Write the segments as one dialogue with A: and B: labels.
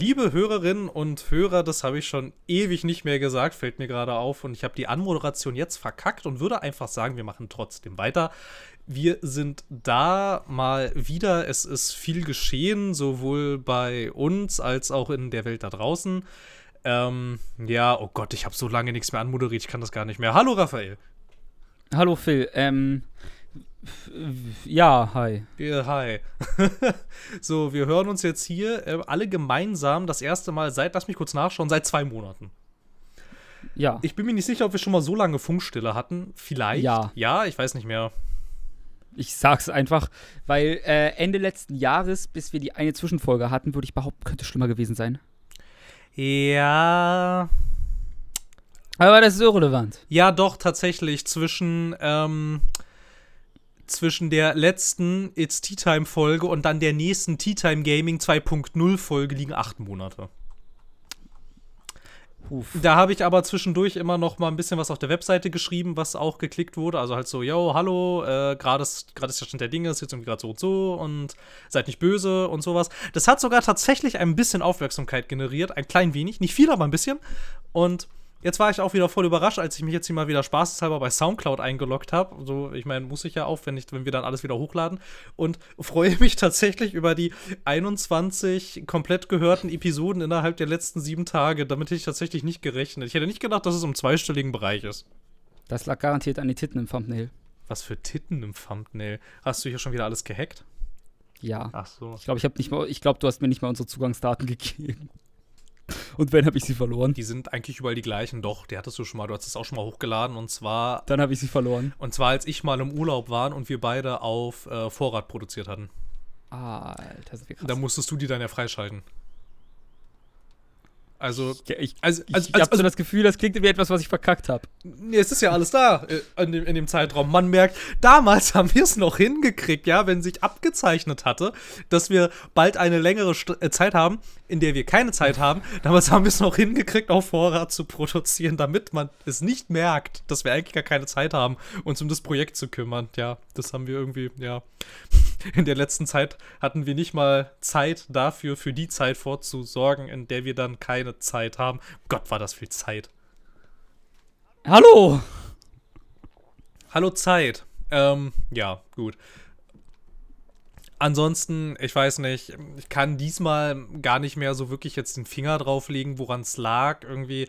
A: liebe Hörerinnen und Hörer, das habe ich schon ewig nicht mehr gesagt, fällt mir gerade auf. Und ich habe die Anmoderation jetzt verkackt und würde einfach sagen, wir machen trotzdem weiter. Wir sind da mal wieder. Es ist viel geschehen, sowohl bei uns als auch in der Welt da draußen. Ähm, ja, oh Gott, ich habe so lange nichts mehr anmoderiert, ich kann das gar nicht mehr. Hallo, Raphael.
B: Hallo, Phil. Ähm, ja, hi.
A: Ja, hi. so, wir hören uns jetzt hier äh, alle gemeinsam das erste Mal seit, lass mich kurz nachschauen, seit zwei Monaten.
B: Ja.
A: Ich bin mir nicht sicher, ob wir schon mal so lange Funkstille hatten. Vielleicht.
B: Ja.
A: Ja, ich weiß nicht mehr.
B: Ich sag's einfach, weil äh, Ende letzten Jahres, bis wir die eine Zwischenfolge hatten, würde ich behaupten, könnte schlimmer gewesen sein.
A: Ja.
B: Aber das ist irrelevant.
A: Ja, doch, tatsächlich. Zwischen, ähm, zwischen der letzten It's Tea Time Folge und dann der nächsten Tea Time Gaming 2.0 Folge liegen acht Monate.
B: Uff.
A: Da habe ich aber zwischendurch immer noch mal ein bisschen was auf der Webseite geschrieben, was auch geklickt wurde. Also halt so, yo, hallo, äh, gerade ist, grad ist der Stand der Dinge, ist jetzt irgendwie gerade so und so und seid nicht böse und sowas. Das hat sogar tatsächlich ein bisschen Aufmerksamkeit generiert, ein klein wenig, nicht viel, aber ein bisschen. Und Jetzt war ich auch wieder voll überrascht, als ich mich jetzt hier mal wieder spaßeshalber bei Soundcloud eingeloggt habe. So, ich meine, muss ich ja auch, wenn, ich, wenn wir dann alles wieder hochladen. Und freue mich tatsächlich über die 21 komplett gehörten Episoden innerhalb der letzten sieben Tage. Damit hätte ich tatsächlich nicht gerechnet. Ich hätte nicht gedacht, dass es im zweistelligen Bereich ist.
B: Das lag garantiert an die Titten im Thumbnail.
A: Was für Titten im Thumbnail? Hast du hier schon wieder alles gehackt?
B: Ja.
A: Ach so.
B: Ich glaube, ich habe nicht mal, ich glaube, du hast mir nicht mal unsere Zugangsdaten gegeben. Und wenn habe ich sie verloren?
A: Die sind eigentlich überall die gleichen. Doch, die hattest du schon mal. Du hast es auch schon mal hochgeladen. Und zwar,
B: Dann habe ich sie verloren.
A: und zwar als ich mal im Urlaub war und wir beide auf äh, Vorrat produziert hatten.
B: Alter, sind wir krass.
A: Da musstest du die dann ja freischalten. Also,
B: Ja, ich
A: also,
B: ich
A: also,
B: habe
A: also,
B: so das Gefühl, das klingt wie etwas, was ich verkackt habe.
A: nee, es ist ja alles da äh, in, dem, in dem Zeitraum. Man merkt, damals haben wir es noch hingekriegt, ja, wenn sich abgezeichnet hatte, dass wir bald eine längere St äh, Zeit haben, in der wir keine Zeit haben. Damals haben wir es noch hingekriegt, auf Vorrat zu produzieren, damit man es nicht merkt, dass wir eigentlich gar keine Zeit haben, uns um das Projekt zu kümmern. Ja, das haben wir irgendwie, ja. In der letzten Zeit hatten wir nicht mal Zeit dafür, für die Zeit vorzusorgen, in der wir dann keine Zeit haben. Gott, war das viel Zeit.
B: Hallo!
A: Hallo Zeit. Ähm, ja, gut. Ansonsten, ich weiß nicht, ich kann diesmal gar nicht mehr so wirklich jetzt den Finger drauflegen, woran es lag. Irgendwie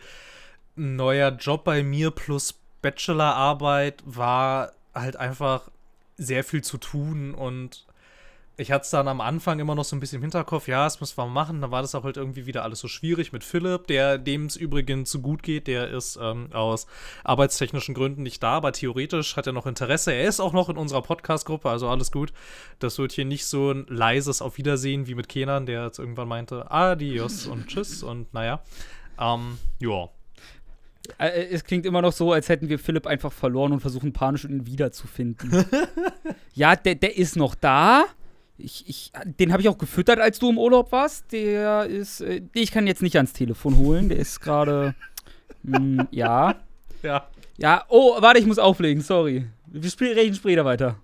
A: ein neuer Job bei mir plus Bachelorarbeit war halt einfach sehr viel zu tun und ich hatte es dann am Anfang immer noch so ein bisschen im Hinterkopf, ja, das müssen wir machen. Dann war das auch halt irgendwie wieder alles so schwierig mit Philipp, der dem es übrigens so gut geht. Der ist ähm, aus arbeitstechnischen Gründen nicht da, aber theoretisch hat er noch Interesse. Er ist auch noch in unserer Podcast-Gruppe, also alles gut. Das wird hier nicht so ein leises Auf Wiedersehen wie mit Kenan, der jetzt irgendwann meinte, adios und tschüss und naja. Ähm, ja.
B: Äh, Es klingt immer noch so, als hätten wir Philipp einfach verloren und versuchen panisch ihn wiederzufinden. ja, der, der ist noch da. Ich, ich, den habe ich auch gefüttert, als du im Urlaub warst. Der ist. Äh, ich kann jetzt nicht ans Telefon holen. Der ist gerade. hm, ja.
A: Ja.
B: Ja, oh, warte, ich muss auflegen, sorry. Wir spielen, reden später weiter.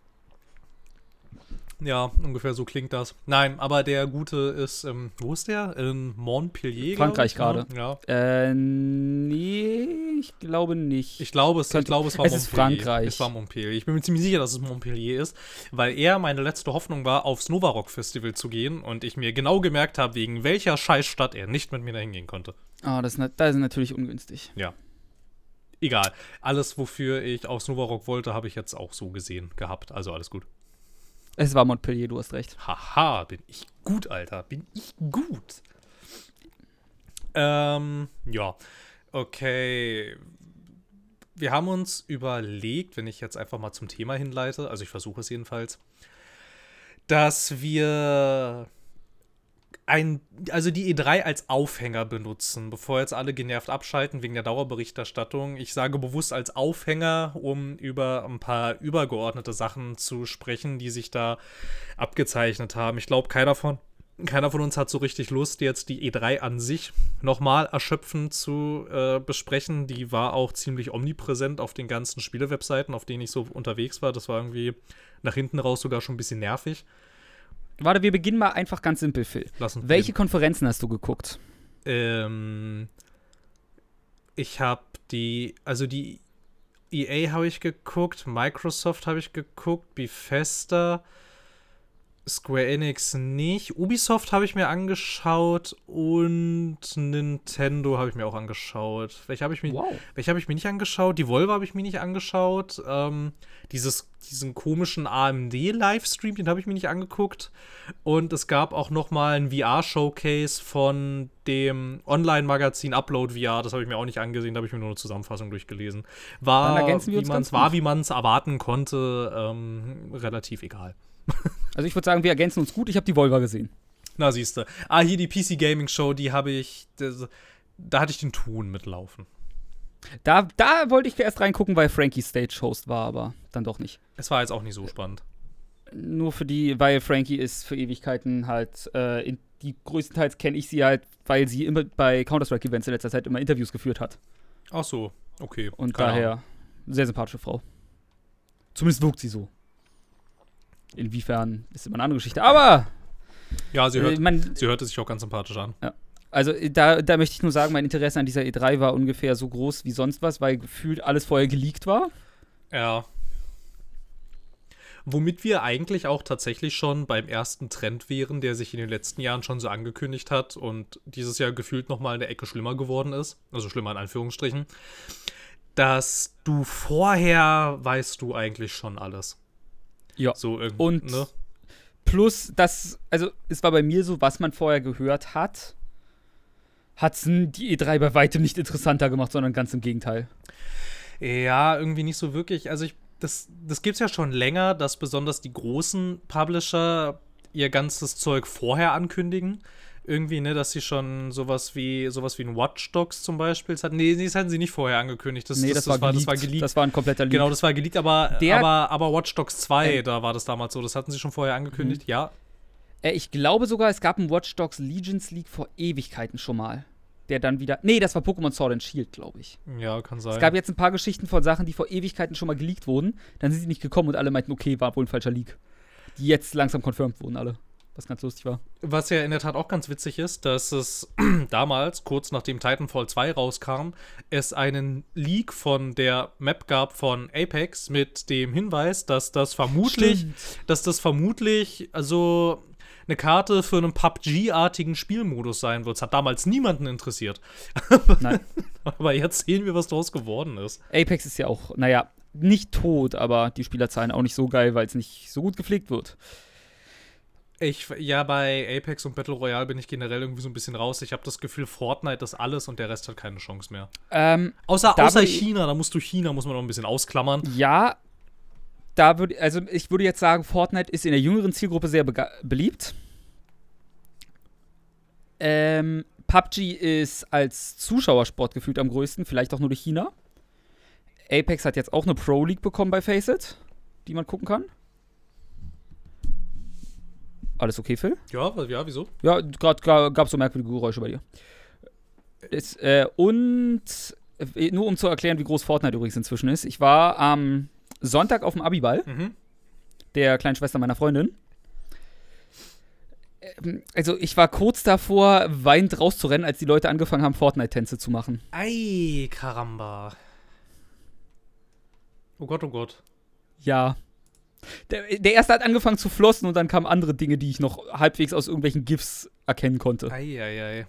A: Ja, ungefähr so klingt das. Nein, aber der Gute ist, ähm, wo ist der? In Montpellier.
B: Frankreich
A: ich, ne?
B: gerade.
A: Ja.
B: Äh, nee, ich glaube nicht.
A: Ich glaube, es, ich
B: Könnte-
A: glaube, es war
B: es ist
A: Montpellier.
B: Frankreich.
A: Es war Montpellier. Ich bin mir ziemlich sicher, dass es Montpellier ist, weil er meine letzte Hoffnung war, aufs Nova Rock Festival zu gehen und ich mir genau gemerkt habe, wegen welcher Scheißstadt er nicht mit mir dahin gehen konnte.
B: Ah, das, ist na- das ist natürlich ungünstig.
A: Ja. Egal. Alles, wofür ich aufs Nova Rock wollte, habe ich jetzt auch so gesehen gehabt. Also alles gut.
B: Es war Montpellier, du hast recht.
A: Haha, bin ich gut, Alter. Bin ich gut. Ähm, ja. Okay. Wir haben uns überlegt, wenn ich jetzt einfach mal zum Thema hinleite, also ich versuche es jedenfalls, dass wir ein, also die E3 als Aufhänger benutzen, bevor jetzt alle genervt abschalten wegen der Dauerberichterstattung. Ich sage bewusst als Aufhänger, um über ein paar übergeordnete Sachen zu sprechen, die sich da abgezeichnet haben. Ich glaube, keiner von, keiner von uns hat so richtig Lust, jetzt die E3 an sich nochmal erschöpfend zu äh, besprechen. Die war auch ziemlich omnipräsent auf den ganzen Spielewebseiten, auf denen ich so unterwegs war. Das war irgendwie nach hinten raus sogar schon ein bisschen nervig.
B: Warte, wir beginnen mal einfach ganz simpel, Phil. Welche Konferenzen hast du geguckt?
A: Ähm, ich habe die, also die EA habe ich geguckt, Microsoft habe ich geguckt, Bethesda, Square Enix nicht, Ubisoft habe ich mir angeschaut und Nintendo habe ich mir auch angeschaut. Welche habe ich mir,
B: Wow.
A: welche habe ich mir nicht angeschaut? Die Volvo habe ich mir nicht angeschaut. Ähm, dieses, diesen komischen AMD-Livestream, den habe ich mir nicht angeguckt. Und es gab auch noch mal ein VR-Showcase von dem Online-Magazin Upload VR. Das habe ich mir auch nicht angesehen, da habe ich mir nur eine Zusammenfassung durchgelesen. War, wie man es war, wie man es erwarten konnte, ähm, relativ egal.
B: Also ich würde sagen, wir ergänzen uns gut. Ich habe die Volva gesehen.
A: Na, siehste. Ah, hier die PC Gaming Show, die habe ich. Das, da hatte ich den Ton mitlaufen.
B: Da, da wollte ich erst reingucken, weil Frankie Stage-Host war, aber dann doch nicht.
A: Es war jetzt auch nicht so spannend.
B: Nur für die, weil Frankie ist für Ewigkeiten halt, äh, in, die größtenteils kenne ich sie halt, weil sie immer bei Counter-Strike-Events in letzter Zeit immer Interviews geführt hat.
A: Ach so, okay.
B: Und
A: Keine Ahnung.
B: daher sehr sympathische Frau. Zumindest wirkt sie so. Inwiefern ist immer eine andere Geschichte. Aber
A: Ja, sie,
B: äh,
A: hört,
B: man,
A: sie hörte sich auch ganz sympathisch an.
B: also äh, da, da möchte ich nur sagen, mein Interesse an dieser E3 war ungefähr so groß wie sonst was, weil gefühlt alles vorher geleakt war.
A: Ja. Womit wir eigentlich auch tatsächlich schon beim ersten Trend wären, der sich in den letzten Jahren schon so angekündigt hat und dieses Jahr gefühlt noch mal eine Ecke schlimmer geworden ist, also schlimmer in Anführungsstrichen, dass du vorher weißt du eigentlich schon alles.
B: Ja.
A: So irgendwie,
B: Und
A: ne?
B: Plus, das, also es war bei mir so, was man vorher gehört hat, hat die E3 bei weitem nicht interessanter gemacht, sondern ganz im Gegenteil.
A: Ja, irgendwie nicht so wirklich. Also ich, das, das gibt's ja schon länger, dass besonders die großen Publisher ihr ganzes Zeug vorher ankündigen. Irgendwie, ne, dass sie schon sowas wie sowas wie ein Watch Dogs zum Beispiel hatten. Nee, das hatten sie nicht vorher angekündigt. Das,
B: nee, das, war, geleakt.
A: das war geleakt.
B: Das war ein kompletter Leak.
A: genau, das war geleakt, aber,
B: Der-
A: aber, aber Watch Dogs 2,
B: Ähm.
A: da war das damals so. Das hatten sie schon vorher angekündigt,
B: Mhm.
A: ja.
B: Äh, ich glaube sogar, es gab einen Watch Dogs Legions League vor Ewigkeiten schon mal. Der dann wieder. Nee, das war Pokémon Sword and Shield, glaube ich.
A: Ja, kann sein.
B: Es gab jetzt ein paar Geschichten von Sachen, die vor Ewigkeiten schon mal geleakt wurden. Dann sind sie nicht gekommen und alle meinten, okay, war wohl ein falscher Leak. Die jetzt langsam confirmed wurden, alle. Was ganz lustig war.
A: Was ja in der Tat auch ganz witzig ist, dass es damals, kurz nachdem Titanfall 2 rauskam, es einen Leak von der Map gab von Apex mit dem Hinweis, dass das vermutlich, dass das vermutlich also eine Karte für einen PUBG-artigen Spielmodus sein wird. Das hat damals niemanden interessiert.
B: Nein.
A: Aber jetzt sehen wir, was daraus geworden ist.
B: Apex ist ja auch, naja, nicht tot, aber die Spielerzahlen auch nicht so geil, weil es nicht so gut gepflegt wird.
A: Ich, ja, bei Apex und Battle Royale bin ich generell irgendwie so ein bisschen raus. Ich habe das Gefühl, Fortnite ist alles und der Rest hat keine Chance mehr.
B: Ähm,
A: Außer, außer China, da musst du China, muss man noch ein bisschen ausklammern.
B: ja, da würde, also ich würde jetzt sagen, Fortnite ist in der jüngeren Zielgruppe sehr beliebt. Ähm, PUBG ist als Zuschauersport gefühlt am größten, vielleicht auch nur durch China. Apex hat jetzt auch eine Pro League bekommen bei Faceit, die man gucken kann. Alles okay, Phil?
A: Ja, ja, wieso?
B: Ja, gerade gab es so merkwürdige Geräusche bei dir. Es, äh, und äh, nur um zu erklären, wie groß Fortnite übrigens inzwischen ist. Ich war am Sonntag auf dem Abiball
A: Mhm.
B: der kleinen Schwester meiner Freundin. Ähm, Also ich war kurz davor, weinend rauszurennen, als die Leute angefangen haben, Fortnite-Tänze zu machen.
A: Ei, Karamba. Oh Gott, oh Gott.
B: Ja. Der, der erste hat angefangen zu flossen und dann kamen andere Dinge, die ich noch halbwegs aus irgendwelchen GIFs erkennen konnte.
A: Ei, ei, ei.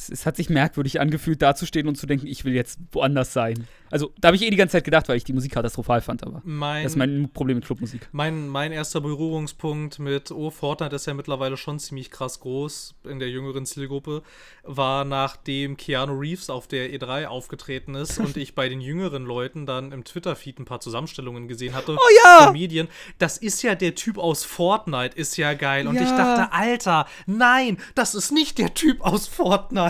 B: Es, es hat sich merkwürdig angefühlt, dazustehen und zu denken, ich will jetzt woanders sein. Also, da habe ich eh die ganze Zeit gedacht, weil ich die Musik katastrophal fand, aber
A: Mein,
B: das ist mein Problem mit Clubmusik.
A: mein, mein erster Berührungspunkt mit, oh, Fortnite ist ja mittlerweile schon ziemlich krass groß in der jüngeren Zielgruppe, war nachdem Keanu Reeves auf der E3 aufgetreten ist und ich bei den jüngeren Leuten dann im Twitter-Feed ein paar Zusammenstellungen gesehen hatte.
B: Oh ja!
A: Von Medien. Das ist ja der Typ aus Fortnite, ist ja geil. Und ich
B: Ja.
A: dachte, Alter, nein, das ist nicht der Typ aus Fortnite.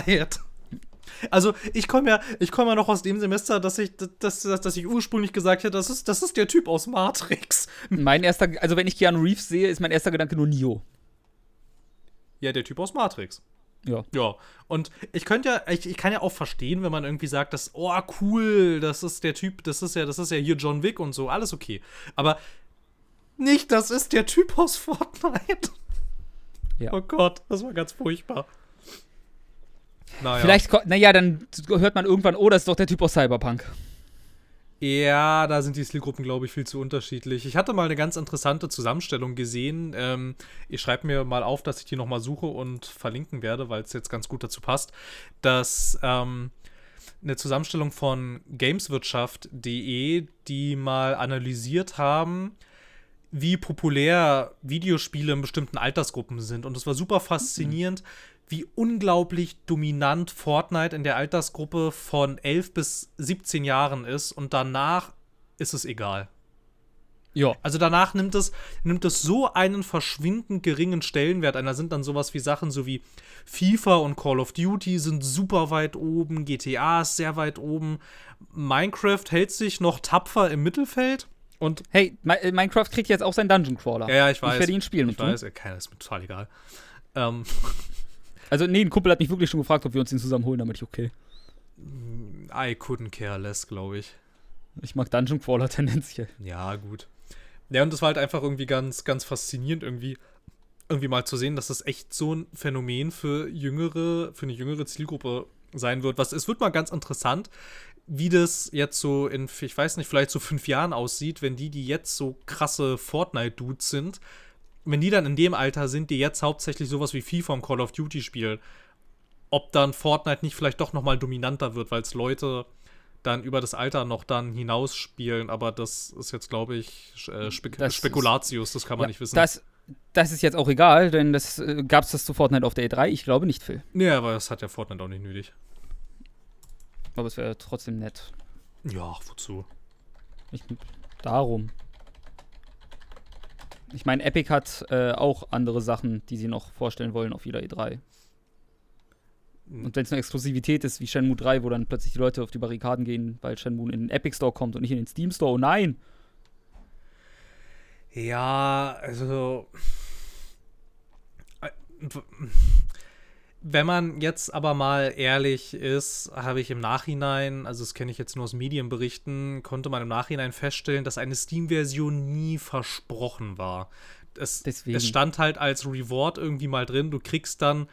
A: Also, ich komme ja, ich komme ja noch aus dem Semester, dass ich, dass, dass, dass ich ursprünglich gesagt hätte, das ist, das ist der Typ aus Matrix.
B: Mein erster, also wenn ich Keanu Reeves sehe, ist mein erster Gedanke nur Neo.
A: Ja, der Typ aus Matrix.
B: Ja.
A: Ja, und ich könnte ja, ich, ich kann ja auch verstehen, wenn man irgendwie sagt, dass, oh, cool, das ist der Typ, das ist ja, das ist ja hier John Wick und so, alles okay. Aber nicht, das ist der Typ aus Fortnite.
B: Ja.
A: Oh Gott, das war ganz furchtbar.
B: Naja. Vielleicht, naja, dann hört man irgendwann, oh, das ist doch der Typ aus Cyberpunk.
A: Ja, da sind die Zielgruppen, glaube ich, viel zu unterschiedlich. Ich hatte mal eine ganz interessante Zusammenstellung gesehen. Ähm, ich schreibe mir mal auf, dass ich die nochmal suche und verlinken werde, weil es jetzt ganz gut dazu passt, dass ähm, eine Zusammenstellung von Gameswirtschaft.de, die mal analysiert haben, wie populär Videospiele in bestimmten Altersgruppen sind. Und es war super faszinierend, wie unglaublich dominant Fortnite in der Altersgruppe von 11 bis 17 Jahren ist und danach ist es egal. Ja. Also danach nimmt es, nimmt es so einen verschwindend geringen Stellenwert ein. Da sind dann sowas wie Sachen so wie FIFA und Call of Duty sind super weit oben, GTA ist sehr weit oben, Minecraft hält sich noch tapfer im Mittelfeld. Und
B: hey, äh, Minecraft kriegt jetzt auch seinen Dungeon Crawler.
A: Ja, ja ich weiß.
B: Ich werde ihn spielen.
A: Ich weiß, ja, keiner ist mir total egal. Ähm.
B: Also, nee, ein Kumpel hat mich wirklich schon gefragt, ob wir uns den zusammen holen, damit ich okay.
A: I couldn't care less, glaube ich.
B: Ich mag Dungeon Crawler tendenziell.
A: Ja, gut. Ja, und das war halt einfach irgendwie ganz, ganz faszinierend, irgendwie, irgendwie mal zu sehen, dass das echt so ein Phänomen für jüngere, für eine jüngere Zielgruppe sein wird. Was, es wird mal ganz interessant, wie das jetzt so in, ich weiß nicht, vielleicht so fünf Jahren aussieht, wenn die, die jetzt so krasse Fortnite-Dudes sind, wenn die dann in dem Alter sind, die jetzt hauptsächlich sowas wie FIFA und Call of Duty spielen, ob dann Fortnite nicht vielleicht doch noch mal dominanter wird, weil es Leute dann über das Alter noch dann hinaus spielen, aber das ist jetzt, glaube ich, äh, Spek das Spekulatius, das kann man ja, nicht wissen.
B: Das, das ist jetzt auch egal, denn das äh, gab es das zu Fortnite auf der E3? Ich glaube nicht, Phil.
A: Nee, aber das hat ja Fortnite auch nicht nötig.
B: Aber es wäre trotzdem nett.
A: Ja, wozu?
B: Ich, darum. Ich meine, Epic hat äh, auch andere Sachen, die sie noch vorstellen wollen auf jeder E3. Hm. Und wenn es eine Exklusivität ist, wie Shenmue 3, wo dann plötzlich die Leute auf die Barrikaden gehen, weil Shenmue in den Epic Store kommt und nicht in den Steam Store, oh nein!
A: Ja, also. Wenn man jetzt aber mal ehrlich ist, habe ich im Nachhinein, also das kenne ich jetzt nur aus Medienberichten, konnte man im Nachhinein feststellen, dass eine Steam-Version nie versprochen war. Es, es, stand halt als Reward irgendwie mal drin, du kriegst dann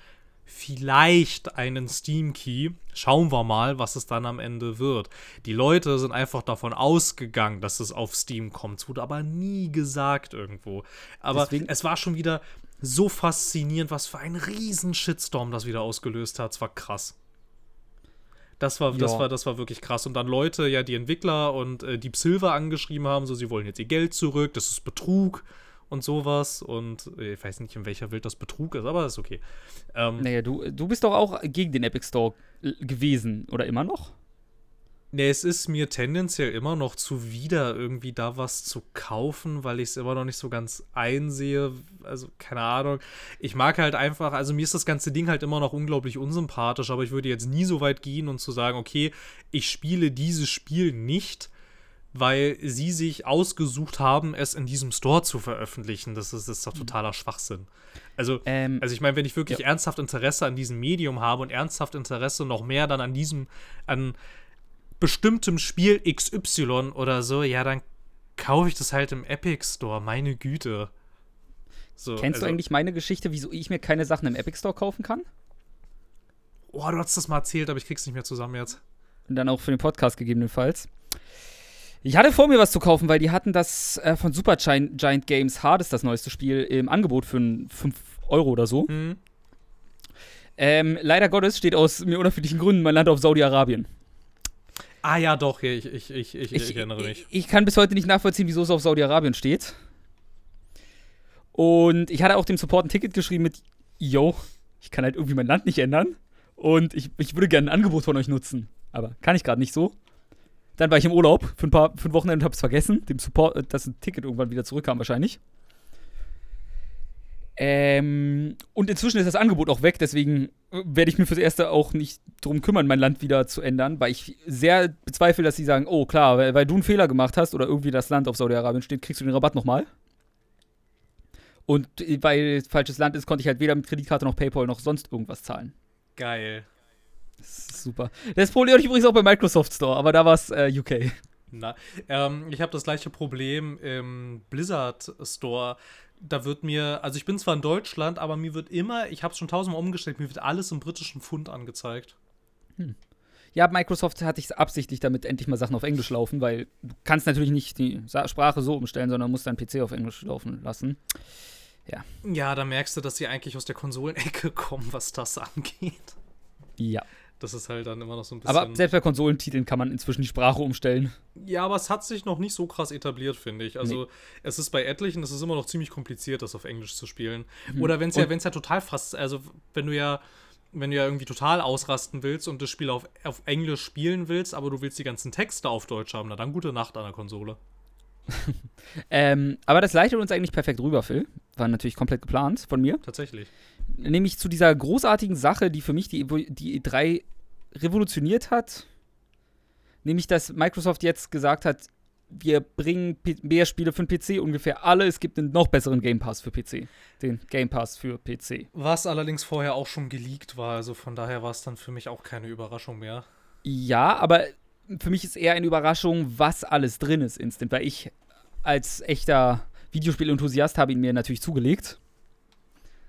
A: vielleicht einen Steam-Key. Schauen wir mal, was es dann am Ende wird. Die Leute sind einfach davon ausgegangen, dass es auf Steam kommt. Es wurde aber nie gesagt irgendwo. Aber Deswegen es war schon wieder so faszinierend, was für ein riesen Shitstorm das wieder ausgelöst hat. Es war krass. Das war, das, war, das war wirklich krass. Und dann Leute, ja, die Entwickler und äh, Deep Silver angeschrieben haben, so, sie wollen jetzt ihr Geld zurück, das ist Betrug und sowas. Und äh, ich weiß nicht, in welcher Welt das Betrug ist, aber ist okay.
B: Ähm, naja, du, du bist doch auch gegen den Epic Store gewesen, oder immer noch?
A: Nee, es ist mir tendenziell immer noch zuwider, irgendwie da was zu kaufen, weil ich es immer noch nicht so ganz einsehe. Also, keine Ahnung. Ich mag halt einfach, also mir ist das ganze Ding halt immer noch unglaublich unsympathisch, aber ich würde jetzt nie so weit gehen und zu sagen, okay, ich spiele dieses Spiel nicht, weil sie sich ausgesucht haben, es in diesem Store zu veröffentlichen. Das ist, das ist doch mhm. totaler Schwachsinn. Also, ähm, also ich meine, wenn ich wirklich ja. ernsthaft Interesse an diesem Medium habe und ernsthaft Interesse noch mehr dann an diesem, an bestimmtem Spiel XY oder so, ja, dann kaufe ich das halt im Epic Store, meine Güte.
B: So, Kennst also, du eigentlich meine Geschichte, wieso ich mir keine Sachen im Epic Store kaufen kann?
A: Oh, du hast das mal erzählt, aber ich krieg's nicht mehr zusammen jetzt.
B: Und dann auch für den Podcast gegebenenfalls. Ich hatte vor mir was zu kaufen, weil die hatten das äh, von Super Giant, Giant Games Hard ist das neueste Spiel im Angebot für 5 Euro oder so. Mhm. Ähm, leider Gottes steht aus mir unerfindlichen Gründen mein Land auf Saudi-Arabien.
A: Ah ja, doch, ich, ich, ich, ich, ich erinnere mich.
B: Ich, ich kann bis heute nicht nachvollziehen, wieso es auf Saudi-Arabien steht. Und ich hatte auch dem Support ein Ticket geschrieben mit, yo, ich kann halt irgendwie mein Land nicht ändern. Und ich, ich würde gerne ein Angebot von euch nutzen. Aber kann ich gerade nicht so. Dann war ich im Urlaub für ein paar für ein Wochenende und habe es vergessen, dem Support, äh, dass ein Ticket irgendwann wieder zurückkam wahrscheinlich. Ähm, und inzwischen ist das Angebot auch weg, deswegen äh, werde ich mir fürs Erste auch nicht drum kümmern, mein Land wieder zu ändern, weil ich sehr bezweifle, dass sie sagen, oh klar, weil, weil du einen Fehler gemacht hast oder irgendwie das Land auf Saudi-Arabien steht, kriegst du den Rabatt nochmal. Und äh, weil es falsches Land ist, konnte ich halt weder mit Kreditkarte noch PayPal noch sonst irgendwas zahlen.
A: Geil.
B: Das ist super. Das Problem hatte ich übrigens auch bei Microsoft Store, aber da war es äh, UK.
A: Na, ähm, ich habe das gleiche Problem im Blizzard Store. Da wird mir, also ich bin zwar in Deutschland, aber mir wird immer, ich habe es schon tausendmal umgestellt, mir wird alles im britischen Pfund angezeigt.
B: Hm. Ja, Microsoft hat sich absichtlich damit endlich mal Sachen auf Englisch laufen, weil du kannst natürlich nicht die Sprache so umstellen, sondern musst deinen PC auf Englisch laufen lassen. Ja.
A: Ja, da merkst du, dass sie eigentlich aus der Konsolenecke kommen, was das angeht.
B: Ja.
A: Das ist halt dann immer noch so ein bisschen.
B: Aber selbst bei Konsolentiteln kann man inzwischen die Sprache umstellen.
A: Ja, aber es hat sich noch nicht so krass etabliert, finde ich. Also, nee. es ist bei etlichen, es ist immer noch ziemlich kompliziert, das auf Englisch zu spielen. Mhm. Oder wenn es ja, wenn es ja total fast, also wenn du ja, wenn du ja irgendwie total ausrasten willst und das Spiel auf, auf Englisch spielen willst, aber du willst die ganzen Texte auf Deutsch haben, na dann gute Nacht an der Konsole.
B: ähm, aber das leitet uns eigentlich perfekt rüber, Phil. War natürlich komplett geplant von mir.
A: Tatsächlich.
B: Nämlich zu dieser großartigen Sache, die für mich die, die E3 revolutioniert hat. Nämlich, dass Microsoft jetzt gesagt hat, wir bringen mehr Spiele für den PC ungefähr alle. Es gibt einen noch besseren Game Pass für PC. Den Game Pass für PC.
A: Was allerdings vorher auch schon geleakt war. Also von daher war es dann für mich auch keine Überraschung mehr.
B: Ja, aber für mich ist eher eine Überraschung, was alles drin ist instant, weil ich als echter Videospiel-Enthusiast habe ihn mir natürlich zugelegt.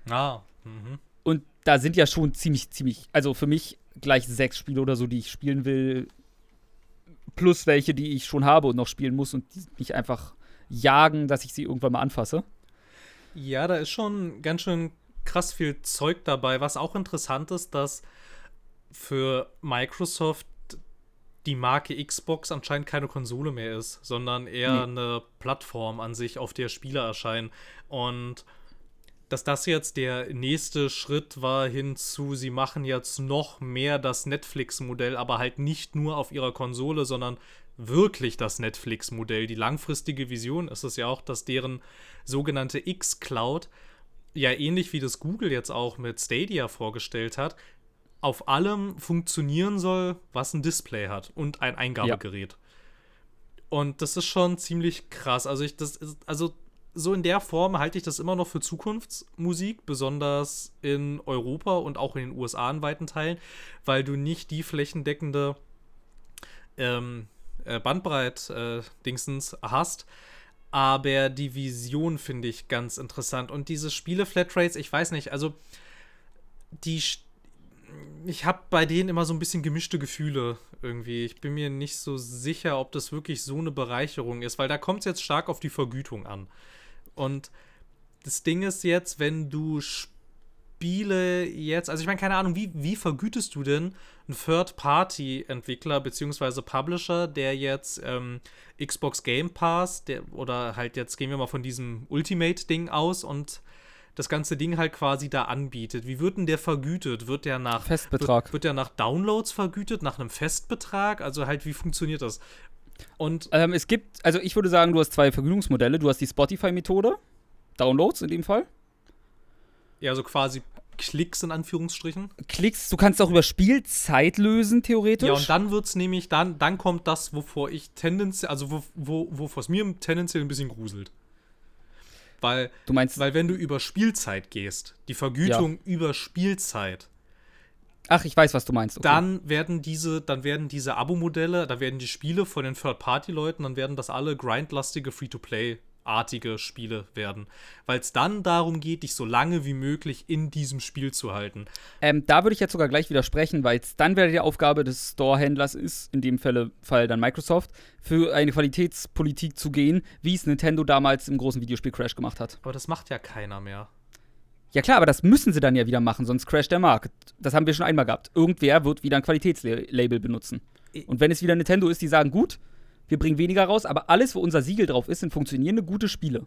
A: Ah. Mhm.
B: Und da sind ja schon ziemlich, ziemlich, also für mich gleich sechs Spiele oder so, die ich spielen will, plus welche, die ich schon habe und noch spielen muss und die mich einfach jagen, dass ich sie irgendwann mal anfasse.
A: Ja, da ist schon ganz schön krass viel Zeug dabei. Was auch interessant ist, dass für Microsoft die Marke Xbox anscheinend keine Konsole mehr ist, sondern eher nee. eine Plattform an sich, auf der Spiele erscheinen. Und dass das jetzt der nächste Schritt war hinzu, sie machen jetzt noch mehr das Netflix-Modell, aber halt nicht nur auf ihrer Konsole, sondern wirklich das Netflix-Modell. Die langfristige Vision ist es ja auch, dass deren sogenannte X-Cloud ja ähnlich wie das Google jetzt auch mit Stadia vorgestellt hat, auf allem funktionieren soll, was ein Display hat und ein Eingabegerät. Ja. Und das ist schon ziemlich krass. Also ich das ist, also so in der Form halte ich das immer noch für Zukunftsmusik, besonders in Europa und auch in den USA in weiten Teilen, weil du nicht die flächendeckende ähm, äh, Bandbreit-Dingsens äh, hast. Aber die Vision finde ich ganz interessant. Und diese Spiele-Flatrates, ich weiß nicht, also die ich habe bei denen immer so ein bisschen gemischte Gefühle irgendwie. Ich bin mir nicht so sicher, ob das wirklich so eine Bereicherung ist, weil da kommt es jetzt stark auf die Vergütung an. Und das Ding ist jetzt, wenn du Spiele jetzt, also ich meine, keine Ahnung, wie, wie vergütest du denn einen Third-Party-Entwickler bzw. Publisher, der jetzt ähm, Xbox Game Pass, der, oder halt jetzt gehen wir mal von diesem Ultimate-Ding aus und das ganze Ding halt quasi da anbietet. Wie wird denn der vergütet? Wird der nach
B: Festbetrag?
A: Wird, wird der nach Downloads vergütet, nach einem Festbetrag? Also halt, wie funktioniert das?
B: Und ähm, es gibt, also ich würde sagen, du hast zwei Vergütungsmodelle. Du hast die Spotify-Methode, Downloads in dem Fall.
A: Ja, also quasi Klicks in Anführungsstrichen.
B: Klicks, du kannst auch über Spielzeit lösen, theoretisch. Ja,
A: und dann wird es nämlich, dann, dann kommt das, wovor ich tendenziell, also wo, wo, wovor es mir tendenziell ein bisschen gruselt. Weil,
B: du meinst,
A: weil wenn du über Spielzeit gehst, die Vergütung ja. über Spielzeit.
B: Ach, ich weiß, was du meinst.
A: Okay. Dann werden diese, dann werden diese Abo-Modelle, da werden die Spiele von den Third-Party-Leuten, dann werden das alle grindlastige Free-to-Play artige Spiele werden. Weil es dann darum geht, dich so lange wie möglich in diesem Spiel zu halten.
B: Ähm, da würde ich jetzt sogar gleich widersprechen, weil es dann wieder die Aufgabe des Store-Händlers ist, in dem Falle, Fall dann Microsoft, für eine Qualitätspolitik zu gehen, wie es Nintendo damals im großen Videospiel Crash gemacht hat.
A: Aber das macht ja keiner mehr.
B: Ja klar, aber das müssen sie dann ja wieder machen, sonst crasht der Markt. Das haben wir schon einmal gehabt. Irgendwer wird wieder ein Qualitätslabel benutzen. Und wenn es wieder Nintendo ist, die sagen, gut, wir bringen weniger raus, aber alles, wo unser Siegel drauf ist, sind funktionierende, gute Spiele.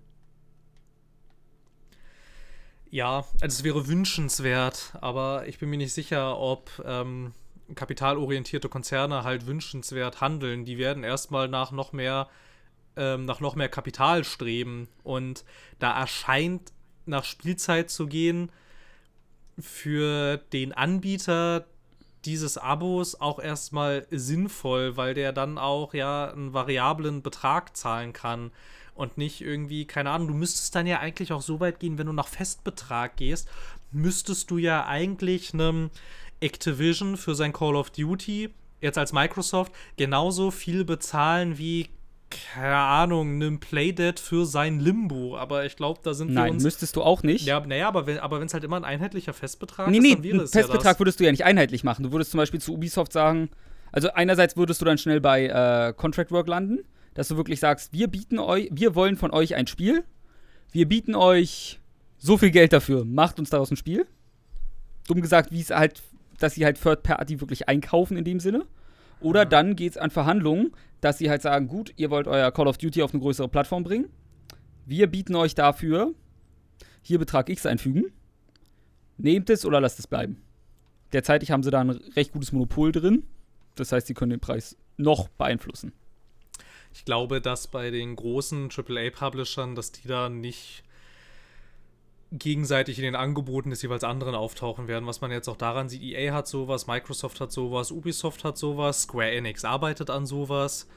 A: Ja, also es wäre wünschenswert, aber ich bin mir nicht sicher, ob ähm, kapitalorientierte Konzerne halt wünschenswert handeln. Die werden erstmal nach noch mehr ähm, nach noch mehr Kapital streben und da erscheint nach Spielzeit zu gehen für den Anbieter dieses Abos auch erstmal sinnvoll, weil der dann auch ja einen variablen Betrag zahlen kann und nicht irgendwie, keine Ahnung, du müsstest dann ja eigentlich auch so weit gehen, wenn du nach Festbetrag gehst, müsstest du ja eigentlich einem Activision für sein Call of Duty jetzt als Microsoft genauso viel bezahlen wie, keine Ahnung, einem Playdead für sein Limbo. Aber ich glaube, da sind wir
B: Nein,
A: uns.
B: müsstest du auch nicht.
A: Ja, naja, aber wenn aber es halt immer ein einheitlicher Festbetrag
B: nee,
A: ist,
B: nee,
A: dann wäre es ja
B: Festbetrag
A: das.
B: würdest du ja nicht einheitlich machen. Du würdest zum Beispiel zu Ubisoft sagen, also einerseits würdest du dann schnell bei äh, Contract Work landen, dass du wirklich sagst, wir bieten euch, wir wollen von euch ein Spiel, wir bieten euch so viel Geld dafür, macht uns daraus ein Spiel. Dumm gesagt, wie es halt, dass sie halt Third Party wirklich einkaufen in dem Sinne. Oder dann geht es an Verhandlungen, dass sie halt sagen, gut, ihr wollt euer Call of Duty auf eine größere Plattform bringen. Wir bieten euch dafür hier Betrag X einfügen. Nehmt es oder lasst es bleiben. Derzeitig haben sie da ein recht gutes Monopol drin. Das heißt, sie können den Preis noch beeinflussen.
A: Ich glaube, dass bei den großen AAA-Publishern, dass die da nicht gegenseitig in den Angeboten des jeweils anderen auftauchen werden, was man jetzt auch daran sieht. EA hat sowas, Microsoft hat sowas, Ubisoft hat sowas, Square Enix arbeitet an sowas.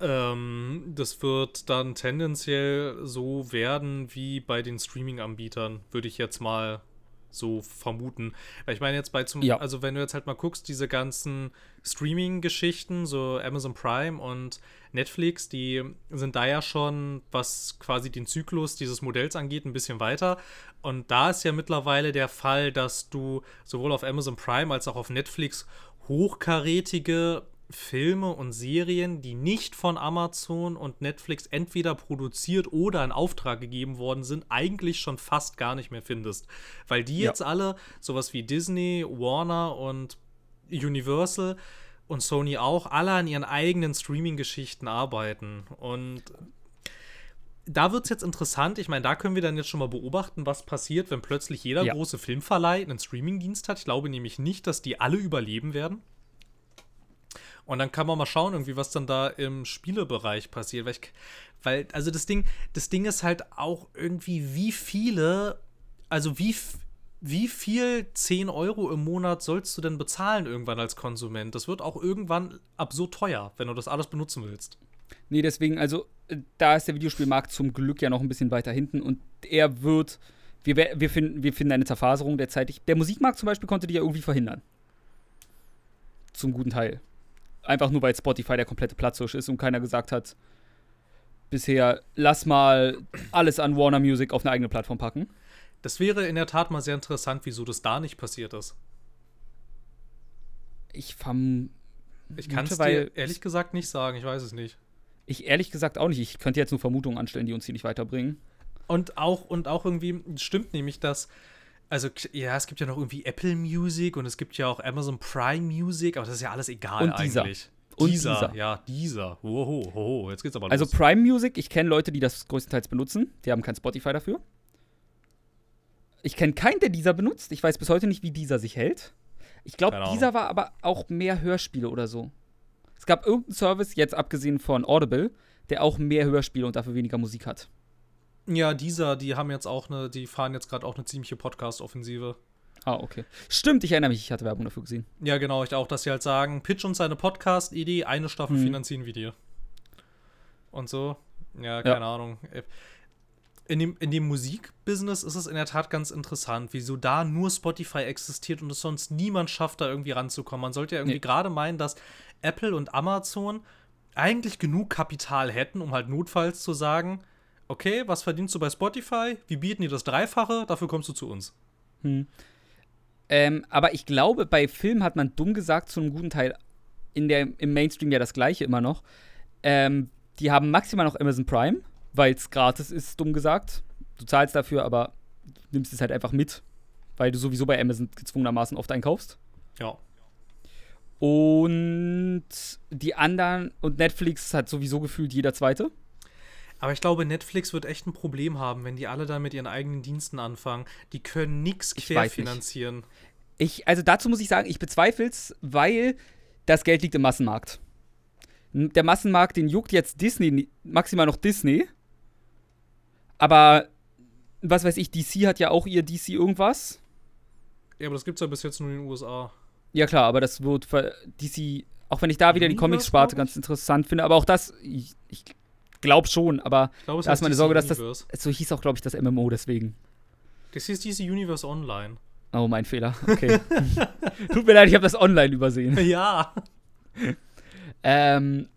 A: Ähm, das wird dann tendenziell so werden wie bei den Streaming-Anbietern, würde ich jetzt mal so vermuten. Weil ich meine jetzt bei zum,
B: Ja.
A: also wenn du jetzt halt mal guckst, diese ganzen Streaming-Geschichten, so Amazon Prime und Netflix, die sind da ja schon, was quasi den Zyklus dieses Modells angeht, ein bisschen weiter. Und da ist ja mittlerweile der Fall, dass du sowohl auf Amazon Prime als auch auf Netflix hochkarätige Filme und Serien, die nicht von Amazon und Netflix entweder produziert oder in Auftrag gegeben worden sind, eigentlich schon fast gar nicht mehr findest. Weil die
B: Ja.
A: jetzt alle, sowas wie Disney, Warner und Universal und Sony auch, alle an ihren eigenen Streaming-Geschichten arbeiten. Und da wird es jetzt interessant. Ich meine, da können wir dann jetzt schon mal beobachten, was passiert, wenn plötzlich jeder
B: Ja.
A: große Filmverleih einen Streaming-Dienst hat. Ich glaube nämlich nicht, dass die alle überleben werden. Und dann kann man mal schauen, irgendwie, was dann da im Spielebereich passiert. Weil, ich, weil also das Ding, das Ding ist halt auch irgendwie, wie viele, also wie, wie viel 10 Euro im Monat sollst du denn bezahlen irgendwann als Konsument? Das wird auch irgendwann absurd teuer, wenn du das alles benutzen willst.
B: Nee, deswegen, also, äh, da ist der Videospielmarkt zum Glück ja noch ein bisschen weiter hinten und er wird. Wir, wir, finden, wir finden eine Zerfaserung derzeitig. Der Musikmarkt zum Beispiel konnte die ja irgendwie verhindern. Zum guten Teil. Einfach nur, weil Spotify der komplette Platzhirsch ist und keiner gesagt hat, bisher, lass mal alles an Warner Music auf eine eigene Plattform packen.
A: Das wäre in der Tat mal sehr interessant, wieso das da nicht passiert ist.
B: Ich verm
A: Ich kann es dir ehrlich gesagt nicht sagen, ich weiß es nicht.
B: Ich ehrlich gesagt auch nicht. Ich könnte jetzt nur Vermutungen anstellen, die uns hier nicht weiterbringen.
A: Und auch, und auch irgendwie stimmt nämlich, dass, also ja, es gibt ja noch irgendwie Apple Music und es gibt ja auch Amazon Prime Music, aber das ist ja alles egal
B: Und dieser.
A: eigentlich.
B: Und
A: dieser,
B: dieser.
A: ja, dieser. Hoho, hoho, jetzt geht's aber
B: Also
A: los.
B: Prime Music, ich kenne Leute, die das größtenteils benutzen. Die haben kein Spotify dafür. Ich kenne keinen, der dieser benutzt. Ich weiß bis heute nicht, wie dieser sich hält. Ich glaube, dieser war aber auch mehr Hörspiele oder so. Es gab irgendeinen Service, jetzt abgesehen von Audible, der auch mehr Hörspiele und dafür weniger Musik hat.
A: Ja, dieser, die haben jetzt auch eine, die fahren jetzt gerade auch eine ziemliche Podcast-Offensive.
B: Ah, okay. Stimmt, ich erinnere mich, ich hatte Werbung dafür gesehen.
A: Ja, genau, ich auch, dass sie halt sagen, pitch uns eine Podcast-Idee, eine Staffel
B: Mhm.
A: finanzieren wir dir. Und so. Ja, keine Ahnung. In dem, in dem Musikbusiness ist es in der Tat ganz interessant, wieso da nur Spotify existiert und es sonst niemand schafft, da irgendwie ranzukommen. Man sollte ja irgendwie
B: Nee.
A: gerade meinen, dass Apple und Amazon eigentlich genug Kapital hätten, um halt notfalls zu sagen, okay, was verdienst du bei Spotify? Wir bieten dir das Dreifache, dafür kommst du zu uns.
B: Ähm, aber ich glaube, bei Filmen hat man dumm gesagt zu einem guten Teil in der, im Mainstream ja das gleiche immer noch. Ähm, die haben maximal noch Amazon Prime, weil es gratis ist, dumm gesagt. Du zahlst dafür, aber du nimmst es halt einfach mit, weil du sowieso bei Amazon gezwungenermaßen oft einkaufst.
A: Ja.
B: Und die anderen und Netflix hat sowieso gefühlt jeder zweite.
A: Aber ich glaube, Netflix wird echt ein Problem haben, wenn die alle da mit ihren eigenen Diensten anfangen. Die können nichts
B: Ich
A: querfinanzieren.
B: Ich, also dazu muss ich sagen, ich bezweifle es, weil das Geld liegt im Massenmarkt. Der Massenmarkt, den juckt jetzt Disney, maximal noch Disney. Aber, was weiß ich, DC hat ja auch ihr DC irgendwas.
A: Ja, aber das gibt's ja bis jetzt nur in den USA.
B: Ja klar, aber das wird DC, auch wenn ich da wieder die Comics-Sparte
A: glaub
B: ganz interessant finde, aber auch das, ich, ich glaube schon, aber
A: Ich glaube, es
B: Da ist meine
A: DC
B: Sorge, dass das- so hieß auch, glaube ich, das MMO deswegen.
A: Das hieß DC Universe Online.
B: Oh, mein Fehler. Okay. Tut mir leid, ich habe das online übersehen.
A: ja.
B: ähm,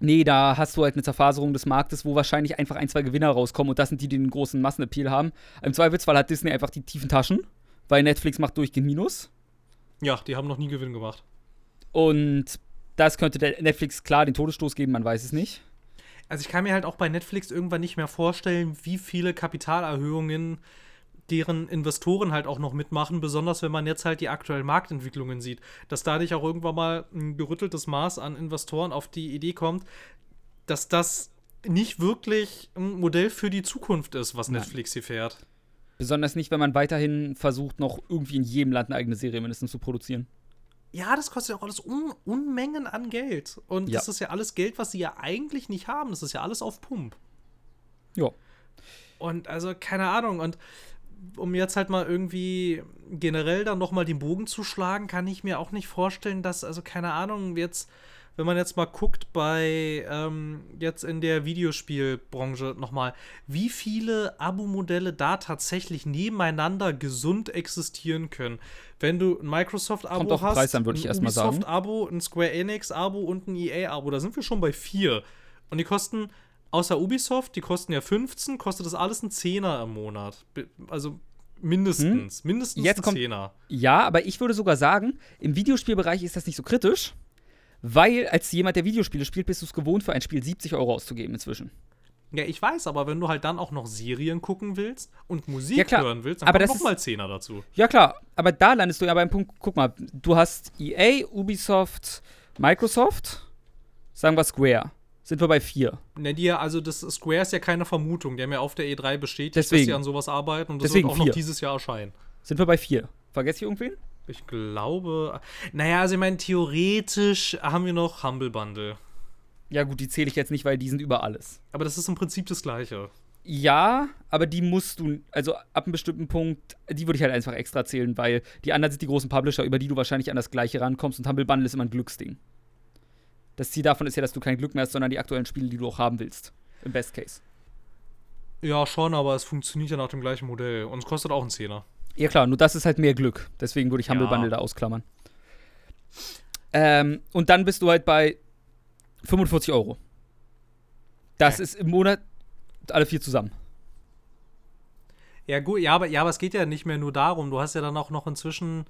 B: nee, da hast du halt eine Zerfaserung des Marktes, wo wahrscheinlich einfach ein, zwei Gewinner rauskommen und das sind die, die den großen Massenappeal haben. Im Zweifelsfall hat Disney einfach die tiefen Taschen, weil Netflix macht durchgehend Minus.
A: Ja, die haben noch nie Gewinn gemacht.
B: Und das könnte der Netflix klar den Todesstoß geben, man weiß es nicht.
A: Also ich kann mir halt auch bei Netflix irgendwann nicht mehr vorstellen, wie viele Kapitalerhöhungen deren Investoren halt auch noch mitmachen, besonders wenn man jetzt halt die aktuellen Marktentwicklungen sieht, dass dadurch auch irgendwann mal ein gerütteltes Maß an Investoren auf die Idee kommt, dass das nicht wirklich ein Modell für die Zukunft ist, was
B: Nein.
A: Netflix hier fährt.
B: Besonders nicht, wenn man weiterhin versucht, noch irgendwie in jedem Land eine eigene Serie mindestens zu produzieren.
A: Ja, das kostet ja auch alles Un Unmengen an Geld. Und
B: Ja.
A: das ist ja alles Geld, was sie ja eigentlich nicht haben. Das ist ja alles auf Pump.
B: Ja.
A: Und also, keine Ahnung. Und um jetzt halt mal irgendwie generell dann nochmal den Bogen zu schlagen, kann ich mir auch nicht vorstellen, dass, also keine Ahnung, jetzt, wenn man jetzt mal guckt bei ähm, jetzt in der Videospielbranche nochmal, wie viele Abo-Modelle da tatsächlich nebeneinander gesund existieren können. Wenn du ein Microsoft-Abo hast,
B: Preis an, würde ich
A: ein. Ubisoft-Abo, ein Square Enix-Abo und ein EA-Abo, da sind wir schon bei vier. Und die kosten außer Ubisoft, die kosten ja 15, kostet das alles ein Zehner im Monat. Also mindestens. Mindestens
B: Hm? Jetzt
A: ein Zehner.
B: Ja, aber ich würde sogar sagen, im Videospielbereich ist das nicht so kritisch, weil als jemand, der Videospiele spielt, bist du es gewohnt, für ein Spiel 70 Euro auszugeben inzwischen.
A: Ja, ich weiß, aber wenn du halt dann auch noch Serien gucken willst und Musik
B: Ja,
A: hören willst, dann
B: Aber
A: kommt
B: das
A: noch mal Zehner dazu.
B: Ja, klar, aber da landest du ja beim Punkt, guck mal, du hast EA, Ubisoft, Microsoft, sagen wir Square. Sind wir bei vier.
A: Ne, die ja, also das Square ist ja keine Vermutung. Die haben ja auf der E3 bestätigt, dass sie an sowas arbeiten und das
B: Deswegen
A: wird auch noch
B: vier.
A: dieses Jahr erscheinen.
B: Sind wir bei vier. Vergesst ihr irgendwen?
A: Ich glaube. Naja, also ich meine, theoretisch haben wir noch Humble Bundle.
B: Ja, gut, die zähle ich jetzt nicht, weil die sind über alles.
A: Aber das ist im Prinzip das Gleiche.
B: Ja, aber die musst du, also ab einem bestimmten Punkt, die würde ich halt einfach extra zählen, weil die anderen sind die großen Publisher, über die du wahrscheinlich an das Gleiche rankommst und Humble Bundle ist immer ein Glücksding. Das Ziel davon ist ja, dass du kein Glück mehr hast, sondern die aktuellen Spiele, die du auch haben willst. Im Best Case.
A: Ja, schon, aber es funktioniert ja nach dem gleichen Modell. Und es kostet auch einen Zehner.
B: Ja klar, nur das ist halt mehr Glück. Deswegen würde ich Humble
A: Ja.
B: Bundle da ausklammern. Ähm, und dann bist du halt bei 45 Euro. Das
A: Ja.
B: ist im Monat alle vier zusammen.
A: Ja, gut, ja aber, ja, aber es geht ja nicht mehr nur darum. Du hast ja dann auch noch inzwischen.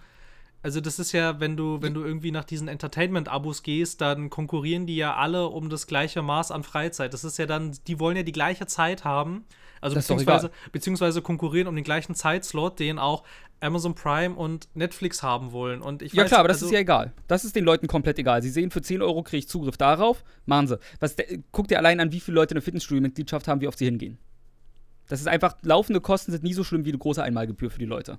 A: Also, das ist ja, wenn du, wenn du irgendwie nach diesen Entertainment-Abos gehst, dann konkurrieren die ja alle um das gleiche Maß an Freizeit. Das ist ja dann, die wollen ja die gleiche Zeit haben. Also, beziehungsweise, beziehungsweise konkurrieren um den gleichen Zeitslot, den auch Amazon Prime und Netflix haben wollen. Und ich
B: Ja
A: weiß,
B: klar, aber das
A: also,
B: ist ja egal. Das ist den Leuten komplett egal. Sie sehen, für 10 Euro kriege ich Zugriff darauf, machen sie. Was, der- guck dir allein an, wie viele Leute eine Fitnessstudio-Mitgliedschaft haben, wie oft sie hingehen. Das ist einfach, laufende Kosten sind nie so schlimm wie eine große Einmalgebühr für die Leute.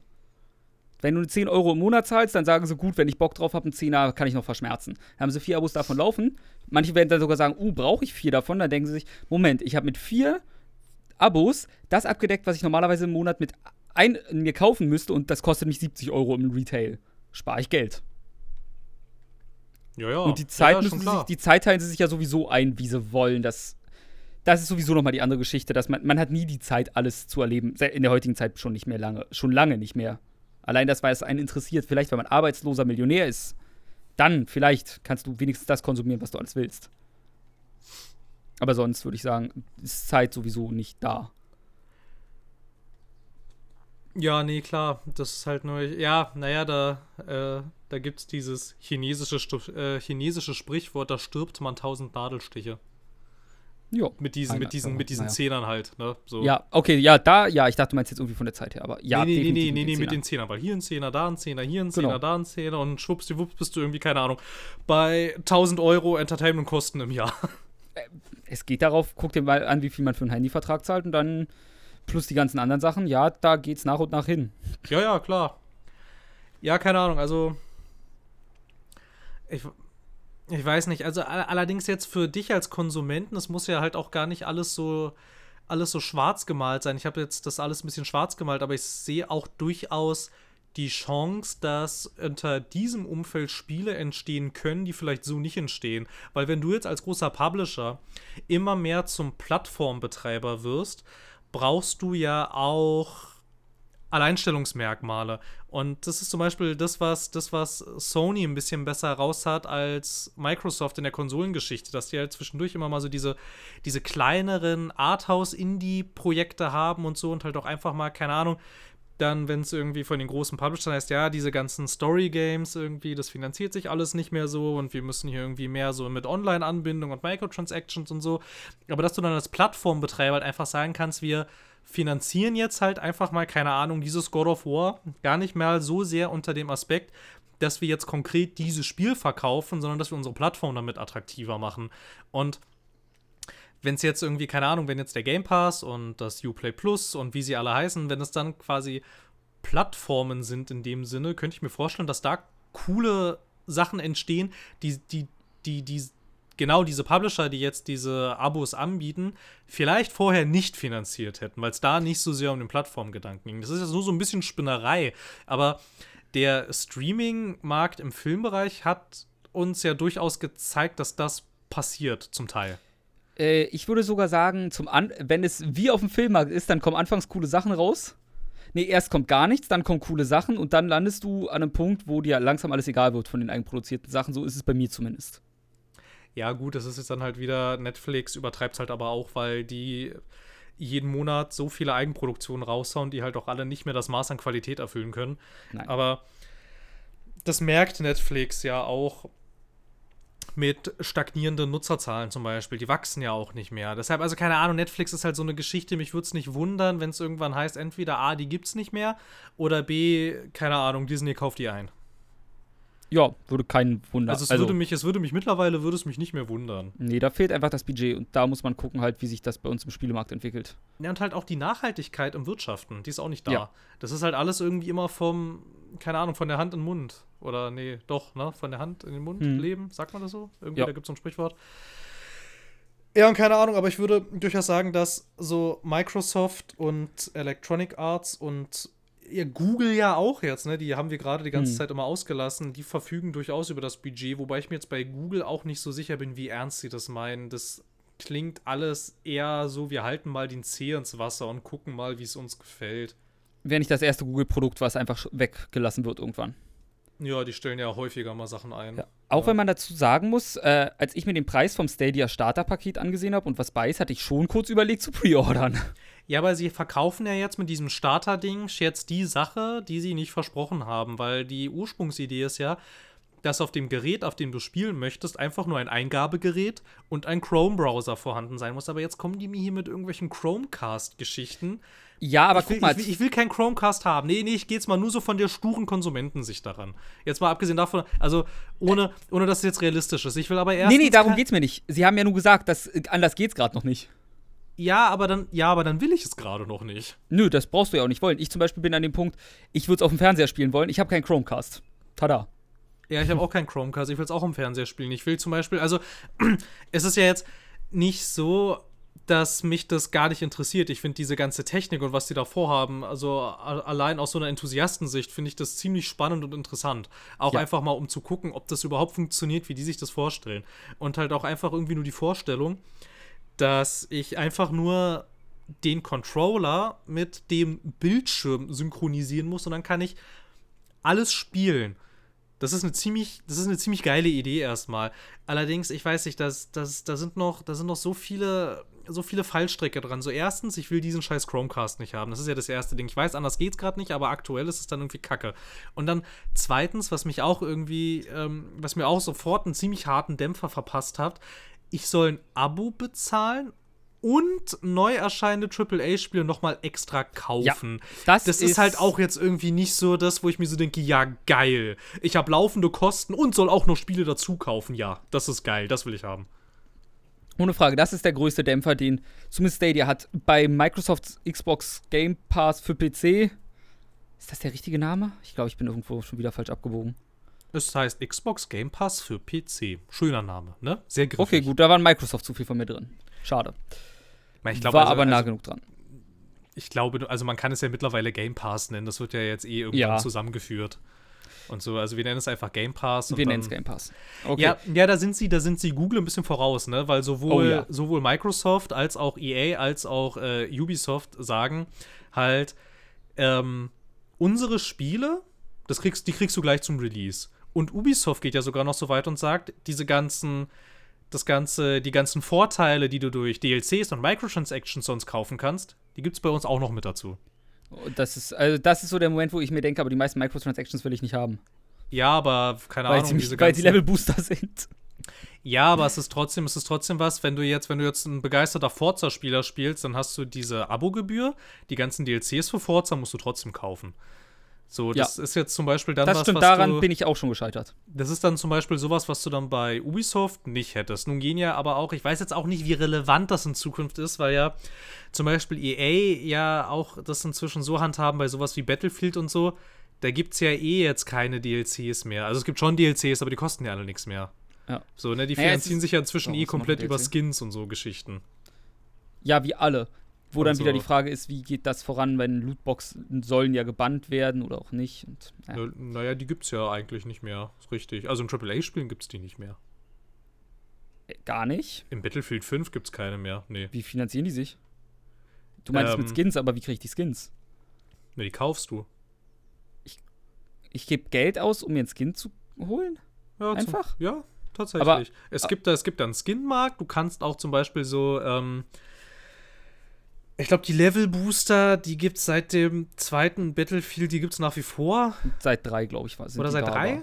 B: Wenn du 10 Euro im Monat zahlst, dann sagen sie, gut, wenn ich Bock drauf habe, einen Zehner kann ich noch verschmerzen. Dann haben sie vier Abos davon laufen. Manche werden dann sogar sagen, uh, brauche ich vier davon? Dann denken sie sich, Moment, ich habe mit vier Abos das abgedeckt, was ich normalerweise im Monat mit ein, mir kaufen müsste und das kostet mich 70 Euro im Retail. Spare ich Geld.
A: Ja, ja.
B: Und die Zeit
A: ja,
B: müssen sich, die Zeit teilen sie sich ja sowieso ein, wie sie wollen. Das, das ist sowieso nochmal die andere Geschichte, dass man, man hat nie die Zeit, alles zu erleben. In der heutigen Zeit schon nicht mehr lange, schon lange nicht mehr. Allein das, weil es einen interessiert. Vielleicht, wenn man arbeitsloser Millionär ist, dann vielleicht kannst du wenigstens das konsumieren, was du alles willst. Aber sonst würde ich sagen, ist Zeit sowieso nicht da.
A: Ja, nee, klar. Das ist halt nur. Ja, naja, da, äh, da gibt es dieses chinesische, äh, chinesische Sprichwort, da stirbt man tausend Nadelstiche.
B: Jo.
A: Mit diesen, mit diesen, mit diesen
B: naja.
A: Zehnern halt, ne? So.
B: Ja, okay, ja, da, ja, ich dachte, du meinst jetzt irgendwie von der Zeit her, aber ja,
A: nee, nee, nee, nee, nee,
B: den
A: mit den Zehnern, weil hier ein Zehner, da ein Zehner, hier ein Zehner,
B: Genau.
A: da ein Zehner und schwuppsdiwupps bist du irgendwie, keine Ahnung, bei 1000 Euro Entertainment-Kosten im Jahr.
B: es geht darauf, guck dir mal an, wie viel man für einen Handyvertrag zahlt und dann plus die ganzen anderen Sachen, ja, da geht's nach und nach hin.
A: Ja, ja, klar. Ja, keine Ahnung, also. Ich, ich weiß nicht, also all- allerdings jetzt für dich als Konsumenten, es muss ja halt auch gar nicht alles so alles so schwarz gemalt sein. Ich habe jetzt das alles ein bisschen schwarz gemalt, aber ich sehe auch durchaus die Chance, dass unter diesem Umfeld Spiele entstehen können, die vielleicht so nicht entstehen. Weil wenn du jetzt als großer Publisher immer mehr zum Plattformbetreiber wirst, brauchst du ja auch Alleinstellungsmerkmale. Und das ist zum Beispiel das, was, das, was Sony ein bisschen besser raus hat als Microsoft in der Konsolengeschichte, dass die halt zwischendurch immer mal so diese, diese kleineren Arthouse-Indie-Projekte haben und so und halt auch einfach mal, keine Ahnung, dann, wenn es irgendwie von den großen Publishern heißt, ja, diese ganzen Story-Games irgendwie, das finanziert sich alles nicht mehr so und wir müssen hier irgendwie mehr so mit Online-Anbindung und Microtransactions und so. Aber dass du dann als Plattformbetreiber halt einfach sagen kannst, wir finanzieren jetzt halt einfach mal, keine Ahnung, dieses God of War gar nicht mehr so sehr unter dem Aspekt, dass wir jetzt konkret dieses Spiel verkaufen, sondern dass wir unsere Plattform damit attraktiver machen. Und wenn es jetzt irgendwie, keine Ahnung, wenn jetzt der Game Pass und das Uplay Plus und wie sie alle heißen, wenn es dann quasi Plattformen sind in dem Sinne, könnte ich mir vorstellen, dass da coole Sachen entstehen, die, die, die, die genau diese Publisher, die jetzt diese Abos anbieten, vielleicht vorher nicht finanziert hätten, weil es da nicht so sehr um den Plattformgedanken ging. Das ist jetzt nur so ein bisschen Spinnerei, aber der Streaming-Markt im Filmbereich hat uns ja durchaus gezeigt, dass das passiert zum Teil.
B: Äh, ich würde sogar sagen, zum An wenn es wie auf dem Filmmarkt ist, dann kommen anfangs coole Sachen raus. Nee, erst kommt gar nichts, dann kommen coole Sachen und dann landest du an einem Punkt, wo dir langsam alles egal wird von den eigenproduzierten Sachen. So ist es bei mir zumindest.
A: Ja, gut, das ist jetzt dann halt wieder Netflix, übertreibt es halt aber auch, weil die jeden Monat so viele Eigenproduktionen raushauen, die halt auch alle nicht mehr das Maß an Qualität erfüllen können. Nein. Aber das merkt Netflix ja auch mit stagnierenden Nutzerzahlen zum Beispiel. Die wachsen ja auch nicht mehr. Deshalb, also keine Ahnung, Netflix ist halt so eine Geschichte. Mich würde es nicht wundern, wenn es irgendwann heißt, entweder A, die gibt es nicht mehr oder B, keine Ahnung, Disney kauft die ein.
B: Ja, würde keinen wundern.
A: Also es also, würde mich, es würde mich mittlerweile würde es mich nicht mehr wundern.
B: Nee, da fehlt einfach das Budget und da muss man gucken halt, wie sich das bei uns im Spielemarkt entwickelt.
A: Ja, und halt auch die Nachhaltigkeit im Wirtschaften, die ist auch nicht da. Ja. Das ist halt alles irgendwie immer vom, keine Ahnung, von der Hand in den Mund. Oder nee, doch, ne? Von der Hand in den Mund hm. leben, sagt man das so? Irgendwie, ja. da gibt es so ein Sprichwort. Ja, und keine Ahnung, aber ich würde durchaus sagen, dass so Microsoft und Electronic Arts und ja, Google ja auch jetzt, ne? Die haben wir gerade die ganze hm. Zeit immer ausgelassen. Die verfügen durchaus über das Budget, wobei ich mir jetzt bei Google auch nicht so sicher bin, wie ernst sie das meinen. Das klingt alles eher so, wir halten mal den Zeh ins Wasser und gucken mal, wie es uns gefällt.
B: Wäre nicht das erste Google-Produkt, was einfach weggelassen wird irgendwann.
A: Ja, die stellen ja häufiger mal Sachen ein. Ja.
B: Auch ja. wenn man dazu sagen muss, äh, als ich mir den Preis vom Stadia Starter-Paket angesehen habe und was bei ist, hatte ich schon kurz überlegt zu preordern.
A: Ja, aber sie verkaufen ja jetzt mit diesem Starter-Ding jetzt die Sache, die sie nicht versprochen haben, weil die Ursprungsidee ist ja, dass auf dem Gerät, auf dem du spielen möchtest, einfach nur ein Eingabegerät und ein Chrome-Browser vorhanden sein muss. Aber jetzt kommen die mir hier mit irgendwelchen Chromecast-Geschichten.
B: Ja, aber
A: ich
B: will,
A: guck mal. Ich will, ich will keinen Chromecast haben. Nee, nee, ich gehe jetzt mal nur so von der sturen Konsumentensicht daran. Jetzt mal abgesehen davon, also ohne, ohne dass es jetzt realistisch ist. Ich will aber erst.
B: Nee, nee, darum geht's mir nicht. Sie haben ja nur gesagt, dass anders geht's gerade noch nicht.
A: Ja, aber dann, ja, aber dann will ich es gerade noch nicht.
B: Nö, das brauchst du ja auch nicht wollen. Ich zum Beispiel bin an dem Punkt, ich würde es auf dem Fernseher spielen wollen. Ich habe keinen Chromecast. Tada.
A: Ja, ich habe auch keinen Chromecast. Ich will es auch im Fernseher spielen. Ich will zum Beispiel, also es ist ja jetzt nicht so, dass mich das gar nicht interessiert. Ich finde diese ganze Technik und was die da vorhaben, also allein aus so einer Enthusiastensicht, finde ich das ziemlich spannend und interessant. Auch ja. einfach mal, um zu gucken, ob das überhaupt funktioniert, wie die sich das vorstellen. Und halt auch einfach irgendwie nur die Vorstellung, dass ich einfach nur den Controller mit dem Bildschirm synchronisieren muss und dann kann ich alles spielen. Das ist eine ziemlich, das ist eine ziemlich geile Idee erstmal. Allerdings, ich weiß nicht, dass, dass, da sind noch, da sind noch so viele, so viele Fallstrecke dran. So erstens, ich will diesen scheiß Chromecast nicht haben. Das ist ja das erste Ding. Ich weiß, anders geht's gerade nicht, aber aktuell ist es dann irgendwie Kacke. Und dann zweitens, was mich auch irgendwie, ähm, was mir auch sofort einen ziemlich harten Dämpfer verpasst hat, ich soll ein Abo bezahlen und neu erscheinende AAA-Spiele nochmal extra kaufen. Ja, das, das ist, ist, halt auch jetzt irgendwie nicht so das, wo ich mir so denke, ja, geil. Ich habe laufende Kosten und soll auch noch Spiele dazu kaufen. Ja, das ist geil, das will ich haben.
B: Ohne Frage, das ist der größte Dämpfer, den zumindest Stadia hat. Bei Microsofts Xbox Game Pass für PC. Ist das der richtige Name? Ich glaube, ich bin irgendwo schon wieder falsch abgebogen.
A: Es heißt Xbox Game Pass für PC. Schöner Name, ne? Sehr griffig.
B: Okay, gut, da war Microsoft zu viel von mir drin. Schade.
A: Ich glaub,
B: war
A: also,
B: aber nah also, genug dran.
A: Ich glaube, also man kann es ja mittlerweile Game Pass nennen. Das wird ja jetzt eh irgendwann ja. zusammengeführt. Und so, also wir nennen es einfach Game Pass.
B: wir nennen es Game Pass.
A: Okay. Ja, ja, da sind sie, da sind sie Google ein bisschen voraus, ne? Weil sowohl, oh, ja. sowohl Microsoft als auch EA als auch äh, Ubisoft sagen halt, ähm, unsere Spiele, das kriegst, die kriegst du gleich zum Release. Und Ubisoft geht ja sogar noch so weit und sagt, diese ganzen, das ganze, die ganzen Vorteile, die du durch DLCs und Microtransactions sonst kaufen kannst, die gibt es bei uns auch noch mit dazu.
B: Das ist, also das ist so der Moment, wo ich mir denke, aber die meisten Microtransactions will ich nicht haben.
A: Ja, aber keine
B: weil
A: Ahnung,
B: sie
A: diese
B: weil sie
A: ganzen-
B: Levelbooster sind.
A: Ja, aber es ist trotzdem, es ist trotzdem was, wenn du jetzt, wenn du jetzt ein begeisterter Forza-Spieler spielst, dann hast du diese Abo-Gebühr, die ganzen DLCs für Forza musst du trotzdem kaufen. So,
B: Ja.
A: das ist jetzt zum Beispiel dann
B: Das
A: was,
B: stimmt,
A: was
B: daran
A: du,
B: bin ich auch schon gescheitert.
A: Das ist dann zum Beispiel sowas, was du dann bei Ubisoft nicht hättest. Nun gehen ja aber auch, ich weiß jetzt auch nicht, wie relevant das in Zukunft ist, weil ja zum Beispiel EA ja auch das inzwischen so handhaben bei sowas wie Battlefield und so. Da gibt es ja eh jetzt keine DLCs mehr. Also es gibt schon DLCs, aber die kosten ja alle nichts mehr.
B: Ja.
A: So, ne, die
B: Naja,
A: finanzieren sich ja inzwischen
B: Doch,
A: eh komplett über. Skins und so Geschichten.
B: Ja, wie alle. Wo dann wieder
A: so.
B: die Frage ist, wie geht das voran, wenn Lootboxen sollen ja gebannt werden oder auch nicht. Und, ja.
A: Ja. Naja, die gibt's ja eigentlich nicht mehr. Ist richtig. Also in AAA-Spielen gibt's die nicht mehr.
B: Äh, Gar nicht.
A: Im Battlefield 5 gibt's keine mehr. Nee.
B: Wie finanzieren die sich? Du meinst
A: Ähm.
B: mit Skins, aber wie kriege ich die Skins?
A: Nee, die kaufst du.
B: Ich gebe Geld aus, um mir einen Skin zu holen?
A: Ja, zum-
B: Einfach?
A: ja, tatsächlich.
B: Aber-
A: es, gibt da, es gibt da einen Skin-Markt. Du kannst auch zum Beispiel so, ähm, ich glaube, die Level-Booster, die gibt es seit dem zweiten Battlefield, die gibt es nach wie vor.
B: Seit drei, glaube ich, war sind
A: Oder seit drei?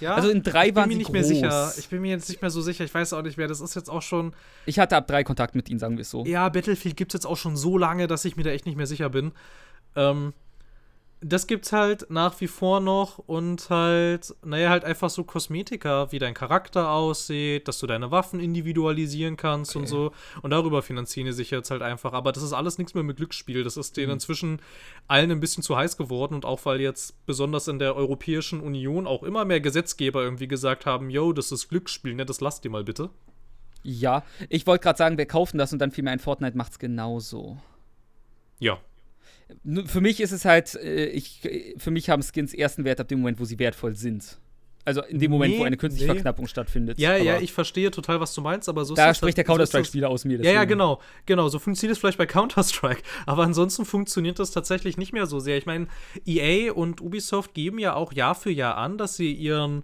A: Ja.
B: Also in drei
A: ich bin
B: waren
A: mir
B: sie
A: nicht
B: groß.
A: mehr sicher. Ich bin mir jetzt nicht mehr so sicher. Ich weiß auch nicht mehr. Das ist jetzt auch schon.
B: Ich hatte ab drei Kontakt mit ihnen, sagen wir es so.
A: Ja, Battlefield gibt es jetzt auch schon so lange, dass ich mir da echt nicht mehr sicher bin. Ähm, das gibt's halt nach wie vor noch und halt, naja, halt einfach so Kosmetika, wie dein Charakter aussieht, dass du deine Waffen individualisieren kannst und
B: Okay.
A: so. Und darüber finanzieren die sich jetzt halt einfach. Aber das ist alles nichts mehr mit Glücksspiel. Das ist denen
B: Mhm.
A: inzwischen allen ein bisschen zu heiß geworden und auch weil jetzt besonders in der Europäischen Union auch immer mehr Gesetzgeber irgendwie gesagt haben, yo, das ist Glücksspiel, ne, das lasst ihr mal bitte.
B: Ja, ich wollte gerade sagen, wir kaufen das und dann fiel mir ein Fortnite macht's genauso.
A: Ja.
B: Für mich ist es halt, äh, ich, für mich haben Skins ersten Wert ab dem Moment, wo sie wertvoll sind. Also in dem Moment,
A: Nee,
B: wo eine künstliche
A: nee.
B: Verknappung stattfindet.
A: Ja, ja,
B: Aber
A: ich verstehe total, was du meinst, aber so
B: Da spricht der
A: ist das-
B: Counter-Strike-Spieler aus mir.
A: Ja, ja,
B: deswegen.
A: genau. Genau, so funktioniert es vielleicht bei Counter-Strike. Aber ansonsten funktioniert das tatsächlich nicht mehr so sehr. Ich meine, EA und Ubisoft geben ja auch Jahr für Jahr an, dass sie ihren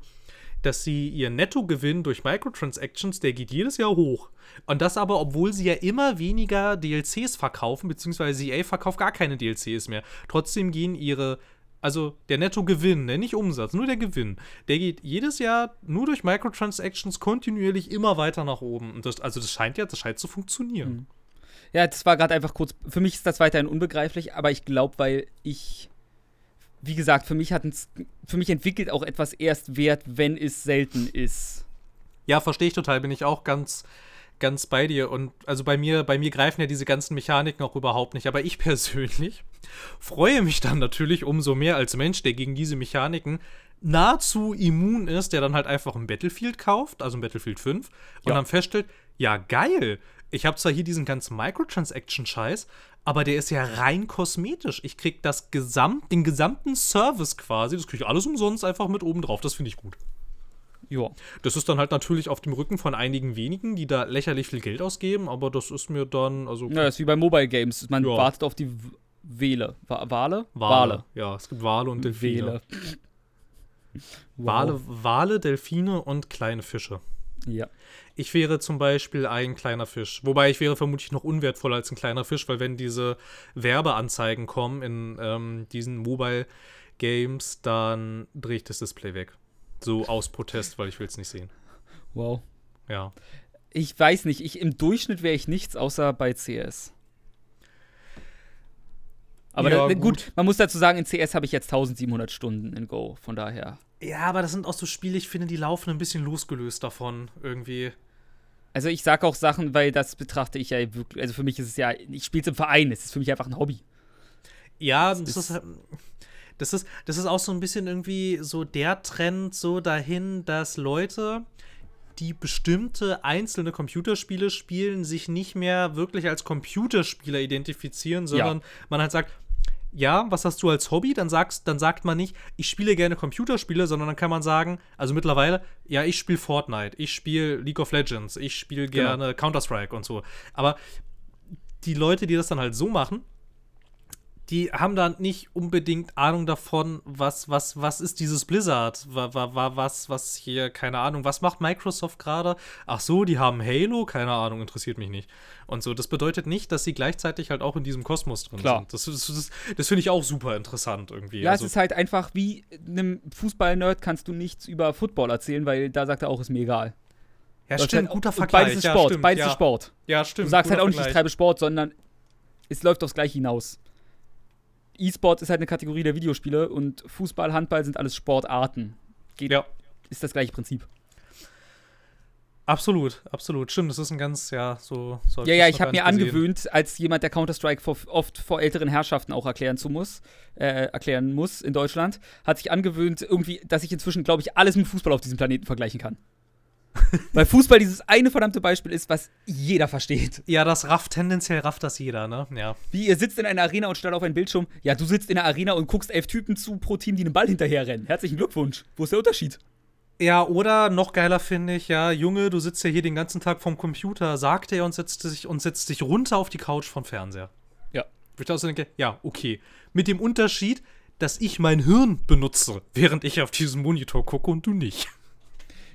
A: dass sie ihren Nettogewinn durch Microtransactions, der geht jedes Jahr hoch. Und das aber, obwohl sie ja immer weniger DLCs verkaufen, beziehungsweise EA verkauft gar keine DLCs mehr. Trotzdem gehen ihre, also der Nettogewinn, ne, nicht Umsatz, nur der Gewinn, der geht jedes Jahr nur durch Microtransactions kontinuierlich immer weiter nach oben. Und das, also das scheint ja, das scheint zu funktionieren.
B: Mhm. Ja, das war gerade einfach kurz. Für mich ist das weiterhin unbegreiflich, aber ich glaube, weil ich. Wie gesagt, für mich, hat ein, für mich entwickelt auch etwas erst Wert, wenn es selten ist.
A: Ja, verstehe ich total, bin ich auch ganz, ganz bei dir. Und also bei mir, bei mir greifen ja diese ganzen Mechaniken auch überhaupt nicht. Aber ich persönlich freue mich dann natürlich umso mehr als Mensch, der gegen diese Mechaniken nahezu immun ist, der dann halt einfach ein Battlefield kauft, also ein Battlefield 5, und
B: Ja.
A: dann feststellt, ja geil, ich habe zwar hier diesen ganzen Microtransaction-Scheiß, aber der ist ja rein kosmetisch. Ich krieg das Gesamt, den gesamten Service quasi, das kriege ich alles umsonst einfach mit oben drauf. Das finde ich gut.
B: Ja.
A: Das ist dann halt natürlich auf dem Rücken von einigen wenigen, die da lächerlich viel Geld ausgeben, aber das ist mir dann, also
B: Ja, das ist wie bei Mobile Games. Man
A: Ja.
B: wartet auf die W- Wale. Wa Wale?
A: Wale. Ja, es gibt Wale und Delfine.
B: Wale.
A: Wale, Wale, Delfine und kleine Fische.
B: Ja.
A: Ich wäre zum Beispiel ein kleiner Fisch. Wobei ich wäre vermutlich noch unwertvoller als ein kleiner Fisch, weil wenn diese Werbeanzeigen kommen in ähm, diesen Mobile Games, dann drehe ich das Display weg. So aus Protest, weil ich will es nicht sehen.
B: Wow.
A: Ja.
B: Ich weiß nicht, ich, im Durchschnitt wäre ich nichts außer bei CS. Aber
A: Ja,
B: da,
A: gut.
B: gut. man muss dazu sagen, in CS habe ich jetzt 1700 Stunden in Go, von daher.
A: Ja, aber das sind auch so Spiele, ich finde, die laufen ein bisschen losgelöst davon irgendwie.
B: Also ich sage auch Sachen, weil das betrachte ich ja wirklich, also für mich ist es ja, ich spiele es im Verein, es ist für mich einfach ein Hobby.
A: Ja, das,
B: ist-
A: ist, halt- das ist das ist auch so ein bisschen irgendwie so der Trend so dahin, dass Leute, die bestimmte einzelne Computerspiele spielen, sich nicht mehr wirklich als Computerspieler identifizieren, sondern man halt sagt, ja, was hast du als Hobby? Dann sagst, dann sagt man nicht, ich spiele gerne Computerspiele, sondern dann kann man sagen, also mittlerweile, ja, ich spiele Fortnite, ich spiele League of Legends, ich spiele
B: Genau.
A: gerne Counter-Strike und so. Aber die Leute, die das dann halt so machen, die haben da nicht unbedingt Ahnung davon, was, was, was ist dieses Blizzard? War was, was hier, keine Ahnung, was macht Microsoft gerade? Ach so, die haben Halo? Keine Ahnung, interessiert mich nicht. Und so, das bedeutet nicht, dass sie gleichzeitig halt auch in diesem Kosmos drin
B: Klar.
A: sind. Das, das, das, das finde ich auch super interessant irgendwie.
B: Ja,
A: also,
B: es ist halt einfach wie einem Fußball-Nerd kannst du nichts über Football erzählen, weil da sagt er auch, ist mir egal.
A: ja,
B: Das ist
A: stimmt,
B: halt-
A: guter Vergleich.
B: Beides ist
A: ja,
B: Sport,
A: stimmt,
B: beides
A: ja.
B: ist Sport.
A: Ja, stimmt.
B: Du sagst halt auch nicht, ich
A: Vergleich.
B: treibe Sport, sondern es läuft aufs Gleiche hinaus. E-Sport ist halt eine Kategorie der Videospiele und Fußball, Handball sind alles Sportarten. Geht,
A: Ja.
B: Ist das gleiche Prinzip.
A: Absolut, absolut. Stimmt, das ist ein ganz, ja, so. so
B: Ja, ja, ich habe mir
A: gesehen.
B: angewöhnt, als jemand, der Counter-Strike oft vor älteren Herrschaften auch erklären zu muss, äh, erklären muss in Deutschland, hat sich angewöhnt, irgendwie, dass ich inzwischen, glaube ich, alles mit Fußball auf diesem Planeten vergleichen kann. Weil Fußball dieses eine verdammte Beispiel ist, was jeder versteht.
A: Ja, das rafft, tendenziell rafft das jeder, ne? Ja.
B: Wie ihr sitzt in einer Arena und starrt auf einen Bildschirm. Ja, du sitzt in der Arena und guckst elf Typen zu pro Team, die einen Ball hinterherrennen. Herzlichen Glückwunsch. Wo ist der Unterschied?
A: Ja, oder noch geiler finde ich, ja, Junge, du sitzt ja hier den ganzen Tag vorm Computer, sagt er und setzt sich und setzt dich runter auf die Couch vom Fernseher.
B: Ja.
A: Wo ich auch so denke, ja, okay. Mit dem Unterschied, dass ich mein Hirn benutze, während ich auf diesen Monitor gucke und du nicht.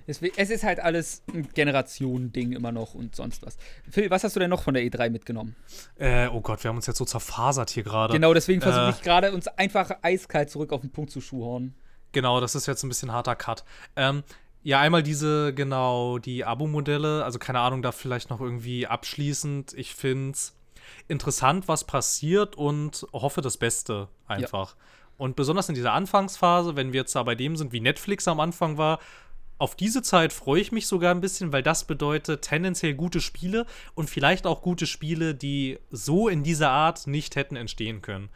B: Deswegen, es ist halt alles ein Generationending immer noch und sonst was. Phil, was hast du denn noch von der E3 mitgenommen?
A: Äh, oh Gott, wir haben uns jetzt so zerfasert hier gerade.
B: Genau, deswegen versuche
A: Äh.
B: ich gerade, uns einfach eiskalt zurück auf den Punkt zu schuhorn.
A: Genau, das ist jetzt ein bisschen harter Cut. Ähm, ja, einmal diese, genau, die Abo-Modelle, also keine Ahnung, da vielleicht noch irgendwie abschließend. Ich finde es interessant, was passiert und hoffe das Beste einfach. Und besonders in dieser Anfangsphase, wenn wir jetzt da bei dem sind, wie Netflix am Anfang war, auf diese Zeit freue ich mich sogar ein bisschen, weil das bedeutet tendenziell gute Spiele und vielleicht auch gute Spiele, die so in dieser Art nicht hätten entstehen können.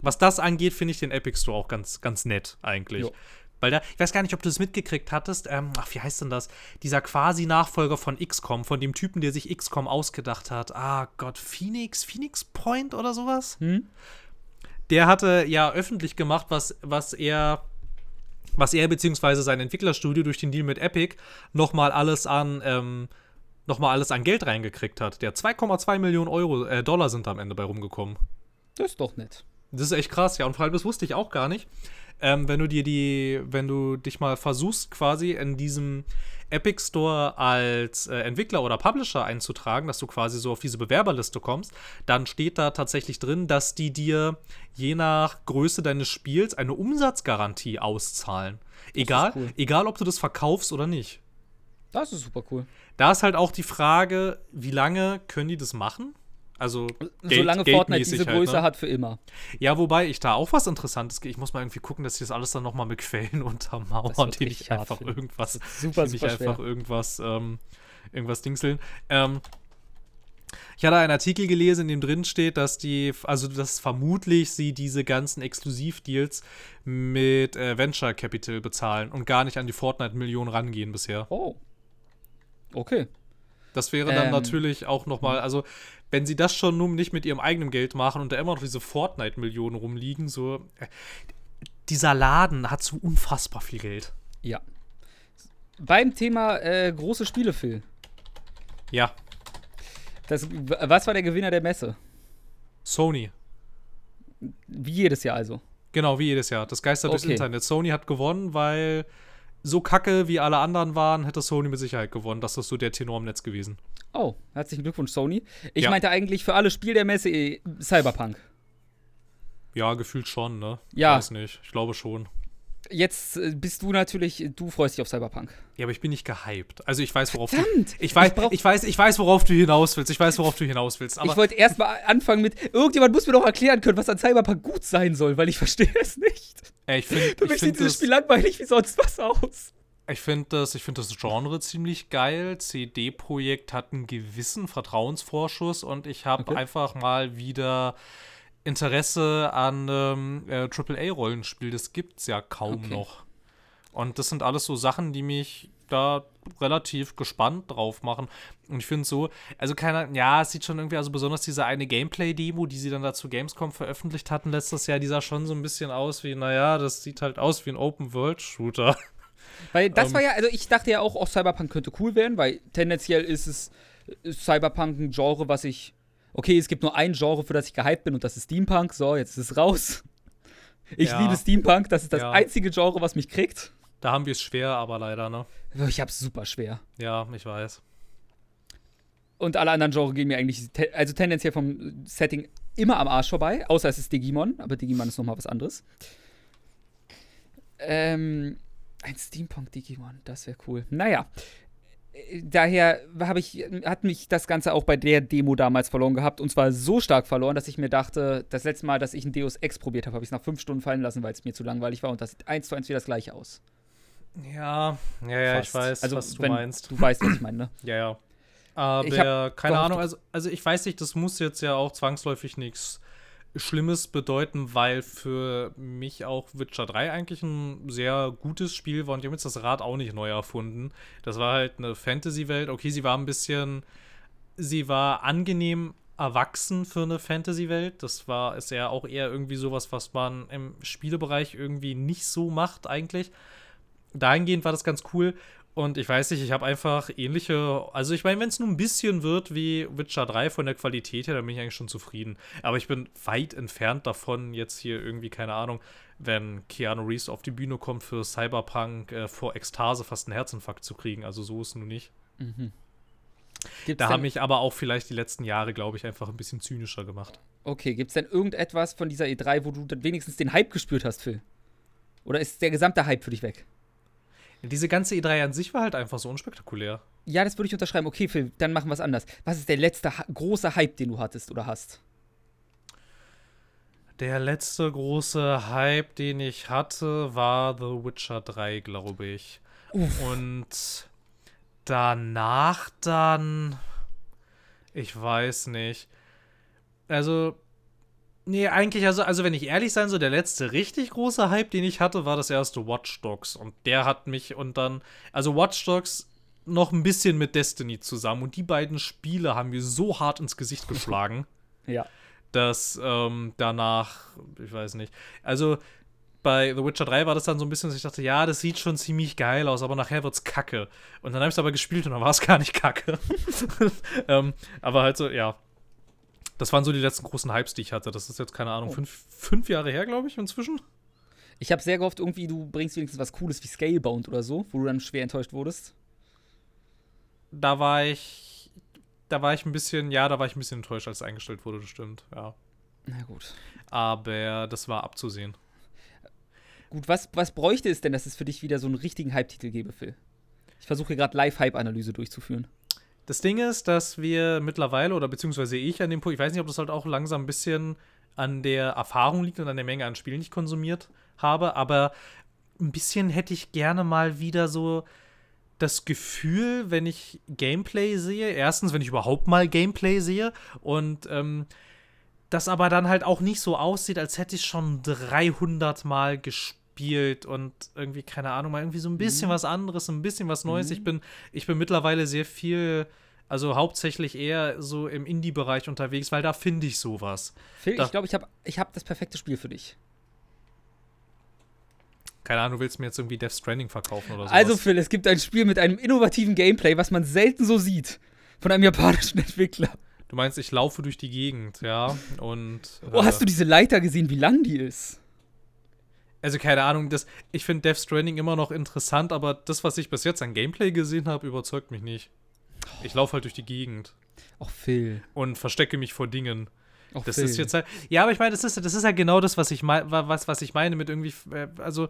A: Was das angeht, finde ich den Epic Store auch ganz, ganz nett eigentlich.
B: Jo.
A: Weil da, ich weiß gar nicht, ob du es mitgekriegt hattest, ähm, ach, wie heißt denn das? Dieser quasi Nachfolger von XCOM, von dem Typen, der sich XCOM ausgedacht hat. Ah Gott, Phoenix, Phoenix Point oder sowas?
B: Hm?
A: Der hatte ja öffentlich gemacht, was, was er was er beziehungsweise sein Entwicklerstudio durch den Deal mit Epic nochmal alles an ähm, noch mal alles an Geld reingekriegt hat. Der 2,2 Millionen Euro, äh, Dollar sind da am Ende bei rumgekommen.
B: Das ist doch nett.
A: Das ist echt krass, ja. Und vor allem, das wusste ich auch gar nicht. Ähm, wenn du dir die, wenn du dich mal versuchst, quasi in diesem Epic Store als äh, Entwickler oder Publisher einzutragen, dass du quasi so auf diese Bewerberliste kommst, dann steht da tatsächlich drin, dass die dir je nach Größe deines Spiels eine Umsatzgarantie auszahlen. Egal,
B: cool.
A: egal ob du das verkaufst oder nicht.
B: Das ist super cool.
A: Da ist halt auch die Frage, wie lange können die das machen? Also, Geld-
B: Solange Fortnite diese
A: halt,
B: Größe
A: ne?
B: hat für immer.
A: Ja, wobei ich da auch was Interessantes. Ich muss mal irgendwie gucken, dass ich das alles dann nochmal mit Quellen untermauern, nicht
B: hart,
A: einfach
B: finde ich.
A: irgendwas,
B: super,
A: die
B: super
A: einfach irgendwas, ähm, irgendwas dingseln. Ähm, ich hatte einen Artikel gelesen, in dem drin steht, dass die, also dass vermutlich sie diese ganzen Exklusivdeals mit äh, Venture Capital bezahlen und gar nicht an die Fortnite-Millionen rangehen bisher.
B: Oh. Okay.
A: Das wäre dann
B: Ähm.
A: natürlich auch nochmal, also wenn sie das schon nun nicht mit ihrem eigenen Geld machen und da immer noch diese Fortnite-Millionen rumliegen, so. Äh, dieser Laden hat so unfassbar viel Geld.
B: Ja. Beim Thema äh, große Spiele, Phil.
A: Ja,
B: Das, was war der Gewinner der Messe?
A: Sony.
B: Wie jedes Jahr also.
A: Genau, wie jedes Jahr. Das geistert durchs
B: Okay.
A: Internet. Sony hat gewonnen, weil so kacke wie alle anderen waren, hätte Sony mit Sicherheit gewonnen. Das ist so der Tenor im Netz gewesen.
B: Oh, herzlichen Glückwunsch, Sony. Ich
A: Ja.
B: meinte eigentlich für alle Spiel der Messe eh, Cyberpunk.
A: Ja, gefühlt schon, ne?
B: Ja.
A: Ich weiß nicht. Ich glaube schon.
B: Jetzt äh, bist du natürlich, du freust dich auf Cyberpunk.
A: Ja, aber ich bin nicht gehypt. Also ich weiß, worauf du.
B: Verdammt!
A: Ich weiß,
B: Ich
A: ich weiß, ich weiß, worauf du hinaus willst. Ich weiß, worauf du hinaus willst.
B: Ich wollte erst mal anfangen mit, irgendjemand muss mir doch erklären können, was an Cyberpunk gut sein soll, weil ich verstehe es nicht.
A: ey, ich finde,
B: Für
A: ich
B: mich sieht dieses
A: das,
B: Spiel langweilig wie sonst was aus.
A: ich finde das, ich finde das Genre ziemlich geil. CD-Projekt hat einen gewissen Vertrauensvorschuss und ich habe
B: Okay.
A: einfach mal wieder Interesse an ähm, äh, AAA-Rollenspiel. Das gibt's ja kaum
B: Okay.
A: noch. Und das sind alles so Sachen, die mich da relativ gespannt drauf machen. Und ich finde so, also keiner, ja, es sieht schon irgendwie, also besonders diese eine Gameplay-Demo, die sie dann dazu Gamescom veröffentlicht hatten letztes Jahr, die sah schon so ein bisschen aus wie, naja, das sieht halt aus wie ein Open-World-Shooter.
B: Weil das
A: Ähm.
B: war ja, also ich dachte ja auch, auch Cyberpunk könnte cool werden, weil tendenziell ist es ist Cyberpunk ein Genre, was ich. Okay, es gibt nur ein Genre, für das ich gehypt bin und das ist Steampunk. So, jetzt ist es raus. Ich
A: Ja.
B: liebe Steampunk, das ist das
A: Ja.
B: einzige Genre, was mich kriegt.
A: Da haben wir es schwer, aber leider, ne?
B: Ich hab's super schwer.
A: Ja, ich weiß.
B: Und alle anderen Genres gehen mir eigentlich, te also tendenziell vom Setting immer am Arsch vorbei, außer es ist Digimon, aber Digimon ist nochmal was anderes. Ähm, ein Steampunk-Digimon, das wäre cool. Naja, daher habe ich, hat mich das Ganze auch bei der Demo damals verloren gehabt und zwar so stark verloren, dass ich mir dachte, das letzte Mal, dass ich ein Deus Ex probiert habe, habe ich es nach fünf Stunden fallen lassen, weil es mir zu langweilig war und das sieht eins zu eins wieder das gleiche aus.
A: Ja, ja, ja, ich weiß,
B: also,
A: was du meinst.
B: Du weißt, was ich meine, ne?
A: Ja, ja. Aber keine
B: gehofft,
A: Ahnung, also, also ich weiß nicht, das muss jetzt ja auch zwangsläufig nichts Schlimmes bedeuten, weil für mich auch Witcher 3 eigentlich ein sehr gutes Spiel war und die haben jetzt das Rad auch nicht neu erfunden. Das war halt eine Fantasy-Welt. Okay, sie war ein bisschen, sie war angenehm erwachsen für eine Fantasy-Welt. Das war, ist ja auch eher irgendwie sowas, was man im Spielebereich irgendwie nicht so macht eigentlich. Dahingehend war das ganz cool. Und ich weiß nicht, ich habe einfach ähnliche. Also, ich meine, wenn es nur ein bisschen wird wie Witcher 3 von der Qualität her, dann bin ich eigentlich schon zufrieden. Aber ich bin weit entfernt davon, jetzt hier irgendwie, keine Ahnung, wenn Keanu Reeves auf die Bühne kommt für Cyberpunk, äh, vor Ekstase fast einen Herzinfarkt zu kriegen. Also, so ist es nun nicht.
B: Mhm. Gibt's
A: Da haben mich aber auch vielleicht die letzten Jahre, glaube ich, einfach ein bisschen zynischer gemacht.
B: Okay, gibt es denn irgendetwas von dieser E3, wo du dann wenigstens den Hype gespürt hast, Phil? Oder ist der gesamte Hype für dich weg?
A: Diese ganze E3 an sich war halt einfach so unspektakulär.
B: Ja, das würde ich unterschreiben. Okay, Phil, dann machen wir es anders. Was ist der letzte große Hype, den du hattest oder hast?
A: Der letzte große Hype, den ich hatte, war The Witcher 3, glaube ich. Und danach dann. Ich weiß nicht. Also. Nee, eigentlich, also, also wenn ich ehrlich sein soll, der letzte richtig große Hype, den ich hatte, war das erste Watch Dogs. Und der hat mich und dann. Also Watch Dogs noch ein bisschen mit Destiny zusammen. Und die beiden Spiele haben mir so hart ins Gesicht geschlagen
B: Ja.
A: dass ähm, danach, ich weiß nicht, also bei The Witcher 3 war das dann so ein bisschen, dass ich dachte, ja, das sieht schon ziemlich geil aus, aber nachher wird's kacke. Und dann habe ich es aber gespielt und dann war es gar nicht kacke. ähm, aber halt so, ja. Das waren so die letzten großen Hypes, die ich hatte. Das ist jetzt, keine Ahnung,
B: Oh.
A: fünf, fünf Jahre her, glaube ich, inzwischen.
B: Ich habe sehr gehofft, irgendwie, du bringst wenigstens was Cooles wie Scalebound oder so, wo du dann schwer enttäuscht wurdest.
A: Da war ich, da war ich ein bisschen, ja, da war ich ein bisschen enttäuscht, als es eingestellt wurde, das stimmt, ja.
B: Na gut.
A: Aber das war abzusehen.
B: Gut, was, was bräuchte es denn, dass es für dich wieder so einen richtigen Hype-Titel gäbe, Phil? Ich versuche gerade Live-Hype-Analyse durchzuführen.
A: Das Ding ist, dass wir mittlerweile, oder beziehungsweise ich an dem Punkt, ich weiß nicht, ob das halt auch langsam ein bisschen an der Erfahrung liegt und an der Menge an Spielen, die ich konsumiert habe, aber ein bisschen hätte ich gerne mal wieder so das Gefühl, wenn ich Gameplay sehe, erstens, wenn ich überhaupt mal Gameplay sehe und ähm, das aber dann halt auch nicht so aussieht, als hätte ich schon 300 Mal gespielt und irgendwie, keine Ahnung, mal irgendwie so ein bisschen
B: Mhm.
A: was anderes, ein bisschen was Neues.
B: Mhm.
A: Ich bin, ich bin mittlerweile sehr viel, also hauptsächlich eher so im Indie-Bereich unterwegs, weil da finde ich sowas.
B: Phil,
A: Da-
B: ich glaube, ich habe ich hab das perfekte Spiel für dich.
A: Keine Ahnung, du willst mir jetzt irgendwie Death Stranding verkaufen oder so.
B: Also, Phil, es gibt ein Spiel mit einem innovativen Gameplay, was man selten so sieht. Von einem japanischen Entwickler.
A: du meinst, ich laufe durch die Gegend, ja, und.
B: Oh,
A: äh,
B: hast du diese Leiter gesehen, wie lang die ist?
A: Also keine Ahnung, das, ich finde Death Stranding immer noch interessant, aber das, was ich bis jetzt an Gameplay gesehen habe, überzeugt mich nicht. Ich laufe halt durch die Gegend
B: Och, Phil.
A: und verstecke mich vor Dingen.
B: Och,
A: Das
B: Phil.
A: ist jetzt halt. Ja, aber ich meine, das ist, das ist ja genau das, was ich meine, was, was ich meine mit irgendwie. äh, Also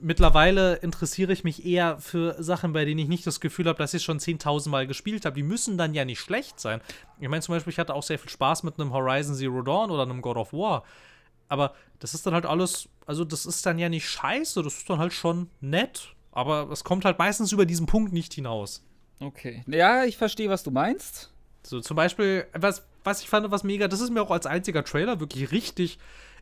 A: mittlerweile interessiere ich mich eher für Sachen, bei denen ich nicht das Gefühl habe, dass ich schon 10.000 Mal gespielt habe. Die müssen dann ja nicht schlecht sein. Ich meine, zum Beispiel, ich hatte auch sehr viel Spaß mit einem Horizon Zero Dawn oder einem God of War. Aber das ist dann halt alles. Also, das ist dann ja nicht scheiße, das ist dann halt schon nett. Aber es kommt halt meistens über diesen Punkt nicht hinaus.
B: Okay. Ja, ich verstehe, was du meinst.
A: So, zum Beispiel, was, was ich fand, was mega, das ist mir auch als einziger Trailer wirklich richtig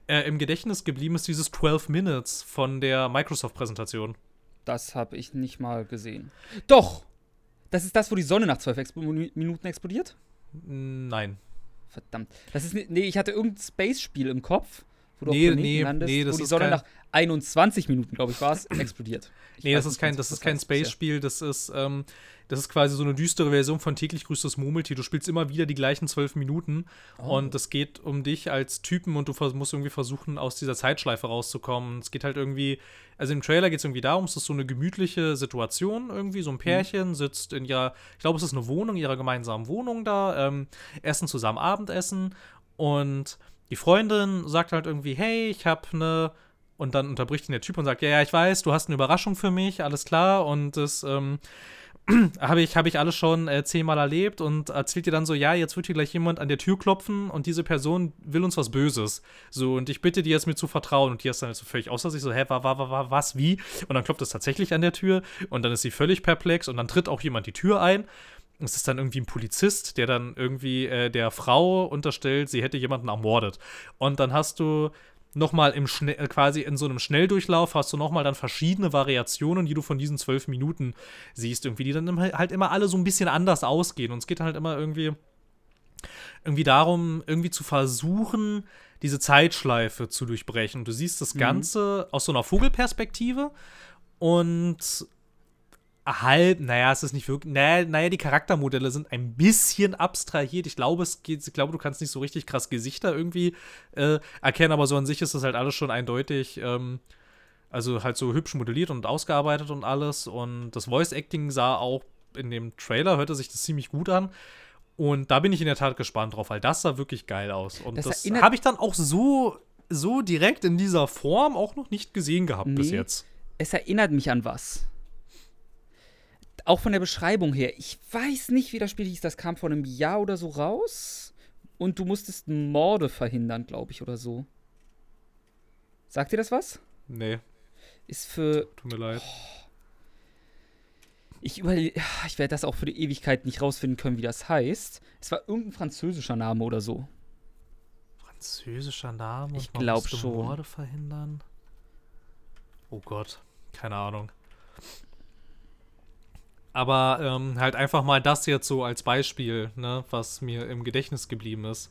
A: äh, im Gedächtnis geblieben, ist dieses 12 Minutes von der Microsoft-Präsentation.
B: Das habe ich nicht mal gesehen. Doch! Das ist das, wo die Sonne nach zwölf Expo Minuten explodiert?
A: Nein.
B: Verdammt. Das ist. Nee, ich hatte irgendein Space-Spiel im Kopf, wo du
A: Nee,
B: auf
A: nee,
B: landest,
A: nee, das
B: wo die
A: ist
B: Sonne nach 21 Minuten, glaube ich, war es, explodiert. Ich
A: Nee, das ist kein, das ist kein. Space-Spiel, das ist, ähm, das ist quasi so eine düstere Version von täglich grüßt das Murmeltier. Du spielst immer wieder die gleichen zwölf Minuten
B: Oh.
A: und es geht um dich als Typen und du musst irgendwie versuchen, aus dieser Zeitschleife rauszukommen. Es geht halt irgendwie, also im Trailer geht es irgendwie darum, es ist so eine gemütliche Situation irgendwie, so ein Pärchen sitzt in ihrer, ich glaube, es ist eine Wohnung, ihrer gemeinsamen Wohnung da, ähm, essen zusammen Abendessen und die Freundin sagt halt irgendwie, hey, ich habe eine und dann unterbricht ihn der Typ und sagt, ja, ja, ich weiß, du hast eine Überraschung für mich, alles klar und das ähm, habe ich, hab ich alles schon äh, zehnmal erlebt und erzählt dir dann so, ja, jetzt wird hier gleich jemand an der Tür klopfen und diese Person will uns was Böses. So, und ich bitte dir jetzt mir zu vertrauen. Und die ist dann halt so völlig außer sich, so, hä, wa, wa, wa, wa, was, wie? Und dann klopft es tatsächlich an der Tür und dann ist sie völlig perplex und dann tritt auch jemand die Tür ein. Es ist dann irgendwie ein Polizist, der dann irgendwie äh, der Frau unterstellt, sie hätte jemanden ermordet. Und dann hast du nochmal im Schnell, äh, quasi in so einem Schnelldurchlauf hast du nochmal dann verschiedene Variationen, die du von diesen zwölf Minuten siehst, irgendwie, die dann halt immer alle so ein bisschen anders ausgehen. Und es geht halt immer irgendwie, irgendwie darum, irgendwie zu versuchen, diese Zeitschleife zu durchbrechen. Und du siehst das Ganze aus so einer Vogelperspektive und halb, naja, es ist nicht wirklich, naja, naja, die Charaktermodelle sind ein bisschen abstrahiert. Ich glaube, es geht, ich glaube, du kannst nicht so richtig krass Gesichter irgendwie äh, erkennen, aber so an sich ist das halt alles schon eindeutig, ähm, also halt so hübsch modelliert und ausgearbeitet und alles. Und das Voice-Acting sah auch in dem Trailer, hörte sich das ziemlich gut an. Und da bin ich in der Tat gespannt drauf, weil das sah wirklich geil aus. Und
B: Das
A: das, habe ich dann auch so, so direkt in dieser Form auch noch nicht gesehen gehabt bis
B: Nee.
A: jetzt.
B: Es erinnert mich an was. Auch von der Beschreibung her. Ich weiß nicht, wie das Spiel hieß. Das kam vor einem Jahr oder so raus. Und du musstest Morde verhindern, glaube ich, oder so. Sagt dir das was?
A: Nee,
B: Ist für.
A: tut mir leid.
B: Ich überlege. Ich werde das auch für die Ewigkeit nicht rausfinden können, wie das heißt. Es war irgendein französischer Name oder so.
A: Französischer Name.
B: Ich
A: und man
B: glaub
A: musste
B: schon.
A: Morde verhindern. Oh Gott, keine Ahnung. Aber ähm, halt einfach mal das jetzt so als Beispiel, ne, was mir im Gedächtnis geblieben ist.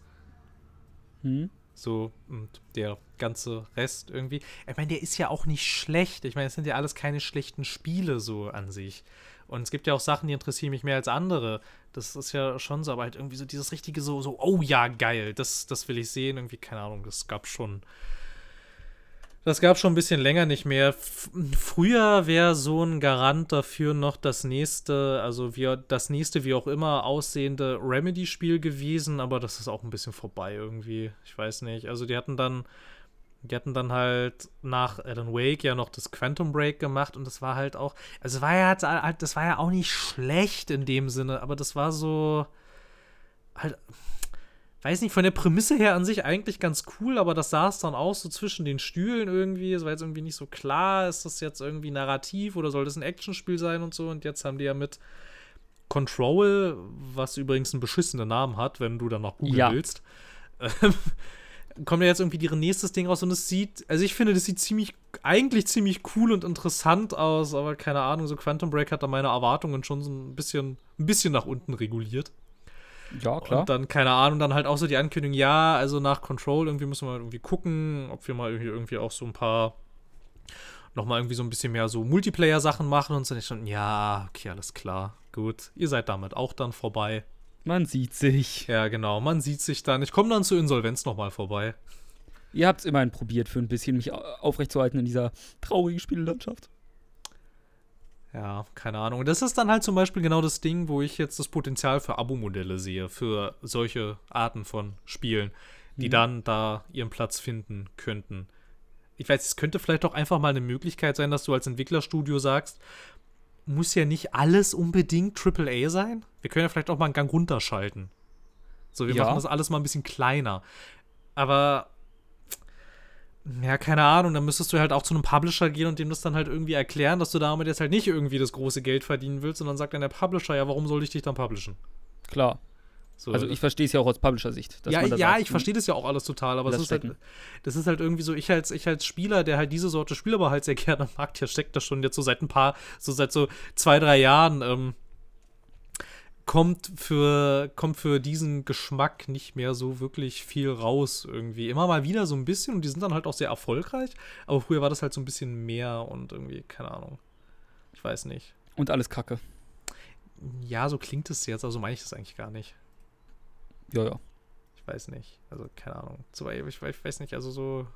B: Hm?
A: So, und der ganze Rest irgendwie. Ich meine, der ist ja auch nicht schlecht. Ich meine, es sind ja alles keine schlechten Spiele so an sich. Und es gibt ja auch Sachen, die interessieren mich mehr als andere. Das ist ja schon so, aber halt irgendwie so dieses richtige so, so oh ja, geil, das, das will ich sehen. Irgendwie, keine Ahnung, das gab schon. Das gab schon ein bisschen länger nicht mehr. F früher wäre so ein Garant dafür noch das nächste, also wie, das nächste, wie auch immer, aussehende Remedy-Spiel gewesen, aber das ist auch ein bisschen vorbei irgendwie. Ich weiß nicht. Also die hatten dann, die hatten dann halt nach Alan Wake ja noch das Quantum Break gemacht und das war halt auch, also es war ja halt, das war ja auch nicht schlecht in dem Sinne, aber das war so halt weiß nicht, von der Prämisse her an sich eigentlich ganz cool, aber das saß dann auch so zwischen den Stühlen irgendwie. Es war jetzt irgendwie nicht so klar, ist das jetzt irgendwie narrativ oder soll das ein Actionspiel sein und so. Und jetzt haben die ja mit Control, was übrigens einen beschissenen Namen hat, wenn du dann noch googeln
B: Ja.
A: willst, ähm, kommt ja jetzt irgendwie ihr nächstes Ding raus und es sieht, also ich finde, das sieht ziemlich, eigentlich ziemlich cool und interessant aus, aber keine Ahnung, so Quantum Break hat da meine Erwartungen schon so ein bisschen, ein bisschen nach unten reguliert.
B: Ja,
A: Und dann, keine Ahnung, dann halt auch so die Ankündigung, ja, also nach Control irgendwie müssen wir irgendwie gucken, ob wir mal irgendwie, irgendwie auch so ein paar, nochmal irgendwie so ein bisschen mehr so Multiplayer-Sachen machen und so. Und ich schon, ja, okay, alles klar, gut. Ihr seid damit auch dann vorbei.
B: Man sieht sich.
A: Ja, genau, man sieht sich dann. Ich komme dann zur Insolvenz nochmal vorbei.
B: Ihr habt es immerhin probiert, für ein bisschen mich au- aufrechtzuerhalten in dieser traurigen Spiellandschaft.
A: Ja, keine Ahnung. Das ist dann halt zum Beispiel genau das Ding, wo ich jetzt das Potenzial für Abo-Modelle sehe, für solche Arten von Spielen, die
B: Mhm.
A: dann da ihren Platz finden könnten. Ich weiß, es könnte vielleicht auch einfach mal eine Möglichkeit sein, dass du als Entwicklerstudio sagst, muss ja nicht alles unbedingt AAA sein. Wir können ja vielleicht auch mal einen Gang runterschalten. So, wir
B: Ja.
A: machen das alles mal ein bisschen kleiner. Aber ja, keine Ahnung, dann müsstest du halt auch zu einem Publisher gehen und dem das dann halt irgendwie erklären, dass du damit jetzt halt nicht irgendwie das große Geld verdienen willst, und dann sagt dann der Publisher, ja, warum soll ich dich dann publishen?
B: Klar.
A: So,
B: Also ich verstehe es ja auch aus Publisher-Sicht.
A: ja, ja,
B: sagt,
A: ich verstehe das ja auch alles total, aber das ist, halt, das ist halt irgendwie so, ich als, ich als Spieler, der halt diese Sorte Spiel aber halt sehr gerne mag, der steckt das schon jetzt so seit ein paar, so seit so zwei, drei Jahren, ähm, kommt für, kommt für diesen Geschmack nicht mehr so wirklich viel raus irgendwie. Immer mal wieder so ein bisschen und die sind dann halt auch sehr erfolgreich. Aber früher war das halt so ein bisschen mehr und irgendwie, keine Ahnung. Ich weiß nicht.
B: Und alles Kacke.
A: Ja, so klingt es jetzt, also meine ich das eigentlich gar nicht.
B: Ja, ja.
A: Ich weiß nicht. Also, keine Ahnung. Ich weiß nicht, also so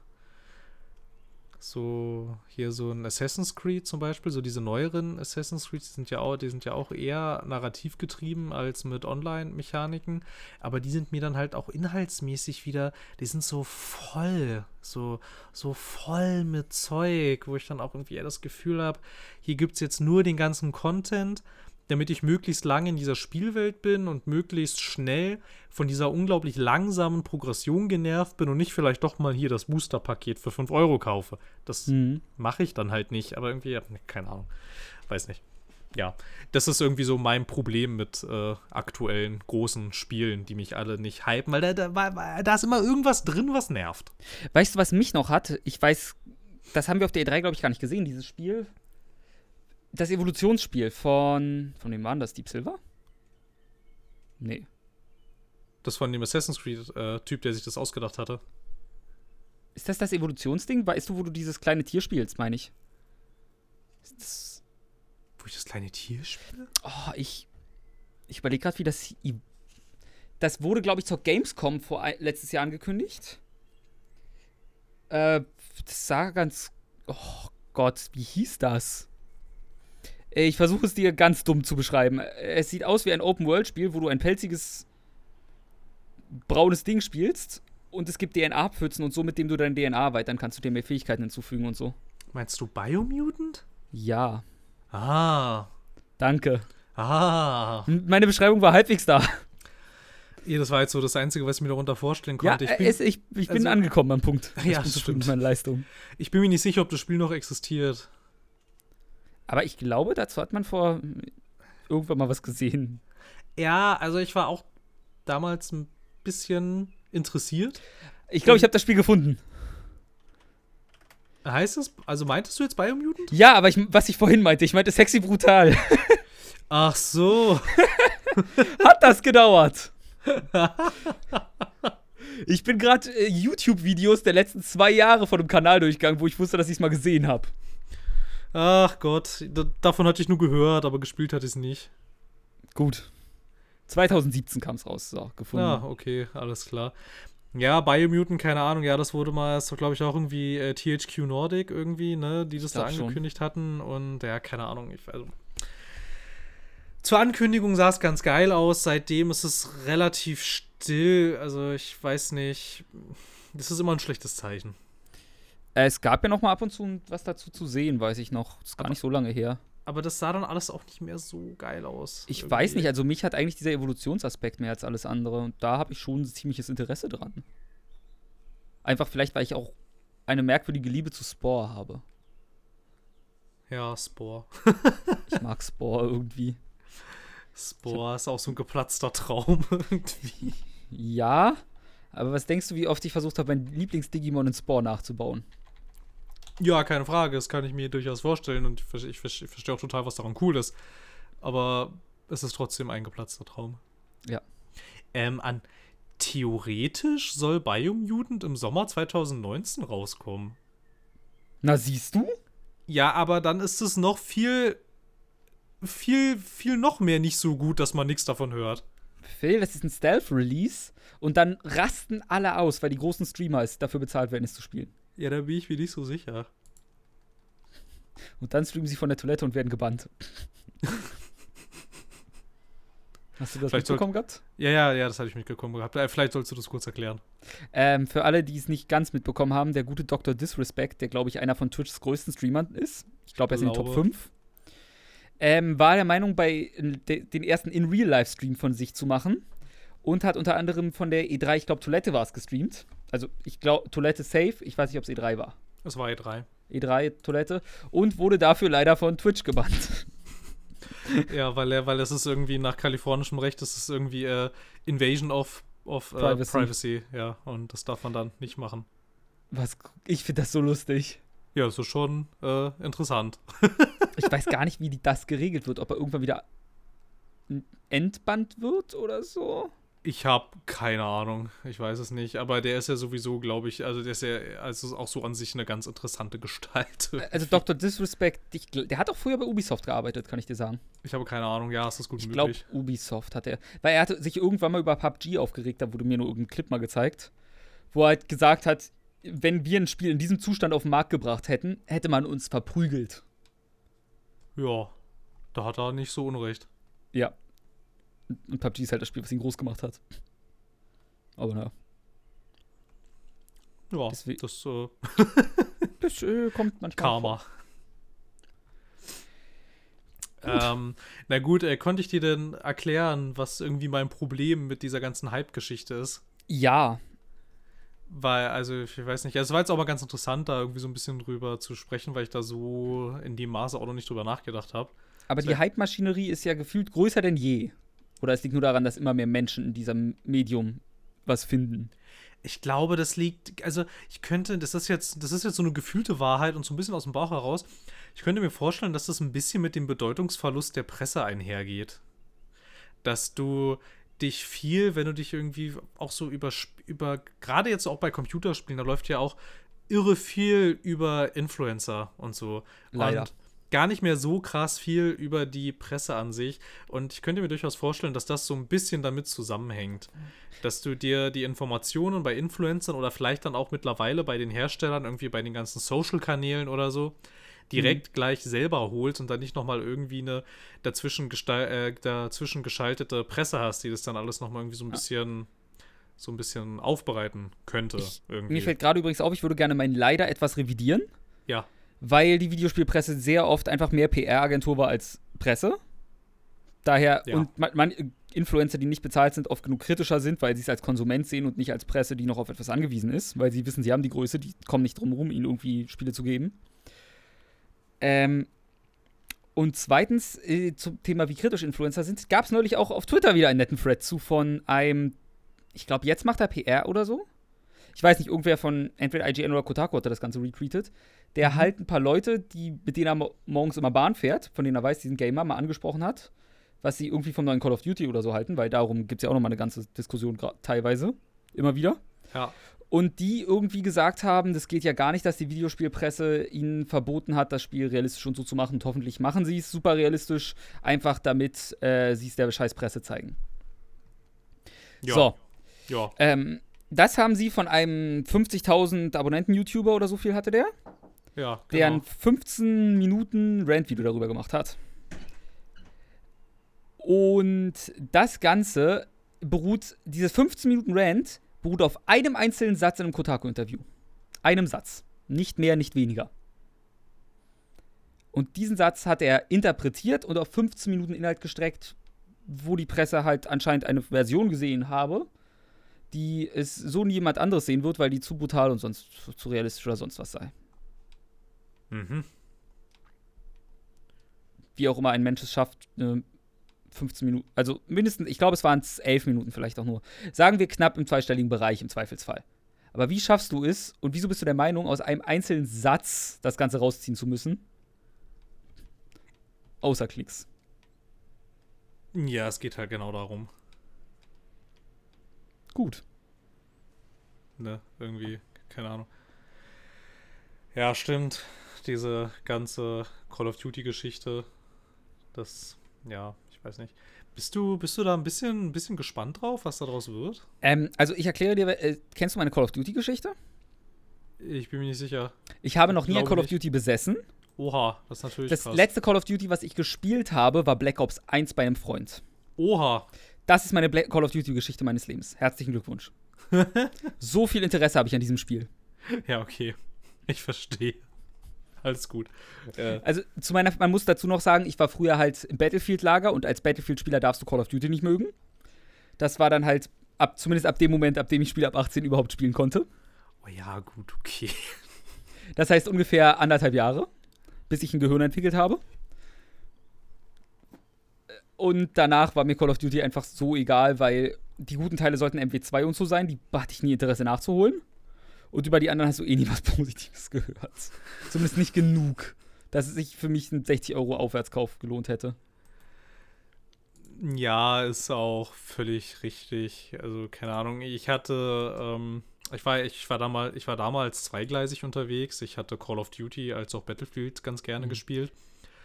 A: so hier so ein Assassin's Creed zum Beispiel, so diese neueren Assassin's Creed, die sind ja auch, die sind ja auch eher narrativ getrieben als mit Online-Mechaniken, aber die sind mir dann halt auch inhaltsmäßig wieder, die sind so voll, so, so voll mit Zeug, wo ich dann auch irgendwie eher das Gefühl habe, hier gibt es jetzt nur den ganzen Content damit ich möglichst lange in dieser Spielwelt bin und möglichst schnell von dieser unglaublich langsamen Progression genervt bin und nicht vielleicht doch mal hier das Booster-Paket für 5 Euro kaufe. Das mhm. mache ich dann halt nicht, aber irgendwie, keine Ahnung, weiß nicht. Ja, das ist irgendwie so mein Problem mit äh, aktuellen großen Spielen, die mich alle nicht hypen, weil da, da, da ist immer irgendwas drin, was nervt.
B: Weißt du, was mich noch hat? Ich weiß, das haben wir auf der E3, glaube ich, gar nicht gesehen, dieses Spiel das Evolutionsspiel von. Von wem war das? Deep Silver? Nee.
A: Das von dem Assassin's Creed-Typ, äh, der sich das ausgedacht hatte.
B: Ist das das Evolutionsding? Weißt du, wo du dieses kleine Tier spielst, meine ich?
A: Das, wo ich das kleine Tier spiele?
B: Oh, ich. Ich überlege gerade, wie das. Das wurde, glaube ich, zur Gamescom vor letztes Jahr angekündigt. Äh, das sah ganz. Oh Gott, wie hieß das? Ich versuche es dir ganz dumm zu beschreiben. Es sieht aus wie ein Open-World-Spiel, wo du ein pelziges braunes Ding spielst und es gibt DNA-Pfützen und so, mit dem du dein DNA erweitern kannst, du dir mehr Fähigkeiten hinzufügen und so.
A: Meinst du Biomutant?
B: Ja.
A: Ah.
B: Danke.
A: Ah.
B: Meine Beschreibung war halbwegs da.
A: Ja, das war jetzt so das Einzige, was ich mir darunter vorstellen konnte.
B: Ja, ich bin, es, ich, ich bin also, angekommen am Punkt.
A: Ja, das stimmt.
B: Mit meiner Leistung.
A: Ich bin mir nicht sicher, ob das Spiel noch existiert.
B: Aber ich glaube, dazu hat man vor irgendwann mal was gesehen.
A: Ja, also ich war auch damals ein bisschen interessiert.
B: Ich glaube, ich habe das Spiel gefunden.
A: Heißt es, also meintest du jetzt Biomutant?
B: Ja, aber ich, was ich vorhin meinte, ich meinte sexy brutal.
A: Ach so.
B: Hat das gedauert? ich bin gerade äh, YouTube-Videos der letzten zwei Jahre von dem Kanal durchgegangen, wo ich wusste, dass ich es mal gesehen habe.
A: Ach Gott, davon hatte ich nur gehört, aber gespielt hatte ich es nicht.
B: Gut. 2017 kam es raus, so, gefunden.
A: Ah, okay, alles klar. Ja, Biomutant, keine Ahnung, ja, das wurde mal, war, glaube ich, auch irgendwie äh, THQ Nordic irgendwie, ne, die das da angekündigt schon. hatten. Und ja, keine Ahnung, ich, also. Zur Ankündigung sah es ganz geil aus, seitdem ist es relativ still. Also ich weiß nicht. Das ist immer ein schlechtes Zeichen.
B: Es gab ja noch mal ab und zu was dazu zu sehen, weiß ich noch. Das ist gar aber, nicht so lange her.
A: Aber das sah dann alles auch nicht mehr so geil aus.
B: Ich irgendwie. weiß nicht, also mich hat eigentlich dieser Evolutionsaspekt mehr als alles andere. Und da habe ich schon ein ziemliches Interesse dran. Einfach vielleicht, weil ich auch eine merkwürdige Liebe zu Spore habe.
A: Ja, Spore.
B: ich mag Spore irgendwie.
A: Spore ist auch so ein geplatzter Traum irgendwie.
B: Ja, aber was denkst du, wie oft ich versucht habe, mein Lieblings-Digimon in Spore nachzubauen?
A: Ja, keine Frage, das kann ich mir durchaus vorstellen und ich, ich, ich verstehe auch total, was daran cool ist. Aber es ist trotzdem ein geplatzter Traum.
B: Ja.
A: Ähm, an theoretisch soll Biomutant im Sommer 2019 rauskommen.
B: Na, siehst du?
A: Ja, aber dann ist es noch viel, viel, viel noch mehr nicht so gut, dass man nichts davon hört.
B: Phil, das ist ein Stealth-Release und dann rasten alle aus, weil die großen Streamer dafür bezahlt werden, es zu spielen.
A: Ja, da bin ich mir nicht so sicher.
B: Und dann streamen sie von der Toilette und werden gebannt. Hast du das vielleicht mitbekommen soll, gehabt?
A: Ja, ja, ja, das habe ich mitbekommen gehabt. Äh, vielleicht sollst du das kurz erklären.
B: Ähm, für alle, die es nicht ganz mitbekommen haben, der gute Dr. Disrespect, der, glaube ich, einer von Twitchs größten Streamern ist, ich glaube, er ist in den Top 5, ähm, war der Meinung, bei de, den ersten In-Real-Life-Stream von sich zu machen und hat unter anderem von der E3, ich glaube, Toilette war es gestreamt. Also, ich glaube, Toilette safe. Ich weiß nicht, ob es E3 war.
A: Es war E3.
B: E3 Toilette und wurde dafür leider von Twitch gebannt.
A: ja, weil er, weil es ist irgendwie nach kalifornischem Recht, das ist irgendwie äh, Invasion of, of uh, Privacy. Privacy. Ja, und das darf man dann nicht machen.
B: Was? Ich finde das so lustig.
A: Ja, das ist schon äh, interessant.
B: ich weiß gar nicht, wie das geregelt wird, ob er irgendwann wieder entbannt wird oder so?
A: Ich habe keine Ahnung. Ich weiß es nicht. Aber der ist ja sowieso, glaube ich, also der ist ja also auch so an sich eine ganz interessante Gestalt.
B: Also Dr. Disrespect, ich, der hat auch früher bei Ubisoft gearbeitet, kann ich dir sagen.
A: Ich habe keine Ahnung. Ja, ist das gut
B: ich
A: möglich?
B: Ich glaube, Ubisoft hat er. Weil er hatte sich irgendwann mal über PUBG aufgeregt, da wurde mir nur irgendein Clip mal gezeigt, wo er halt gesagt hat, wenn wir ein Spiel in diesem Zustand auf den Markt gebracht hätten, hätte man uns verprügelt.
A: Ja, da hat er nicht so Unrecht.
B: Ja, und PUBG ist halt das Spiel, was ihn groß gemacht hat. Aber naja.
A: Ja, Deswegen, das, äh
B: das äh, kommt manchmal.
A: Karma. Ähm, na gut, äh, konnte ich dir denn erklären, was irgendwie mein Problem mit dieser ganzen Hype-Geschichte ist?
B: Ja.
A: Weil, also, ich weiß nicht, also, es war jetzt auch mal ganz interessant, da irgendwie so ein bisschen drüber zu sprechen, weil ich da so in dem Maße auch noch nicht drüber nachgedacht habe.
B: Aber die Hype-Maschinerie ist ja gefühlt größer denn je. Oder es liegt nur daran, dass immer mehr Menschen in diesem Medium was finden?
A: Ich glaube, das liegt, also ich könnte, das ist jetzt, das ist jetzt so eine gefühlte Wahrheit und so ein bisschen aus dem Bauch heraus. Ich könnte mir vorstellen, dass das ein bisschen mit dem Bedeutungsverlust der Presse einhergeht. Dass du dich viel, wenn du dich irgendwie auch so über, über gerade jetzt auch bei Computerspielen, da läuft ja auch irre viel über Influencer und so.
B: Leider.
A: Und gar nicht mehr so krass viel über die Presse an sich. Und ich könnte mir durchaus vorstellen, dass das so ein bisschen damit zusammenhängt. Dass du dir die Informationen bei Influencern oder vielleicht dann auch mittlerweile bei den Herstellern, irgendwie bei den ganzen Social-Kanälen oder so, direkt mhm. gleich selber holst und dann nicht nochmal irgendwie eine dazwischen, äh, dazwischen geschaltete Presse hast, die das dann alles nochmal irgendwie so ein bisschen so ein bisschen aufbereiten könnte.
B: Ich, mir fällt gerade übrigens auf, ich würde gerne meinen Leider etwas revidieren.
A: Ja
B: weil die Videospielpresse sehr oft einfach mehr PR-Agentur war als Presse. Daher, ja. und man, man, Influencer, die nicht bezahlt sind, oft genug kritischer sind, weil sie es als Konsument sehen und nicht als Presse, die noch auf etwas angewiesen ist, weil sie wissen, sie haben die Größe, die kommen nicht drum herum, ihnen irgendwie Spiele zu geben. Ähm, und zweitens, äh, zum Thema, wie kritisch Influencer sind, gab es neulich auch auf Twitter wieder einen netten Thread zu von einem, ich glaube, jetzt macht er PR oder so. Ich weiß nicht, irgendwer von entweder IGN oder Kotaku hat das Ganze retweetet der mhm. halt ein paar Leute, die, mit denen er morgens immer Bahn fährt, von denen er weiß, diesen Gamer mal angesprochen hat, was sie irgendwie vom neuen Call of Duty oder so halten, weil darum gibt es ja auch nochmal eine ganze Diskussion teilweise. Immer wieder.
A: Ja.
B: Und die irgendwie gesagt haben, das geht ja gar nicht, dass die Videospielpresse ihnen verboten hat, das Spiel realistisch und so zu machen. Und hoffentlich machen sie es super realistisch, einfach damit äh, sie es der Scheißpresse zeigen.
A: Ja.
B: So.
A: Ja.
B: Ähm, das haben sie von einem 50.000 Abonnenten-YouTuber oder so viel hatte der.
A: Ja, genau.
B: Der ein 15 Minuten Rant-Video darüber gemacht hat. Und das Ganze beruht, dieses 15 Minuten Rant beruht auf einem einzelnen Satz in einem Kotaku-Interview. Einem Satz. Nicht mehr, nicht weniger. Und diesen Satz hat er interpretiert und auf 15 Minuten Inhalt gestreckt, wo die Presse halt anscheinend eine Version gesehen habe, die es so niemand anderes sehen wird, weil die zu brutal und sonst zu realistisch oder sonst was sei.
A: Mhm.
B: Wie auch immer ein Mensch es schafft, äh, 15 Minuten, also mindestens, ich glaube, es waren 11 Minuten vielleicht auch nur. Sagen wir knapp im zweistelligen Bereich im Zweifelsfall. Aber wie schaffst du es und wieso bist du der Meinung, aus einem einzelnen Satz das Ganze rausziehen zu müssen? Außer Klicks.
A: Ja, es geht halt genau darum.
B: Gut.
A: Ne, irgendwie, keine Ahnung. Ja, stimmt diese ganze Call of Duty-Geschichte. Das, ja, ich weiß nicht. Bist du, bist du da ein bisschen, ein bisschen gespannt drauf, was daraus wird?
B: Ähm, also ich erkläre dir, äh, kennst du meine Call of Duty-Geschichte?
A: Ich bin mir nicht sicher.
B: Ich habe noch nie ein Call of Duty besessen.
A: Oha, das ist natürlich
B: Das
A: krass.
B: letzte Call of Duty, was ich gespielt habe, war Black Ops 1 bei einem Freund.
A: Oha.
B: Das ist meine Black Call of Duty-Geschichte meines Lebens. Herzlichen Glückwunsch. so viel Interesse habe ich an diesem Spiel.
A: Ja, okay. Ich verstehe. Alles gut.
B: Äh. Also zu meiner, man muss dazu noch sagen, ich war früher halt im Battlefield-Lager und als Battlefield-Spieler darfst du Call of Duty nicht mögen. Das war dann halt ab, zumindest ab dem Moment, ab dem ich Spiel ab 18 überhaupt spielen konnte.
A: Oh ja, gut, okay.
B: Das heißt ungefähr anderthalb Jahre, bis ich ein Gehirn entwickelt habe. Und danach war mir Call of Duty einfach so egal, weil die guten Teile sollten MW2 und so sein, die hatte ich nie Interesse nachzuholen. Und über die anderen hast du eh nie was Positives gehört. Zumindest nicht genug, dass es sich für mich ein 60 Euro Aufwärtskauf gelohnt hätte.
A: Ja, ist auch völlig richtig. Also, keine Ahnung. Ich hatte, ähm, ich war, ich war damals, ich war damals zweigleisig unterwegs. Ich hatte Call of Duty als auch Battlefield ganz gerne mhm. gespielt.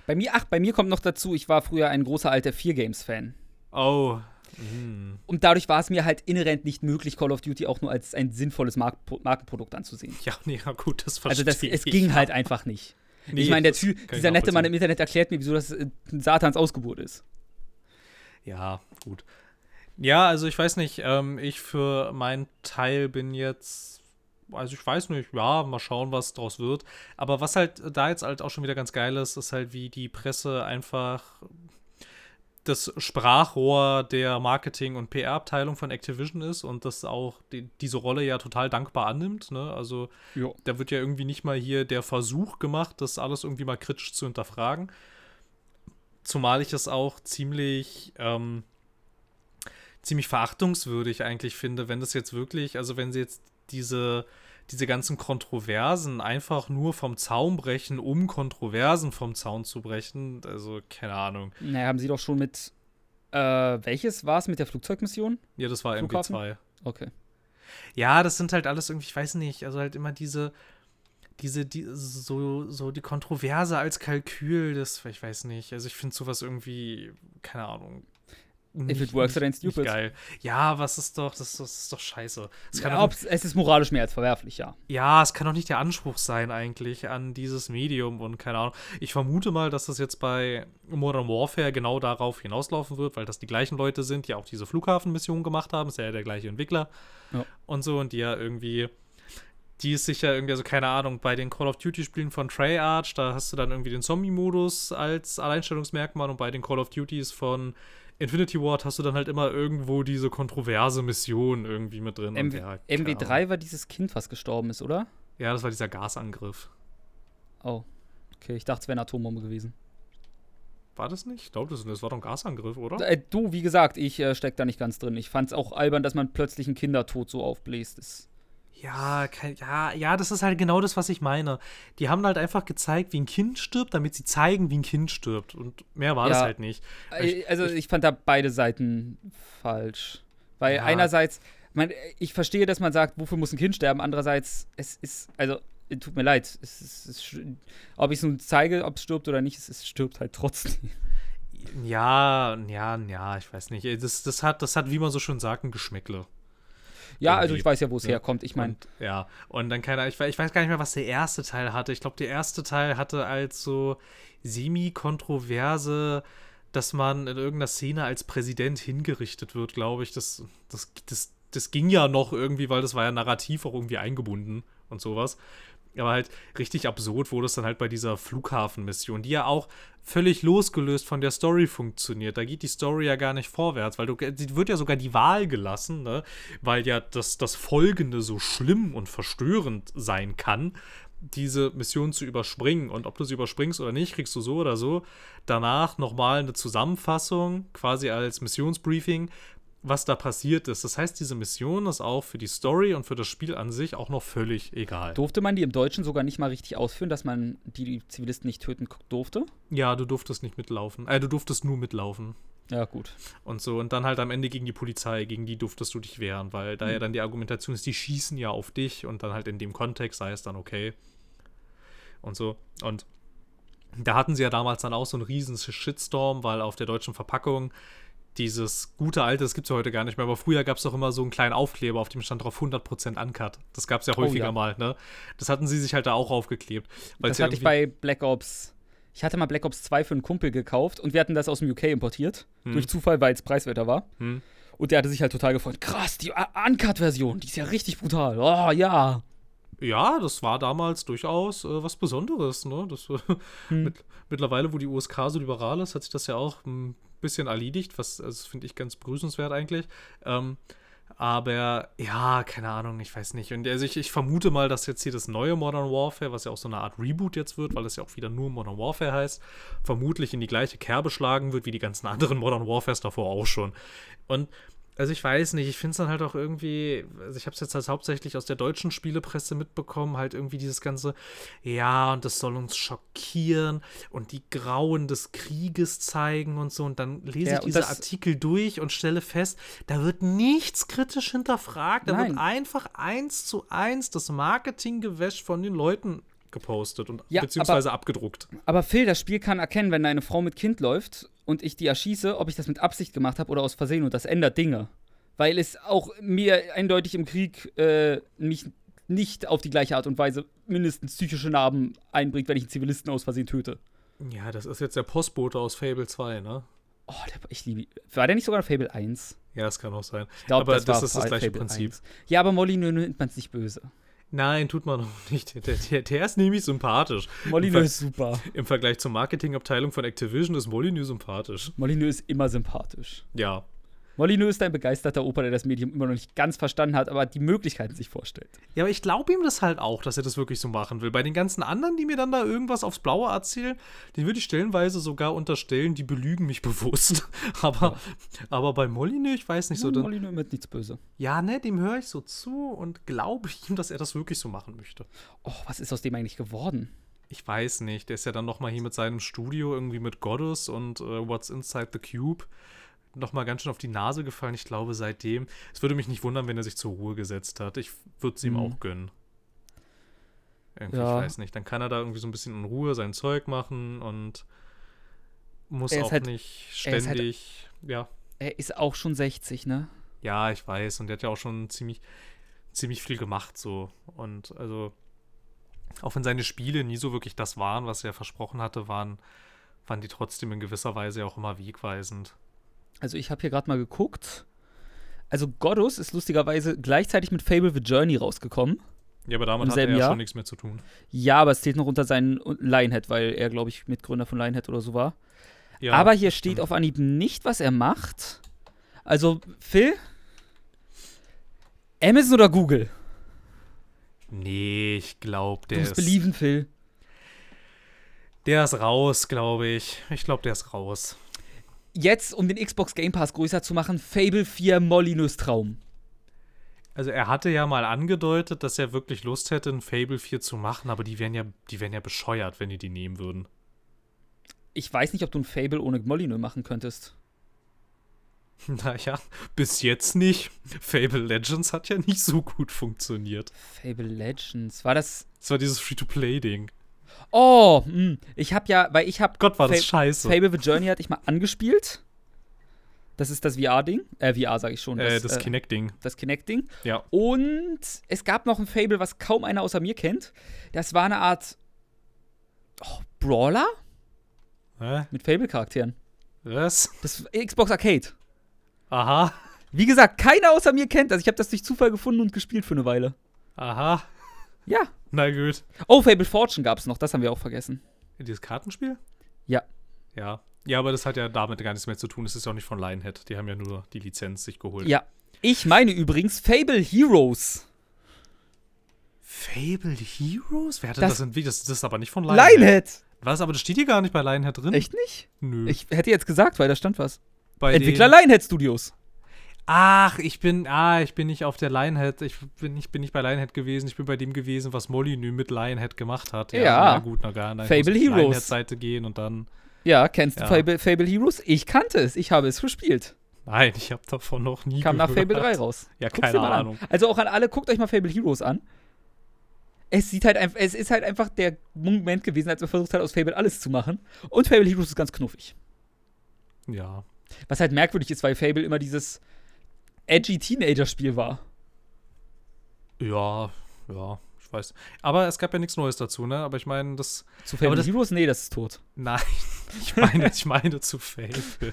B: Bei mir, ach, bei mir kommt noch dazu, ich war früher ein großer alter Vier Games-Fan.
A: Oh.
B: Mhm. Und dadurch war es mir halt inhärent nicht möglich, Call of Duty auch nur als ein sinnvolles Mark Markenprodukt anzusehen.
A: Ja, nee, ja, gut, das
B: verstehe also das, es ging halt einfach nicht. Nee, ich meine, dieser nette Mann im Internet erklärt mir, wieso das äh, Satans Ausgeburt ist.
A: Ja, gut. Ja, also ich weiß nicht, ähm, ich für meinen Teil bin jetzt, also ich weiß nicht, ja, mal schauen, was draus wird. Aber was halt da jetzt halt auch schon wieder ganz geil ist, ist halt, wie die Presse einfach das Sprachrohr der Marketing- und PR-Abteilung von Activision ist und das auch die, diese Rolle ja total dankbar annimmt. Ne? Also jo. da wird ja irgendwie nicht mal hier der Versuch gemacht, das alles irgendwie mal kritisch zu hinterfragen. Zumal ich es auch ziemlich, ähm, ziemlich verachtungswürdig eigentlich finde, wenn das jetzt wirklich, also wenn sie jetzt diese, diese ganzen Kontroversen einfach nur vom Zaun brechen, um Kontroversen vom Zaun zu brechen. Also, keine Ahnung.
B: Naja, haben sie doch schon mit. Äh, welches war es mit der Flugzeugmission?
A: Ja, das war MB2.
B: Okay.
A: Ja, das sind halt alles irgendwie, ich weiß nicht, also halt immer diese diese, die, so, so die Kontroverse als Kalkül, das, ich weiß nicht. Also ich finde sowas irgendwie, keine Ahnung.
B: Nicht, If it works, then stupid.
A: Geil. Ja, was ist doch, das, das ist doch scheiße.
B: Es, ja, doch, es ist moralisch mehr als verwerflich, ja.
A: Ja, es kann doch nicht der Anspruch sein, eigentlich, an dieses Medium und keine Ahnung. Ich vermute mal, dass das jetzt bei Modern Warfare genau darauf hinauslaufen wird, weil das die gleichen Leute sind, die auch diese Flughafenmission gemacht haben. Ist ja der gleiche Entwickler. Ja. Und so, und die ja irgendwie die ist sicher irgendwie, also keine Ahnung, bei den Call of Duty-Spielen von Treyarch, da hast du dann irgendwie den Zombie-Modus als Alleinstellungsmerkmal und bei den Call of Duties von Infinity Ward hast du dann halt immer irgendwo diese kontroverse Mission irgendwie mit drin.
B: MW ja, MW3 war dieses Kind, was gestorben ist, oder?
A: Ja, das war dieser Gasangriff.
B: Oh, okay, ich dachte, es wäre eine Atombombe gewesen.
A: War das nicht? Ich glaube, das, das, war doch ein Gasangriff, oder?
B: Äh, du, wie gesagt, ich äh, steck da nicht ganz drin. Ich fand es auch albern, dass man plötzlich einen Kindertod so aufbläst. Das
A: ja, kein, ja, ja, das ist halt genau das, was ich meine. Die haben halt einfach gezeigt, wie ein Kind stirbt, damit sie zeigen, wie ein Kind stirbt. Und mehr war ja, das halt nicht.
B: Äh, ich, also ich, ich, fand da beide Seiten falsch. Weil ja. einerseits, man, ich verstehe, dass man sagt, wofür muss ein Kind sterben? Andererseits, es ist, also tut mir leid, es ist, es ist, ob ich es nun zeige, ob es stirbt oder nicht, es, es stirbt halt trotzdem.
A: Ja, ja, ja, ich weiß nicht. Das, das, hat, das hat, wie man so schön sagt, ein Geschmäckle.
B: Ja, also ich weiß ja, wo es ja. herkommt. Ich meine.
A: Ja, und dann keine ich, ich weiß gar nicht mehr, was der erste Teil hatte. Ich glaube, der erste Teil hatte als so semi-kontroverse, dass man in irgendeiner Szene als Präsident hingerichtet wird, glaube ich. Das, das, das, das ging ja noch irgendwie, weil das war ja narrativ auch irgendwie eingebunden und sowas. Aber halt richtig absurd wurde es dann halt bei dieser Flughafenmission, die ja auch völlig losgelöst von der Story funktioniert. Da geht die Story ja gar nicht vorwärts, weil du, wird ja sogar die Wahl gelassen, ne? weil ja das, das Folgende so schlimm und verstörend sein kann, diese Mission zu überspringen. Und ob du sie überspringst oder nicht, kriegst du so oder so danach nochmal eine Zusammenfassung, quasi als Missionsbriefing, was da passiert ist. Das heißt, diese Mission ist auch für die Story und für das Spiel an sich auch noch völlig egal.
B: Durfte man die im Deutschen sogar nicht mal richtig ausführen, dass man die Zivilisten nicht töten durfte?
A: Ja, du durftest nicht mitlaufen. Äh, du durftest nur mitlaufen.
B: Ja, gut.
A: Und so, und dann halt am Ende gegen die Polizei, gegen die durftest du dich wehren, weil da hm. ja dann die Argumentation ist, die schießen ja auf dich und dann halt in dem Kontext sei es dann okay. Und so. Und da hatten sie ja damals dann auch so einen riesen Shitstorm, weil auf der deutschen Verpackung dieses gute alte, das gibt es ja heute gar nicht mehr, aber früher gab es doch immer so einen kleinen Aufkleber, auf dem stand drauf 100% Uncut. Das gab es ja häufiger oh, ja. mal, ne? Das hatten sie sich halt da auch aufgeklebt.
B: Das
A: ja
B: hatte ich bei Black Ops. Ich hatte mal Black Ops 2 für einen Kumpel gekauft und wir hatten das aus dem UK importiert. Hm. Durch Zufall, weil es preiswerter war. Hm. Und der hatte sich halt total gefreut. Krass, die Uncut-Version, die ist ja richtig brutal. Oh, ja.
A: Ja, das war damals durchaus äh, was Besonderes, ne? Das, hm. mit, mittlerweile, wo die USK so liberal ist, hat sich das ja auch ein bisschen erledigt, was also, finde ich ganz begrüßenswert eigentlich. Ähm, aber ja, keine Ahnung, ich weiß nicht. Und also ich, ich, vermute mal, dass jetzt hier das neue Modern Warfare, was ja auch so eine Art Reboot jetzt wird, weil es ja auch wieder nur Modern Warfare heißt, vermutlich in die gleiche Kerbe schlagen wird wie die ganzen anderen Modern Warfares davor auch schon. Und Also ich weiß nicht, ich finde es dann halt auch irgendwie, also ich habe es jetzt halt hauptsächlich aus der deutschen Spielepresse mitbekommen, halt irgendwie dieses ganze, ja, und das soll uns schockieren und die Grauen des Krieges zeigen und so. Und dann lese
B: Ja,
A: ich diese Artikel durch und stelle fest, da wird nichts kritisch hinterfragt, da
B: Nein.
A: wird einfach eins zu eins das Marketinggewäsch von den Leuten gepostet und
B: Ja,
A: beziehungsweise abgedruckt.
B: Aber Phil, das Spiel kann erkennen, wenn eine Frau mit Kind läuft und ich die erschieße, ob ich das mit Absicht gemacht habe oder aus Versehen und das ändert Dinge. Weil es auch mir eindeutig im Krieg äh, mich nicht auf die gleiche Art und Weise mindestens psychische Narben einbringt, wenn ich einen Zivilisten aus Versehen töte.
A: Ja, das ist jetzt der Postbote aus Fable 2, ne?
B: Oh, der, ich liebe. War der nicht sogar in Fable 1?
A: Ja, das kann auch sein.
B: Ich glaube,
A: Aber
B: das,
A: das ist das gleiche
B: Fable
A: Prinzip.
B: 1. Ja, aber Molly nimmt man es nicht böse.
A: Nein, tut man noch nicht. Der, der, der ist nämlich sympathisch.
B: Molyneux ist super.
A: Im Vergleich zur Marketingabteilung von Activision ist Molyneux sympathisch.
B: Molyneux ist immer sympathisch.
A: Ja.
B: Molyneux ist ein begeisterter Opa, der das Medium immer noch nicht ganz verstanden hat, aber die Möglichkeiten sich vorstellt.
A: Ja, aber ich glaube ihm das halt auch, dass er das wirklich so machen will. Bei den ganzen anderen, die mir dann da irgendwas aufs Blaue erzählen, den würde ich stellenweise sogar unterstellen, die belügen mich bewusst. aber, aber bei Molyneux, ich weiß nicht so. Dann,
B: Molyneux mit nichts böse.
A: ja, ne, dem höre ich so zu und glaube ihm, dass er das wirklich so machen möchte.
B: Oh, was ist aus dem eigentlich geworden?
A: Ich weiß nicht. Der ist ja dann noch mal hier mit seinem Studio irgendwie mit Goddess und äh, What's Inside the Cube noch mal ganz schön auf die Nase gefallen. Ich glaube, seitdem. Es würde mich nicht wundern, wenn er sich zur Ruhe gesetzt hat. Ich würde es ihm
B: Mhm.
A: auch gönnen. Irgendwie,
B: Ja.
A: ich weiß nicht. Dann kann er da irgendwie so ein bisschen in Ruhe sein Zeug machen und muss
B: Er
A: auch
B: halt-
A: nicht
B: er halt-
A: ständig. ja.
B: Er ist auch schon 60, ne?
A: Ja, ich weiß. Und der hat ja auch schon ziemlich, ziemlich viel gemacht so. Und also, auch wenn seine Spiele nie so wirklich das waren, was er versprochen hatte, waren, waren die trotzdem in gewisser Weise auch immer wegweisend.
B: Also ich habe hier gerade mal geguckt. Also Godus ist lustigerweise gleichzeitig mit Fable the Journey rausgekommen.
A: Ja, aber damit hat er ja
B: Jahr?
A: schon nichts mehr zu tun.
B: Ja, aber es zählt noch unter seinen Lionhead, weil er, glaube ich, Mitgründer von Lionhead oder so war.
A: Ja,
B: aber hier steht
A: stimmt.
B: auf Anhieb nicht, was er macht. Also, Phil? Amazon oder Google?
A: Nee, ich glaube,
B: Du
A: der
B: musst
A: ist,
B: belieben, Phil.
A: der ist raus, glaube ich. Ich glaube, der ist raus.
B: Jetzt, um den Xbox Game Pass größer zu machen, Fable 4 Molyneux Traum.
A: Also er hatte ja mal angedeutet, dass er wirklich Lust hätte, ein Fable 4 zu machen, aber die wären ja, die wären ja bescheuert, wenn die die nehmen würden.
B: Ich weiß nicht, ob du ein Fable ohne Molyneux machen könntest.
A: Naja, bis jetzt nicht. Fable Legends hat ja nicht so gut funktioniert.
B: Fable Legends. War das.
A: Das war dieses Free-to-Play-Ding.
B: Oh, hm. ich hab ja, weil ich hab.
A: Gott, war das
B: Fa-
A: scheiße.
B: Fable the Journey hatte ich mal angespielt. Das ist das VR-Ding. Äh, VR sage ich schon.
A: äh, das
B: äh,
A: Kinect-Ding.
B: das Kinect-Ding.
A: Ja.
B: Und es gab noch ein Fable, was kaum einer außer mir kennt. Das war eine Art oh, Brawler
A: Hä?
B: mit Fable-Charakteren.
A: Was?
B: Das Xbox Arcade.
A: Aha.
B: Wie gesagt, keiner außer mir kennt das. Ich habe das durch Zufall gefunden und gespielt für eine Weile.
A: Aha.
B: Ja.
A: Na gut.
B: Oh, Fable Fortune gab es noch. Das haben wir auch vergessen.
A: Dieses Kartenspiel?
B: Ja.
A: Ja. Ja, aber das hat ja damit gar nichts mehr zu tun. Es ist ja auch nicht von Lionhead. Die haben ja nur die Lizenz sich geholt.
B: Ja. Ich meine übrigens Fable Heroes.
A: Fable Heroes? Wer hatte
B: Das-
A: das, entwickelt? Das, das ist aber nicht von Lionhead.
B: Lionhead.
A: Was? Aber das steht hier gar nicht bei Lionhead drin.
B: Echt nicht?
A: Nö.
B: Ich hätte jetzt gesagt, weil da stand was.
A: bei
B: Entwickler Lionhead Studios.
A: Ach, ich bin, ah, ich bin nicht auf der Lionhead. Ich bin, ich bin nicht bei Lionhead gewesen. Ich bin bei dem gewesen, was Molyneux mit Lionhead gemacht hat.
B: Ja.
A: Na gut, na gar nicht.
B: Fable Heroes.
A: Lionhead-Seite gehen und dann.
B: Ja, kennst du
A: Ja.
B: Fable, Fable Heroes? Ich kannte es. Ich habe es gespielt.
A: Nein, ich habe davon noch nie
B: Kam nach
A: gehört.
B: Fable 3 raus.
A: Ja,
B: Guck's
A: keine Ahnung.
B: An. Also auch an alle, guckt euch mal Fable Heroes an. Es sieht halt einfach, es ist halt einfach der Moment gewesen, als man versucht hat, aus Fable alles zu machen. Und Fable Heroes ist ganz knuffig.
A: Ja.
B: Was halt merkwürdig ist, weil Fable immer dieses edgy Teenager-Spiel war.
A: Ja, ja, ich weiß. Aber es gab ja nichts Neues dazu, ne? Aber ich meine, das.
B: Zu Fable
A: das-
B: Heroes? Nee, das ist tot.
A: Nein, ich meine, ich meine zu Fable.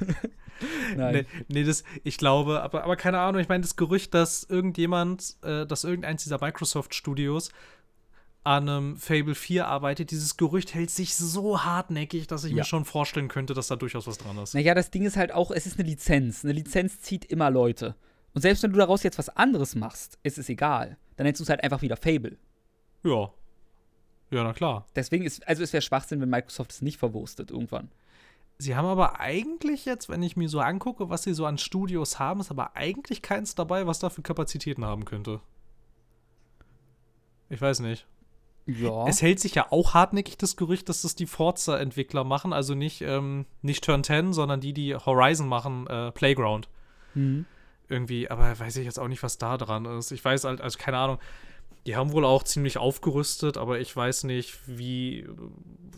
B: Nein.
A: Nee, nee, das, ich glaube, aber, aber keine Ahnung, ich meine, das Gerücht, dass irgendjemand, äh, dass irgendeins dieser Microsoft-Studios an einem Fable 4 arbeitet, dieses Gerücht hält sich so hartnäckig, dass ich
B: Ja.
A: mir schon vorstellen könnte, dass da durchaus was dran ist.
B: Naja, das Ding ist halt auch, es ist eine Lizenz. Eine Lizenz zieht immer Leute. Und selbst wenn du daraus jetzt was anderes machst, ist es egal. Dann nennst du es halt einfach wieder Fable.
A: Ja. Ja, na klar.
B: Deswegen ist, also es wäre Schwachsinn, wenn Microsoft es nicht verwurstet irgendwann.
A: Sie haben aber eigentlich jetzt, wenn ich mir so angucke, was sie so an Studios haben, ist aber eigentlich keins dabei, was da für Kapazitäten haben könnte. Ich weiß nicht.
B: Ja.
A: Es hält sich ja auch hartnäckig das Gerücht, dass das die Forza-Entwickler machen, also nicht, ähm, nicht Turn 10, sondern die, die Horizon machen, äh, Playground.
B: Mhm.
A: Irgendwie, aber weiß ich jetzt auch nicht, was da dran ist. Ich weiß halt, also keine Ahnung. Die haben wohl auch ziemlich aufgerüstet, aber ich weiß nicht, wie,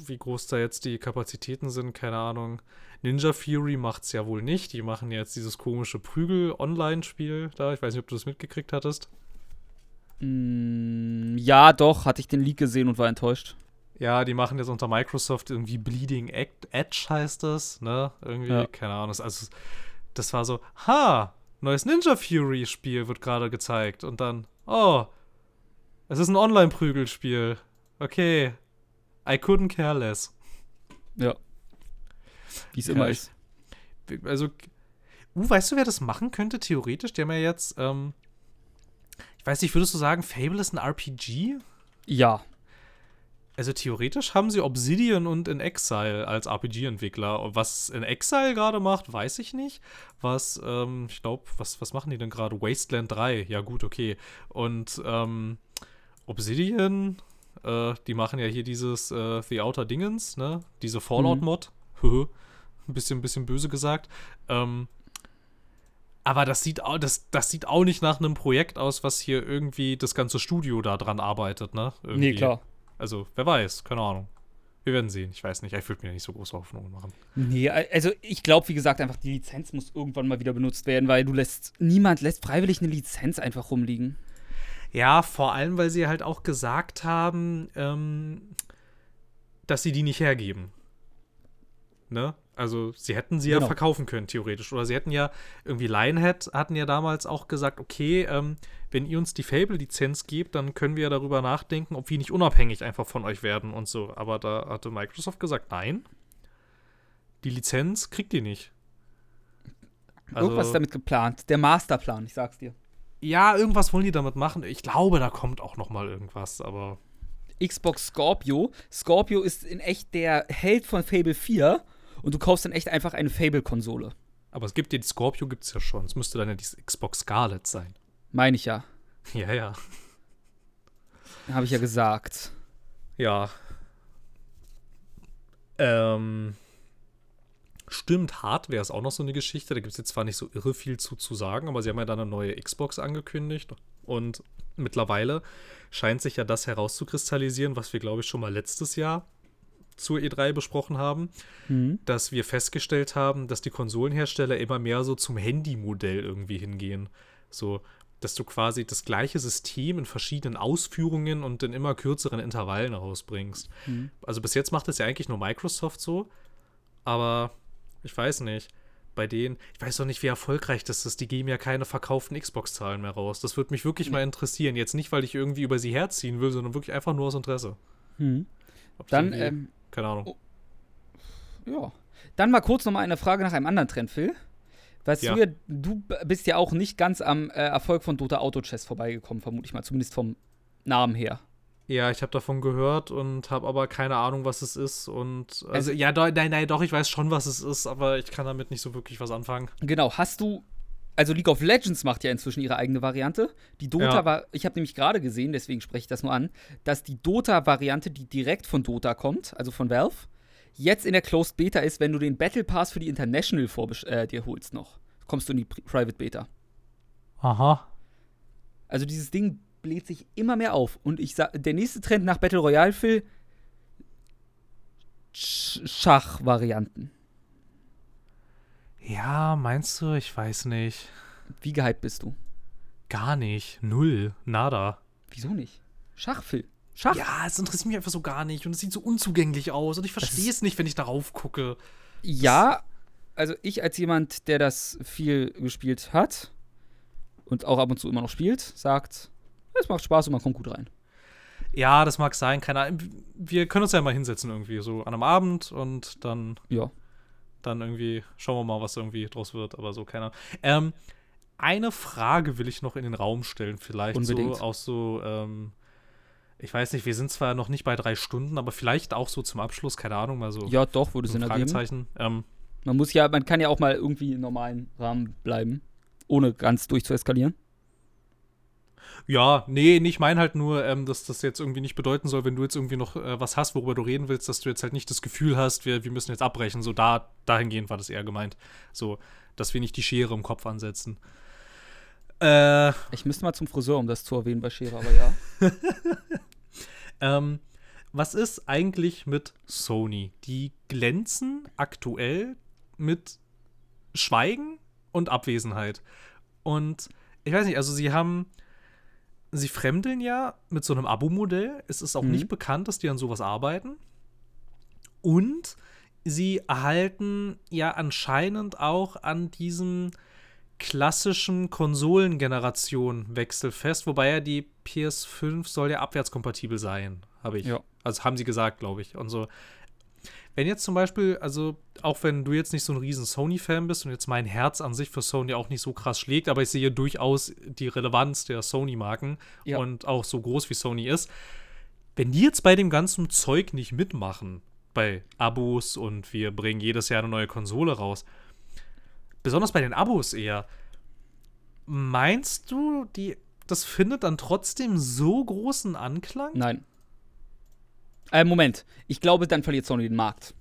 A: wie groß da jetzt die Kapazitäten sind, keine Ahnung. Ninja Fury macht's ja wohl nicht. Die machen jetzt dieses komische Prügel-Online-Spiel da. Ich weiß nicht, ob du das mitgekriegt hattest.
B: Mm, ja, doch, hatte ich den Leak gesehen und war enttäuscht.
A: Ja, die machen jetzt unter Microsoft irgendwie Bleeding Edge heißt das, ne? Irgendwie,
B: Ja.
A: keine Ahnung. Also, das war so, ha, neues Ninja Fury Spiel wird gerade gezeigt. Und dann, oh, es ist ein Online-Prügelspiel. Okay. I couldn't care less.
B: Ja. Wie es immer
A: ich-
B: ist.
A: Also, uh, weißt du, wer das machen könnte, theoretisch? Die haben ja jetzt, ähm, ich weiß nicht, würdest du sagen, Fable ist ein RPG?
B: Ja.
A: Also theoretisch haben sie Obsidian und In Exile als RPG-Entwickler. Was In Exile gerade macht, weiß ich nicht. Was, ähm, ich glaube, was, was machen die denn gerade? Wasteland 3, ja gut, okay. Und ähm, Obsidian, äh, die machen ja hier dieses äh, The Outer Dingens, ne? Diese Fallout-Mod. Ein bisschen, bisschen böse gesagt. Ähm, aber das sieht, auch, das, das sieht auch nicht nach einem Projekt aus, was hier irgendwie das ganze Studio da dran arbeitet, ne? Irgendwie.
B: Nee, klar.
A: Also, wer weiß, keine Ahnung. Wir werden sehen, ich weiß nicht. Ich würde mir nicht so große Hoffnungen machen.
B: Nee, also ich glaube, wie gesagt, einfach die Lizenz muss irgendwann mal wieder benutzt werden, weil du lässt, niemand lässt freiwillig eine Lizenz einfach rumliegen.
A: Ja, vor allem, weil sie halt auch gesagt haben, ähm, dass sie die nicht hergeben. Ne? Also, sie hätten sie ja
B: Genau.
A: verkaufen können, theoretisch. Oder sie hätten ja, irgendwie Lionhead hatten ja damals auch gesagt, okay, ähm, wenn ihr uns die Fable-Lizenz gebt, dann können wir darüber nachdenken, ob wir nicht unabhängig einfach von euch werden und so. Aber da hatte Microsoft gesagt, nein. Die Lizenz kriegt ihr nicht. Also
B: Irgendwas ist damit geplant. Der Masterplan, ich sag's dir.
A: Ja, irgendwas wollen die damit machen. Ich glaube, da kommt auch noch mal irgendwas, aber
B: Xbox Scorpio. Scorpio ist in echt der Held von Fable 4 und du kaufst dann echt einfach eine Fable-Konsole.
A: aber es gibt ja die Scorpio gibt's ja schon. Es müsste dann ja die Xbox Scarlet sein.
B: Meine ich ja.
A: Ja, ja.
B: Habe ich ja gesagt.
A: Ja. Ähm Stimmt, Hardware ist auch noch so eine Geschichte. Da gibt es jetzt zwar nicht so irre viel zu, zu sagen, aber sie haben ja dann eine neue Xbox angekündigt. Und mittlerweile scheint sich ja das herauszukristallisieren, was wir, glaube ich, schon mal letztes Jahr zur E3 besprochen haben,
B: Mhm.
A: dass wir festgestellt haben, dass die Konsolenhersteller immer mehr so zum Handy-Modell irgendwie hingehen. So, dass du quasi das gleiche System in verschiedenen Ausführungen und in immer kürzeren Intervallen rausbringst.
B: Mhm.
A: Also bis jetzt macht es ja eigentlich nur Microsoft so, aber ich weiß nicht. Bei denen, ich weiß doch nicht, wie erfolgreich das ist. Die geben ja keine verkauften Xbox-Zahlen mehr raus. Das würde mich wirklich mal interessieren. Jetzt nicht, weil ich irgendwie über sie herziehen will, sondern wirklich einfach nur aus Interesse.
B: Mhm.
A: Ob
B: Dann, ähm,
A: keine Ahnung.
B: oh. ja. Dann mal kurz nochmal eine Frage nach einem anderen Trend, Phil. Weißt
A: Ja.
B: du, ja, du bist ja auch nicht ganz am äh, Erfolg von Dota Auto Chess vorbeigekommen, vermute ich mal, zumindest vom Namen her.
A: Ja, ich habe davon gehört und habe aber keine Ahnung, was es ist. Und also,
B: Also-
A: ja, do, nein, nein, doch, ich weiß schon, was es ist, aber ich kann damit nicht so wirklich was anfangen.
B: Genau, hast du. Also League of Legends macht ja inzwischen ihre eigene Variante. Die Dota
A: Ja.
B: war, ich habe nämlich gerade gesehen, deswegen spreche ich das nur an, dass die Dota-Variante, die direkt von Dota kommt, also von Valve, jetzt in der Closed Beta ist, wenn du den Battle Pass für die International äh, dir holst noch. Kommst du in die Pri Private Beta.
A: Aha.
B: Also dieses Ding bläht sich immer mehr auf. Und ich sag, der nächste Trend nach Battle Royale, Phil, Sch Schach-Varianten.
A: Ja, meinst du? Ich weiß nicht.
B: Wie gehypt bist du?
A: Gar nicht. Null. Nada.
B: Wieso nicht? Schach, Phil. Schach?
A: Ja, es interessiert mich einfach so gar nicht und es sieht so unzugänglich aus und ich verstehe es nicht, wenn ich darauf gucke.
B: Ja, also ich als jemand, der das viel gespielt hat und auch ab und zu immer noch spielt, sagt, es macht Spaß und man kommt gut rein.
A: Ja, das mag sein, keine Ahnung. Wir können uns ja mal hinsetzen irgendwie, so an einem Abend und dann,
B: Ja.
A: Dann irgendwie schauen wir mal, was irgendwie draus wird, aber so, keine Ahnung. Ähm, eine Frage will ich noch in den Raum stellen, vielleicht
B: Unbedingt.
A: so auch so, ähm, ich weiß nicht, wir sind zwar noch nicht bei drei Stunden, aber vielleicht auch so zum Abschluss, keine Ahnung, mal so.
B: Ja, doch, würde Sinn.
A: Fragezeichen. Ähm,
B: Man muss ja, man kann ja auch mal irgendwie im normalen Rahmen bleiben, ohne ganz durchzueskalieren.
A: Ja, nee, ich meine halt nur, ähm, dass das jetzt irgendwie nicht bedeuten soll, wenn du jetzt irgendwie noch äh, was hast, worüber du reden willst, dass du jetzt halt nicht das Gefühl hast, wir, wir müssen jetzt abbrechen. So da, dahingehend war das eher gemeint. So, dass wir nicht die Schere im Kopf ansetzen. Äh,
B: Ich müsste mal zum Friseur, um das zu erwähnen bei Schere, aber ja.
A: Ähm, was ist eigentlich mit Sony? Die glänzen aktuell mit Schweigen und Abwesenheit. Und ich weiß nicht, also sie haben, sie fremdeln ja mit so einem Abo-Modell. Es ist auch
B: Mhm.
A: nicht bekannt, dass die an sowas arbeiten. Und sie erhalten ja anscheinend auch an diesem klassischen Konsolengeneration-Wechsel fest, wobei ja die PS5 soll ja abwärtskompatibel sein, habe ich.
B: Ja.
A: Also haben sie gesagt, glaube ich. Und so. Wenn jetzt zum Beispiel, also auch wenn du jetzt nicht so ein riesen Sony-Fan bist und jetzt mein Herz an sich für Sony auch nicht so krass schlägt, aber ich sehe durchaus die Relevanz der Sony-Marken
B: Ja.
A: und auch so groß wie Sony ist, wenn die jetzt bei dem ganzen Zeug nicht mitmachen, bei Abos und wir bringen jedes Jahr eine neue Konsole raus, besonders bei den Abos eher, meinst du, die, das findet dann trotzdem so großen Anklang?
B: Nein. Äh, Moment. Ich glaube, dann verliert Sony den Markt.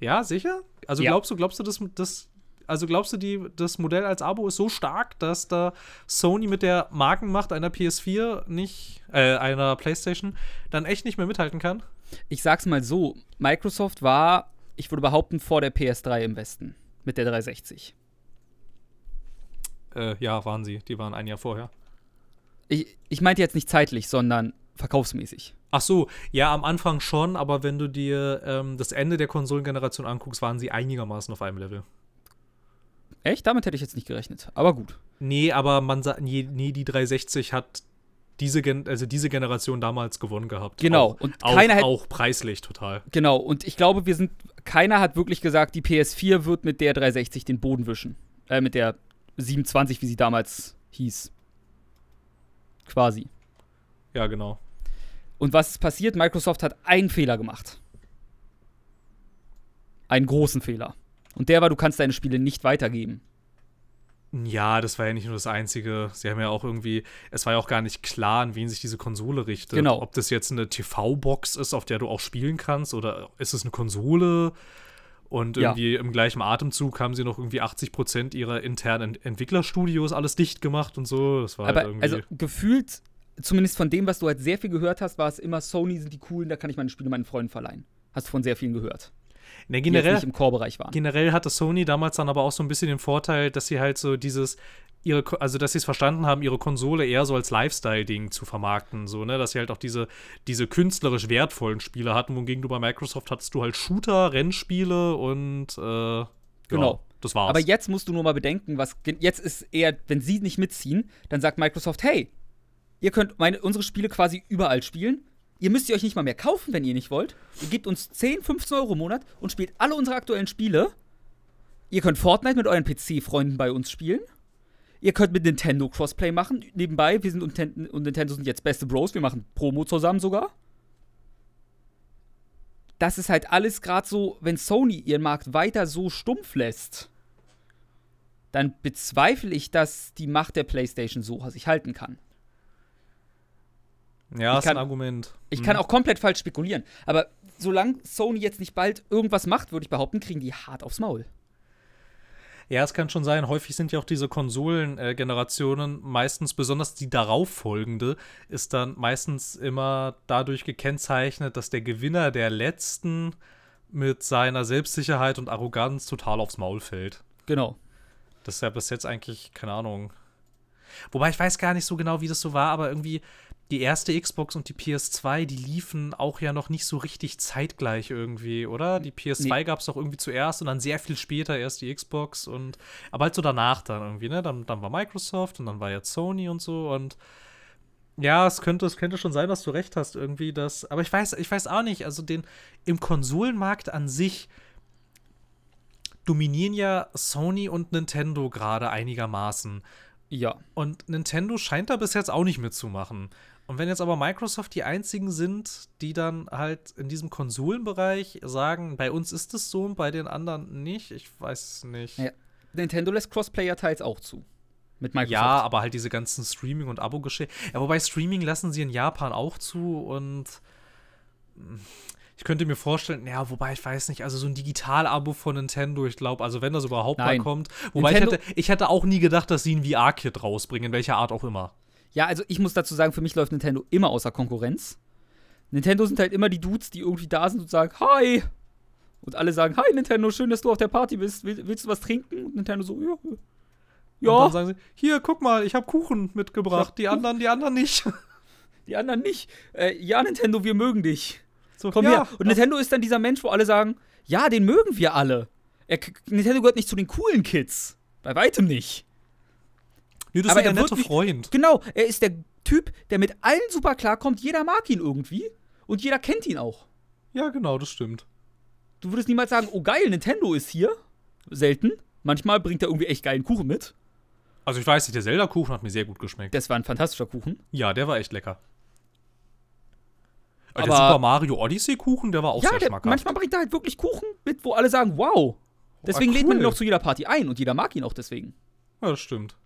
A: Ja, sicher? Also
B: Ja.
A: glaubst du, glaubst du, das, das, also glaubst du, die, das Modell als Abo ist so stark, dass da Sony mit der Markenmacht einer PS4 nicht, äh, einer PlayStation, dann echt nicht mehr mithalten kann?
B: Ich sag's mal so: Microsoft war, ich würde behaupten, vor der PS3 im Westen. Mit der 360.
A: Äh, ja, waren sie. Die waren ein Jahr vorher.
B: Ich, ich meinte jetzt nicht zeitlich, sondern verkaufsmäßig.
A: Ach so, ja, am Anfang schon, aber wenn du dir ähm, das Ende der Konsolengeneration anguckst, waren sie einigermaßen auf einem Level.
B: Echt? Damit hätte ich jetzt nicht gerechnet. Aber gut.
A: Nee, aber man sagt, nee, nee, die 360 hat diese, Gen also diese Generation damals gewonnen gehabt.
B: Genau.
A: Auch,
B: Und
A: auch,
B: keiner hätte-
A: auch preislich total.
B: Genau. Und ich glaube, wir sind. Keiner hat wirklich gesagt, die PS4 wird mit der 360 den Boden wischen. Äh, mit der 27, wie sie damals hieß. Quasi.
A: Ja, genau.
B: Und was ist passiert? Microsoft hat einen Fehler gemacht. Einen großen Fehler. Und der war, du kannst deine Spiele nicht weitergeben.
A: Ja, das war ja nicht nur das Einzige. Sie haben ja auch irgendwie, es war ja auch gar nicht klar, an wen sich diese Konsole richtet.
B: Genau.
A: Ob das jetzt eine TV-Box ist, auf der du auch spielen kannst, oder ist es eine Konsole? Und
B: Ja.
A: irgendwie im gleichen Atemzug haben sie noch irgendwie 80 Prozent ihrer internen Ent Entwicklerstudios alles dicht gemacht und so. Das war
B: Aber
A: halt irgendwie.
B: also gefühlt, zumindest von dem, was du halt sehr viel gehört hast, war es immer Sony sind die coolen, da kann ich meine Spiele meinen Freunden verleihen. Hast du von sehr vielen gehört.
A: ne,
B: Die
A: generell,
B: nicht im Core-Bereich waren.
A: generell hatte Sony damals dann aber auch so ein bisschen den Vorteil, dass sie halt so dieses, ihre, also dass sie es verstanden haben, ihre Konsole eher so als Lifestyle-Ding zu vermarkten, so, ne, dass sie halt auch diese, diese künstlerisch wertvollen Spiele hatten, wohingegen du bei Microsoft hattest du halt Shooter, Rennspiele und, äh,
B: Genau.
A: Ja, das war's.
B: Aber jetzt musst du nur mal bedenken, was jetzt ist eher, wenn sie nicht mitziehen, dann sagt Microsoft, hey, ihr könnt meine, unsere Spiele quasi überall spielen. Ihr müsst sie euch nicht mal mehr kaufen, wenn ihr nicht wollt. Ihr gebt uns 10, 15 Euro im Monat und spielt alle unsere aktuellen Spiele. Ihr könnt Fortnite mit euren PC-Freunden bei uns spielen. Ihr könnt mit Nintendo Crossplay machen. Nebenbei, wir sind und, und Nintendo sind jetzt beste Bros. Wir machen Promo zusammen sogar. Das ist halt alles gerade so, wenn Sony ihren Markt weiter so stumpf lässt, dann bezweifle ich, dass die Macht der PlayStation so sich halten kann.
A: Ja,
B: ich
A: ist
B: kann-
A: ein Argument.
B: Ich kann auch komplett falsch spekulieren, aber solange Sony jetzt nicht bald irgendwas macht, würde ich behaupten, kriegen die hart aufs Maul.
A: Ja, es kann schon sein. Häufig sind ja auch diese Konsolengenerationen meistens, besonders die darauffolgende, ist dann meistens immer dadurch gekennzeichnet, dass der Gewinner der letzten mit seiner Selbstsicherheit und Arroganz total aufs Maul fällt.
B: Genau.
A: Das ist ja bis jetzt eigentlich, keine Ahnung. Wobei ich weiß gar nicht so genau, wie das so war, aber irgendwie die erste Xbox und die PS2, die liefen auch ja noch nicht so richtig zeitgleich irgendwie, oder? Die PS2
B: Nee.
A: gab es auch irgendwie zuerst und dann sehr viel später erst die Xbox und aber halt so danach dann irgendwie, ne? Dann, dann war Microsoft und dann war jetzt Sony und so und ja, es könnte, es könnte schon sein, dass du recht hast, irgendwie, dass. Aber ich weiß, ich weiß auch nicht, also den im Konsolenmarkt an sich dominieren ja Sony und Nintendo gerade einigermaßen.
B: Ja.
A: Und Nintendo scheint da bis jetzt auch nicht mitzumachen. Und wenn jetzt aber Microsoft die einzigen sind, die dann halt in diesem Konsolenbereich sagen, bei uns ist es so und bei den anderen nicht, ich weiß nicht.
B: Ja. Nintendo lässt Crossplayer teils auch zu. Mit Microsoft.
A: Ja, aber halt diese ganzen Streaming- und Abo-Geschäfte. Ja, wobei Streaming lassen sie in Japan auch zu und ich könnte mir vorstellen, ja, wobei ich weiß nicht, also so ein Digital-Abo von Nintendo, ich glaube, also wenn das überhaupt
B: Nein.
A: mal kommt. Wobei ich hätte, ich hätte auch nie gedacht, dass sie ein VR-Kit rausbringen, in welcher Art auch immer.
B: Ja, also ich muss dazu sagen, für mich läuft Nintendo immer außer Konkurrenz. Nintendo sind halt immer die Dudes, die irgendwie da sind und sagen, hi. Und alle sagen, hi Nintendo, schön, dass du auf der Party bist. Will, willst du was trinken? Und Nintendo so, ja.
A: Und
B: Ja,
A: dann sagen sie, hier, guck mal, ich habe Kuchen mitgebracht, die anderen, die anderen nicht.
B: die anderen nicht. Äh, ja, Nintendo, wir mögen dich.
A: So,
B: Komm
A: ja,
B: her. Und Nintendo ist dann dieser Mensch, wo alle sagen, ja, den mögen wir alle. Er, Nintendo gehört nicht zu den coolen Kids. Bei weitem nicht.
A: Nee, das
B: aber
A: ist ja
B: er
A: der nette
B: nicht-
A: Freund.
B: Genau, er ist der Typ, der mit allen super klarkommt. Jeder mag ihn irgendwie. Und jeder kennt ihn auch.
A: Ja, genau, das stimmt.
B: Du würdest niemals sagen, oh geil, Nintendo ist hier. Selten. Manchmal bringt er irgendwie echt geilen Kuchen mit.
A: Also ich weiß nicht, der Zelda-Kuchen hat mir sehr gut geschmeckt.
B: Das war ein fantastischer Kuchen.
A: ja, der war echt lecker. Aber
B: Aber-
A: der Super Mario Odyssey-Kuchen, der war auch
B: ja,
A: sehr
B: der,
A: schmackhaft.
B: manchmal bringt er halt wirklich Kuchen mit, wo alle sagen, wow. Deswegen
A: Ah,
B: lädt man
A: cool.
B: ihn auch zu jeder Party ein und jeder mag ihn auch deswegen.
A: Ja, das stimmt.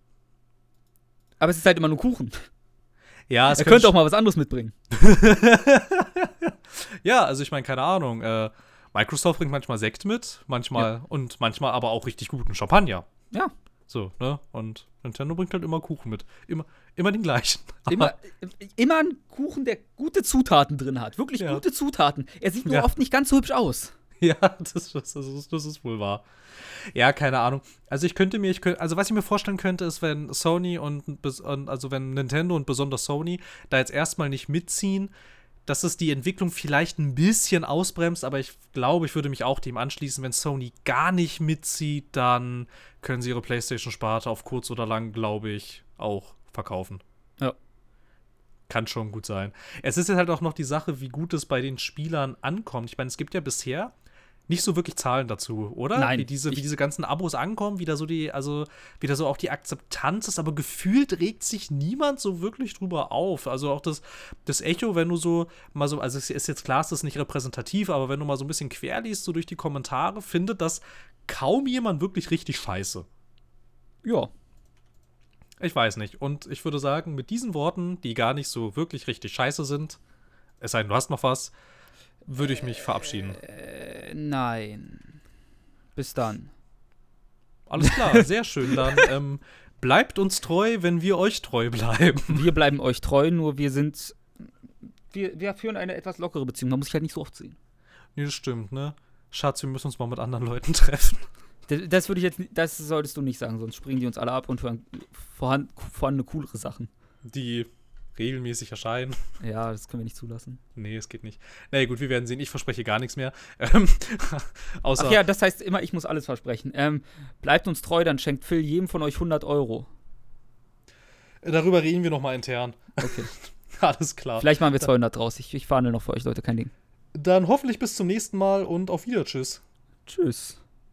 B: Aber es ist halt immer nur Kuchen.
A: Ja, es
B: er könnte auch mal was anderes mitbringen.
A: Ja, also ich meine, keine Ahnung. Äh, Microsoft bringt manchmal Sekt mit, manchmal und manchmal aber auch richtig guten Champagner.
B: Ja.
A: So, ne? Und Nintendo bringt halt immer Kuchen mit. Immer, immer den gleichen.
B: Immer, immer ein Kuchen, der gute Zutaten drin hat. Wirklich
A: Ja.
B: gute Zutaten. Er sieht nur
A: Ja.
B: oft nicht ganz so hübsch aus.
A: Ja, das, das, das, ist, das ist wohl wahr. Ja, keine Ahnung. Also ich könnte mir, ich könnte, also was ich mir vorstellen könnte, ist, wenn Sony und, und also wenn Nintendo und besonders Sony da jetzt erstmal nicht mitziehen, dass es die Entwicklung vielleicht ein bisschen ausbremst, aber ich glaube, ich würde mich auch dem anschließen, wenn Sony gar nicht mitzieht, dann können sie ihre PlayStation-Sparte auf kurz oder lang, glaube ich, auch verkaufen.
B: Ja.
A: Kann schon gut sein. Es ist jetzt halt auch noch die Sache, wie gut es bei den Spielern ankommt. Ich meine, es gibt ja bisher nicht so wirklich Zahlen dazu, oder?
B: Nein,
A: Wie diese, wie diese ganzen Abos ankommen, wie da so die, also wie da so auch die Akzeptanz ist, aber gefühlt regt sich niemand so wirklich drüber auf. Also auch das, das Echo, wenn du so mal so, also es ist jetzt klar, es ist nicht repräsentativ, aber wenn du mal so ein bisschen quer liest, so durch die Kommentare, findet das kaum jemand wirklich richtig scheiße.
B: Ja.
A: Ich weiß nicht. Und ich würde sagen, mit diesen Worten, die gar nicht so wirklich richtig scheiße sind, es sei denn, du hast noch was, würde ich mich verabschieden.
B: Äh, nein. Bis dann.
A: Alles klar, sehr schön. Dann ähm, bleibt uns treu, wenn wir euch treu bleiben.
B: Wir bleiben euch treu, nur wir sind. Wir, wir führen eine etwas lockere Beziehung. Man muss sich halt nicht so oft sehen.
A: Nee, das stimmt, ne? Schatz, wir müssen uns mal mit anderen Leuten treffen.
B: Das, das würde ich jetzt, nicht- das solltest du nicht sagen, sonst springen die uns alle ab und hören vorhan, vorhandene coolere Sachen.
A: Die regelmäßig erscheinen.
B: Ja, das können wir nicht zulassen.
A: Nee, es geht nicht. Nee, gut, wir werden sehen. Ich verspreche gar nichts mehr. Ähm, außer,
B: Ach ja, das heißt immer, ich muss alles versprechen. Ähm, bleibt uns treu, dann schenkt Phil jedem von euch 100 Euro.
A: darüber reden wir noch mal intern.
B: Okay.
A: Alles klar.
B: Vielleicht machen wir 200 draus. Ich, ich verhandle noch für euch, Leute, kein Ding.
A: Dann hoffentlich bis zum nächsten Mal und auf Wieder. Tschüss.
B: Tschüss.